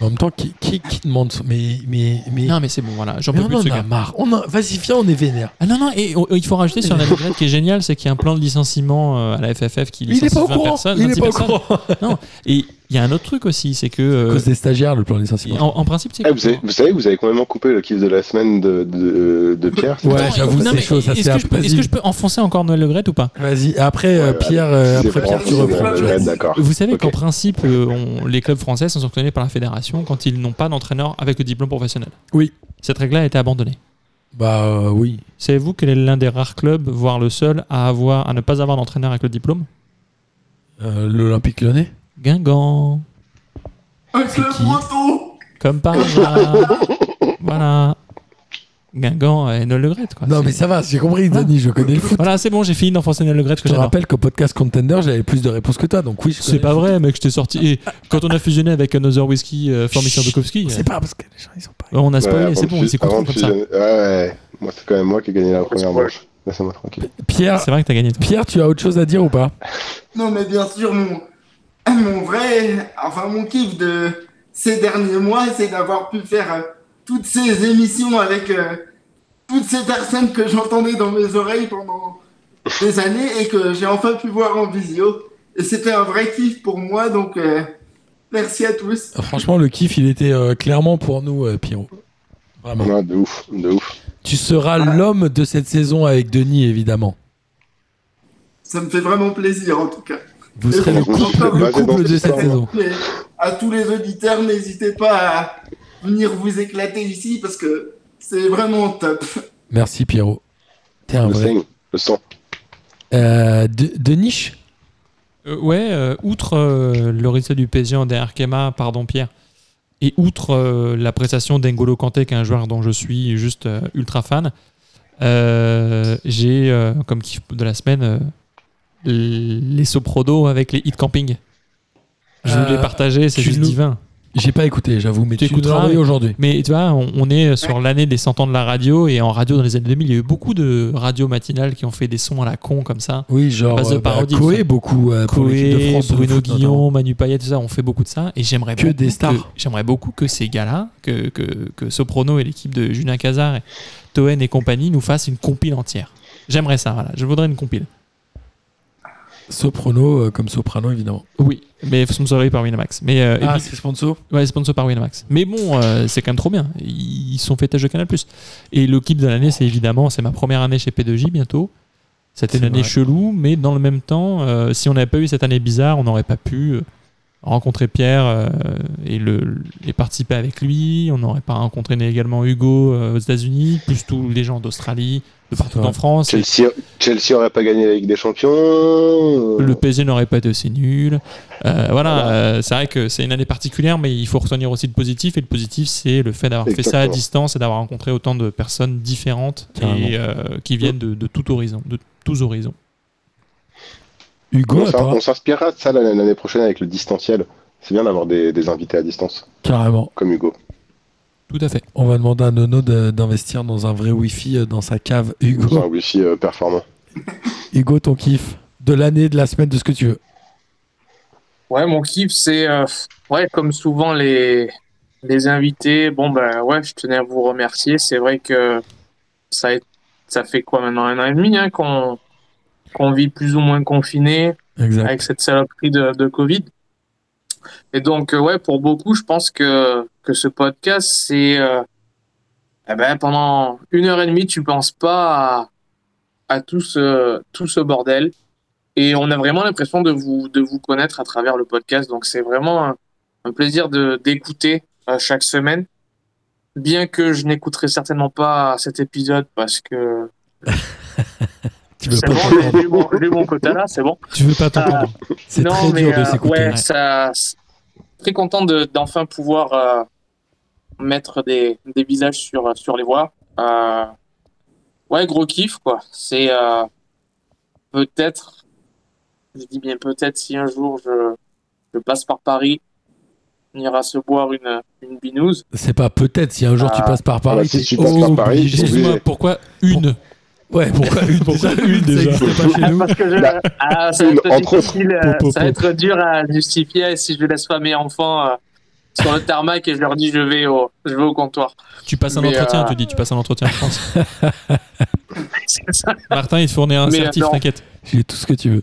En même temps, qui, qui, qui demande ça Mais, mais, mais, Non, mais c'est bon, voilà, j'en peux on plus de ce en a gars. marre. On a... Vas-y, viens, on est vénère. Ah non, non, et il faut rajouter sur la Gret qui est génial, c'est qu'il y a un plan de licenciement euh, à la FFF qui Il est licencie pas au 20 courant. personnes. il est 26 pas au personnes. courant. Et il y a un autre truc aussi, c'est que. À euh, cause des stagiaires, le plan de licenciement. en, en principe, c'est. Eh, vous, avez- vous savez, vous avez complètement coupé le kiff de la semaine de, de, de Pierre. Ouais, j'avoue, non, c'est mais chaud, ça Est-ce que, je peux- est-ce que je peux enfoncer encore Noël Le Gret ou pas? Vas-y, après, euh, Ouais, Pierre, euh, après Pierre, tu reprends. D'accord. Vous savez qu'en principe, euh, on- les clubs français sont sanctionnés par la fédération quand ils n'ont pas d'entraîneur avec le diplôme professionnel. Oui. Cette règle-là a été abandonnée. Bah euh, oui. Savez-vous quel est l'un des rares clubs, voire le seul, à, avoir, à ne pas avoir d'entraîneur avec le diplôme? Euh, L'Olympique lyonnais Guingamp. Un club breton Comme par hasard. voilà. Guingamp et Noël Le Gret, quoi. Non, mais ça va, j'ai compris, Denis, je connais le foot. Voilà, c'est bon, j'ai fini d'enfoncer Noël Le Gret que Je te rappelle qu'au podcast Contender, j'avais plus de réponses que toi, donc oui, C'est pas vrai, mec, je t'ai sorti. Et quand on a fusionné avec Another Whiskey, euh, formation Bukowski, C'est pas parce que les gens, ils sont pas. on a Ouais, spoilé, c'est bon, fus- il s'est content avant de comme ça. Ouais, ouais. Moi, c'est quand même moi qui ai gagné la première manche. Laissez-moi tranquille. Pierre, C'est vrai que t'as gagné. toi. Pierre, tu as autre chose à dire ou pas? Non, mais bien sûr, mon, mon vrai, enfin mon kiff de ces derniers mois, c'est d'avoir pu faire euh, toutes ces émissions avec euh, toutes ces personnes que j'entendais dans mes oreilles pendant des années et que j'ai enfin pu voir en visio. Et c'était un vrai kiff pour moi, donc euh, merci à tous. Franchement, le kiff, il était euh, clairement pour nous, euh, Pierrot. Vraiment. Ouais, de ouf, de ouf. Tu seras l'homme de cette saison avec Denis, évidemment. Ça me fait vraiment plaisir en tout cas. Vous serez le couple, le de cette saison. À tous les auditeurs, n'hésitez pas à venir vous éclater ici parce que c'est vraiment top. Merci, Pierrot. T'es un Le vrai. sang, le sang. Euh, de, de niche Euh, ouais, euh, outre euh, le résultat du PSG en derrière Kema, pardon Pierre, Et outre euh, la prestation d'Engolo Kanté, qui est un joueur dont je suis juste euh, ultra fan, euh, j'ai euh, comme kiff de la semaine euh, les soprodos avec les hit camping. Je Euh, voulais partager, c'est juste nous- divin. J'ai pas écouté, j'avoue, mais Tu tu, écouteras, aujourd'hui. Mais tu vois, on, on est sur l'année des 100 ans de la radio et en radio dans les années 2000, il y a eu beaucoup de radios matinales qui ont fait des sons à la con comme ça. Oui, genre base de euh, bah, parodie, Coé beaucoup euh, pour de Coé, France. Bruno foot, notamment. Guillon, Manu Payet, tout ça, on fait beaucoup de ça. Et j'aimerais Que beaucoup des stars. J'aimerais beaucoup que ces gars-là, que, que, que Soprono et l'équipe de Julien Cazard, et Toen et compagnie nous fassent une compile entière. J'aimerais ça, voilà. Je voudrais une compile. Soprano euh, comme soprano évidemment. Oui, mais sponsorisé par Winamax. Mais euh, Ah, c'est sponsor Ouais, sponsor par Winamax. Mais bon, euh, c'est quand même trop bien. Ils sont tâche de Canal+. Et le clip de l'année, c'est évidemment, c'est ma première année chez P2J bientôt. C'était une année vrai. chelou, mais dans le même temps, euh, si on n'avait pas eu cette année bizarre, on n'aurait pas pu rencontrer Pierre et, le, et participer avec lui. On n'aurait pas rencontré également Hugo aux États-Unis, plus tous les gens d'Australie, de partout en France. Chelsea, Chelsea aurait pas gagné la Ligue des Champions. Le PSG n'aurait pas été aussi nul. Euh, voilà, Voilà. euh, c'est vrai que c'est une année particulière, mais il faut retenir aussi le positif. Et le positif, c'est le fait d'avoir fait ça à distance et d'avoir rencontré autant de personnes différentes et euh, qui viennent de, de tout horizon, de tous horizons. Hugo, on s'inspirera de ça l'année l'année prochaine avec le distanciel. C'est bien d'avoir des, des invités à distance, carrément. comme Hugo. Tout à fait. On va demander à Nono d'investir dans un vrai Wi-Fi euh, dans sa cave. C'est un Hugo, wifi euh, performant. Hugo, ton kiff de l'année, de la semaine, de ce que tu veux. Ouais, mon kiff, c'est, euh, ouais, comme souvent les, les invités. Bon, ben, ouais, je tenais à vous remercier. C'est vrai que ça, ça fait quoi maintenant un an et demi hein, qu'on vit plus ou moins confiné avec cette saloperie de, de Covid. Et donc, euh, ouais, pour beaucoup, je pense que, que ce podcast, c'est. euh, eh ben, pendant une heure et demie, tu penses pas à, à tout, ce, tout ce bordel. Et on a vraiment l'impression de vous, de vous connaître à travers le podcast. Donc, c'est vraiment un, un plaisir d'écouter euh, chaque semaine. Bien que je n'écouterai certainement pas cet épisode parce que Tu veux c'est pas bon, j'ai mon- mon quota là, c'est bon. Tu veux pas t'entendre C'est Non, très mais, dur de euh, s'écouter. ouais, ça, c'est- très content de- d'enfin pouvoir euh, mettre des, des visages sur, sur les voix. Euh, ouais, gros kiff, quoi. C'est euh, peut-être, je dis bien peut-être, si un jour je, je passe par Paris, on ira se boire une, une binouse. C'est pas peut-être si un jour tu passes par Paris. si tu passes par Paris, obligé. obligé. pourquoi une? Ouais, pourquoi une Pourquoi déjà une, déjà Ça existe pas chez nous. Parce que je, Bah, ah, ça va être difficile, euh, ça va être dur à justifier si je laisse pas mes enfants euh, sur le tarmac et je leur dis je vais au, je vais au comptoir. Tu passes un Mais, entretien, euh, tu dis, tu passes un entretien en France. C'est ça. Martin, il te fournit un Mais, certif, t'inquiète. J'ai tout ce que tu veux.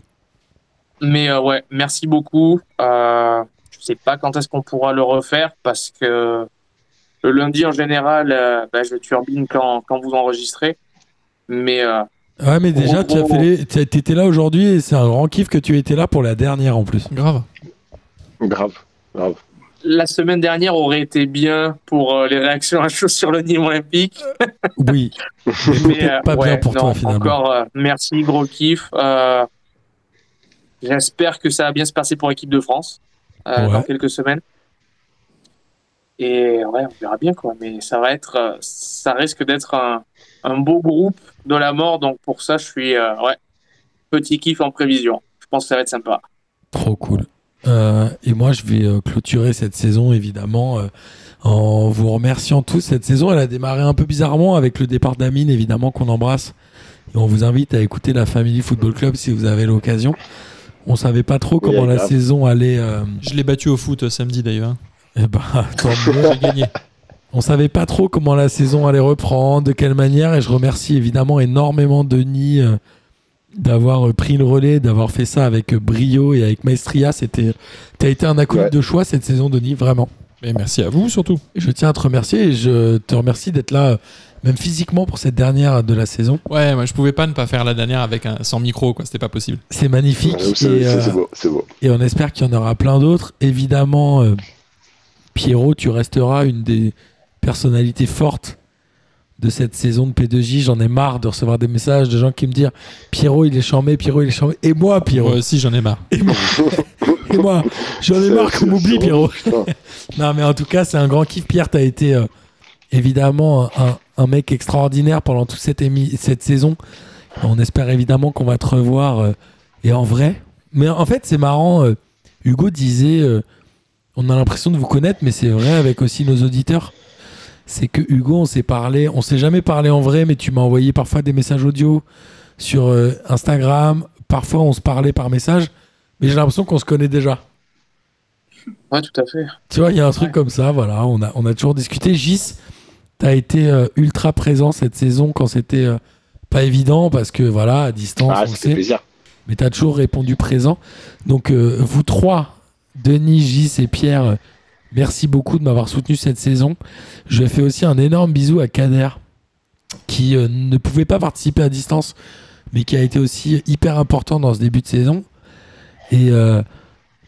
Mais euh, ouais, merci beaucoup. Euh, je sais pas quand est-ce qu'on pourra le refaire parce que le lundi en général, euh, bah, je turbine quand, quand vous enregistrez. Mais euh, Ouais, mais déjà, tu as gros. fait les... t'as- t'étais là aujourd'hui et c'est un grand kiff que tu étais là pour la dernière en plus. Grave. Grave, grave. la semaine dernière aurait été bien pour euh, les réactions à chaud sur le Nîmes Olympique. Oui, mais euh, pas bien ouais, pour non, toi finalement. Encore euh, merci, gros kiff. Euh, J'espère que ça va bien se passer pour l'équipe de France euh, Ouais. dans quelques semaines. Et ouais, on verra bien quoi. Mais ça va être, ça risque d'être un, un beau groupe de la mort. Donc pour ça, je suis euh, ouais petit kiff en prévision. Je pense que ça va être sympa. Trop cool. Euh, et moi, je vais euh, clôturer cette saison, évidemment, euh, en vous remerciant tous. Cette saison, elle a démarré un peu bizarrement avec le départ d'Amine, évidemment, qu'on embrasse. Et on vous invite à écouter la Family Football Club si vous avez l'occasion. On savait pas trop comment la grave. saison allait. euh, Je l'ai battu au foot samedi d'ailleurs. hein. eh ben, tant mieux. J'ai gagné. On savait pas trop comment la saison allait reprendre, de quelle manière, et je remercie évidemment énormément Denis euh, d'avoir pris le relais, d'avoir fait ça avec brio et avec maestria. C'était, t'as été un acolyte Ouais. de choix cette saison, Denis, vraiment. Mais merci à vous surtout. Je tiens à te remercier et je te remercie d'être là, même physiquement pour cette dernière de la saison. Ouais, moi je pouvais pas ne pas faire la dernière avec un sans micro, quoi. C'était pas possible. C'est magnifique Ouais, C'est et, c'est- euh, c'est beau, c'est beau. et on espère qu'il y en aura plein d'autres. Évidemment, euh, Pierrot, tu resteras une des personnalités fortes de cette saison de P2J. J'en ai marre de recevoir des messages de gens qui me disent Pierrot, il est chambé, Pierrot, il est chambé. Et moi, Pierrot. Moi aussi j'en ai marre. Et moi, Et moi, j'en ai marre qu'on m'oublie, Pierrot. Non, mais en tout cas, c'est un grand kiff. Pierre, t'as été euh, évidemment un, un mec extraordinaire pendant toute cette, émi- cette saison. On espère évidemment qu'on va te revoir euh, et en vrai. Mais en fait, c'est marrant. euh, Hugo disait euh, on a l'impression de vous connaître, mais c'est vrai avec aussi nos auditeurs. C'est que Hugo, on s'est parlé, on s'est jamais parlé en vrai, mais tu m'as envoyé parfois des messages audio sur euh, Instagram. Parfois, on se parlait par message, mais j'ai l'impression qu'on se connaît déjà. Ouais, tout à fait. Tu vois, il y a un truc comme ça, voilà, on a, on a toujours discuté. Gis, t'as été euh, ultra présent cette saison quand c'était euh, pas évident parce que voilà, à distance, Ah, on le ça fait sait, plaisir. mais t'as toujours répondu présent. Donc, euh, vous trois, Denis, Gis et Pierre, euh, merci beaucoup de m'avoir soutenu cette saison. Je fais aussi un énorme bisou à Kader qui euh, ne pouvait pas participer à distance, mais qui a été aussi hyper important dans ce début de saison. Et euh,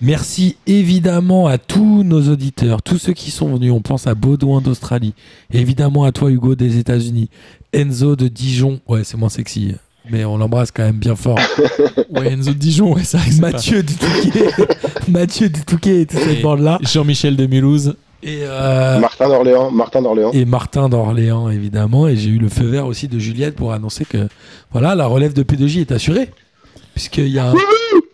merci évidemment à tous nos auditeurs, tous ceux qui sont venus. On pense à Baudouin d'Australie, évidemment à toi Hugo des États-Unis, Enzo de Dijon. Ouais, c'est moins sexy, mais on l'embrasse quand même bien fort. Ouais, Enzo de Dijon, ouais, ça Mathieu du Touquet, Mathieu du Touquet et toute cette Et- bande-là. Jean-Michel de Mulhouse. Et, euh, Martin d'Orléans, Martin d'Orléans. et Martin d'Orléans, évidemment. Et j'ai eu le feu vert aussi de Juliette pour annoncer que voilà, la relève de P2J est assurée. Puisqu'il y a un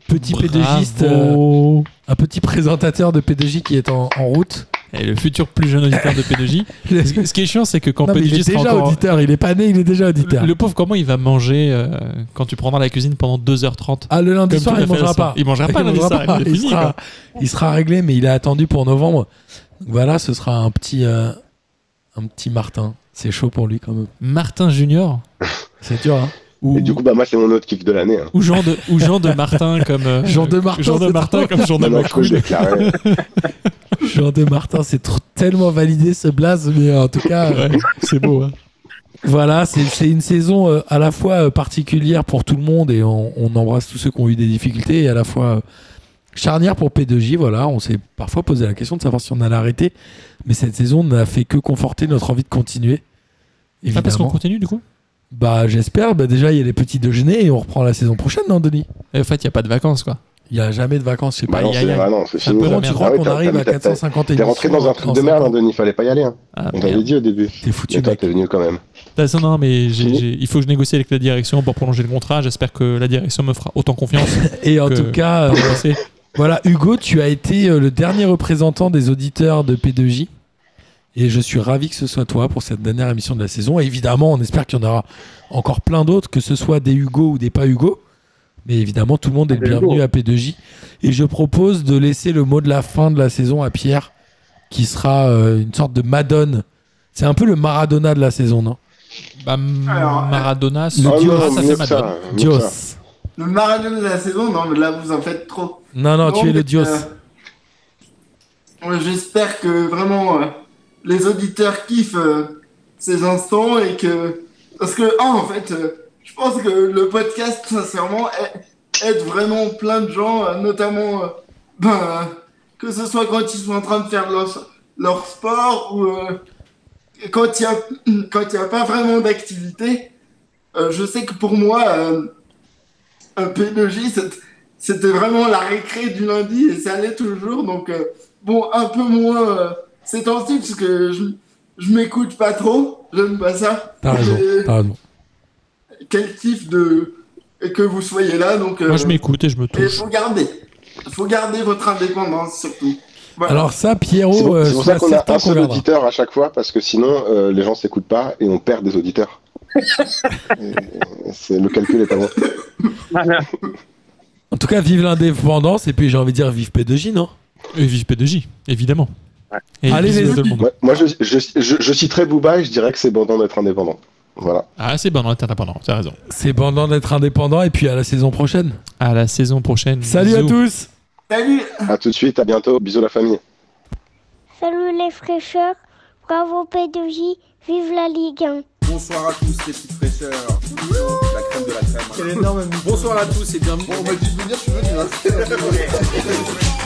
petit P2Giste, euh, un petit présentateur de P2J qui est en, en route. Et le futur plus jeune auditeur de P2J. Ce qui est chiant, c'est que quand Non, il P2J est sera déjà encore. auditeur, il est pas né, il est déjà auditeur. Le, le pauvre, comment il va manger euh, quand tu prendras la cuisine pendant 2h30 Ah, le lundi soir, il mangera soir. pas. Il mangera pas lundi soir, il est Il, fini, sera, il sera réglé, mais il est attendu pour novembre. Donc voilà, ce sera un petit, euh, un petit Martin. C'est chaud pour lui quand même. Martin Junior C'est dur, hein ou, Et du coup, bah, moi, c'est mon autre kick de l'année. hein. ou Jean de ou Jean de Martin comme euh, Jean de Martin, Jean de Martin comme Jean de Non, je. Jean de Martin, c'est tellement validé ce blaze, mais en tout cas, euh, Ouais, c'est beau. Hein. voilà, c'est une saison euh, à la fois euh, particulière pour tout le monde et on, on embrasse tous ceux qui ont eu des difficultés et à la fois euh, charnière pour P2J. Voilà, on s'est parfois posé la question de savoir si on allait arrêter, mais cette saison n'a fait que conforter notre envie de continuer. Ah, parce qu'on Évidemment. continue du coup? Bah, j'espère. Bah, déjà, il y a les petits déjeuners et on reprend la saison prochaine, non, Denis? Et En fait, il n'y a pas de vacances quoi. Il n'y a jamais de vacances, je sais Bah pas. non, c'est aïe, aïe. ah non, c'est fini. peu tu crois Ah ouais, qu'on arrive à t'as- t'as- 450 T'es rentré dans un truc de merde, hein, Denis, fallait pas y aller. Hein. Ah, On t'avait dit au début. T'es foutu, Et toi, t'es venu quand même. Ah, ça, non, mais j'ai- Fini. j'ai- il faut que je négocie avec la direction pour prolonger le contrat. J'espère que la direction me fera autant confiance. Et en tout cas, euh. Voilà, Hugo, tu as été euh, le dernier représentant des auditeurs de P2J. Et je suis ravi que ce soit toi pour cette dernière émission de la saison. Et évidemment, on espère qu'il y en aura encore plein d'autres, que ce soit des Hugo ou des pas Hugo. Mais évidemment, tout le monde est le bienvenu à P2J. Et je propose de laisser le mot de la fin de la saison à Pierre, qui sera euh, une sorte de Madone. C'est un peu le Maradona de la saison, non? Bah, Alors, Maradona, Le Oh Dios, non, ça que Madone. ça, Dios. ça. Le Maradona de la saison, non, mais là, vous en faites trop. Non, non, Non, tu es le Dios. euh, J'espère que vraiment euh, les auditeurs kiffent euh, ces instants et que. Parce que, ah, en fait, euh, je pense que le podcast, sincèrement, aide vraiment plein de gens, euh, notamment ben, que ce soit quand ils sont en train de faire leur, leur sport ou quand il n'y a, a pas vraiment d'activité. Je sais que pour moi, un P2J, c'est- c'était vraiment la récré du lundi et ça allait toujours. Donc, bon, un peu moins euh, ces temps-ci, parce que je, je m'écoute pas trop. J'aime pas ça. T'as raison, t'as raison. Quel kiff de que vous soyez là. Donc, euh, Moi, je m'écoute et je me touche. faut garder. faut garder votre indépendance surtout. Voilà. Alors ça, C'est Pierrot, pour, euh, c'est pour sois ça qu'on a certain un seul auditeur à chaque fois, parce que sinon, euh, les gens s'écoutent pas et on perd des auditeurs. C'est, le calcul est pas bon. Voilà. En tout cas, vive l'indépendance et puis j'ai envie de dire vive P2J, non? Et vive P2J, évidemment. Et Allez, les monde. Ouais, moi, je, je, je, je citerai Booba et je dirais que c'est bon d'être indépendant. Voilà. Ah, c'est bon, on est indépendant, t'as raison. C'est pendant d'être indépendant et puis à la saison prochaine. À la saison prochaine. Salut à tous Salut À tout de suite, à bientôt. Bisous la famille. Salut les fraîcheurs, bravo P2J, vive la Ligue 1. Bonsoir à tous les petites fraîcheurs. La crème de la crème. Bonsoir à tous et bienvenue. Bon, on m'a dit de venir, je suis venu. hein.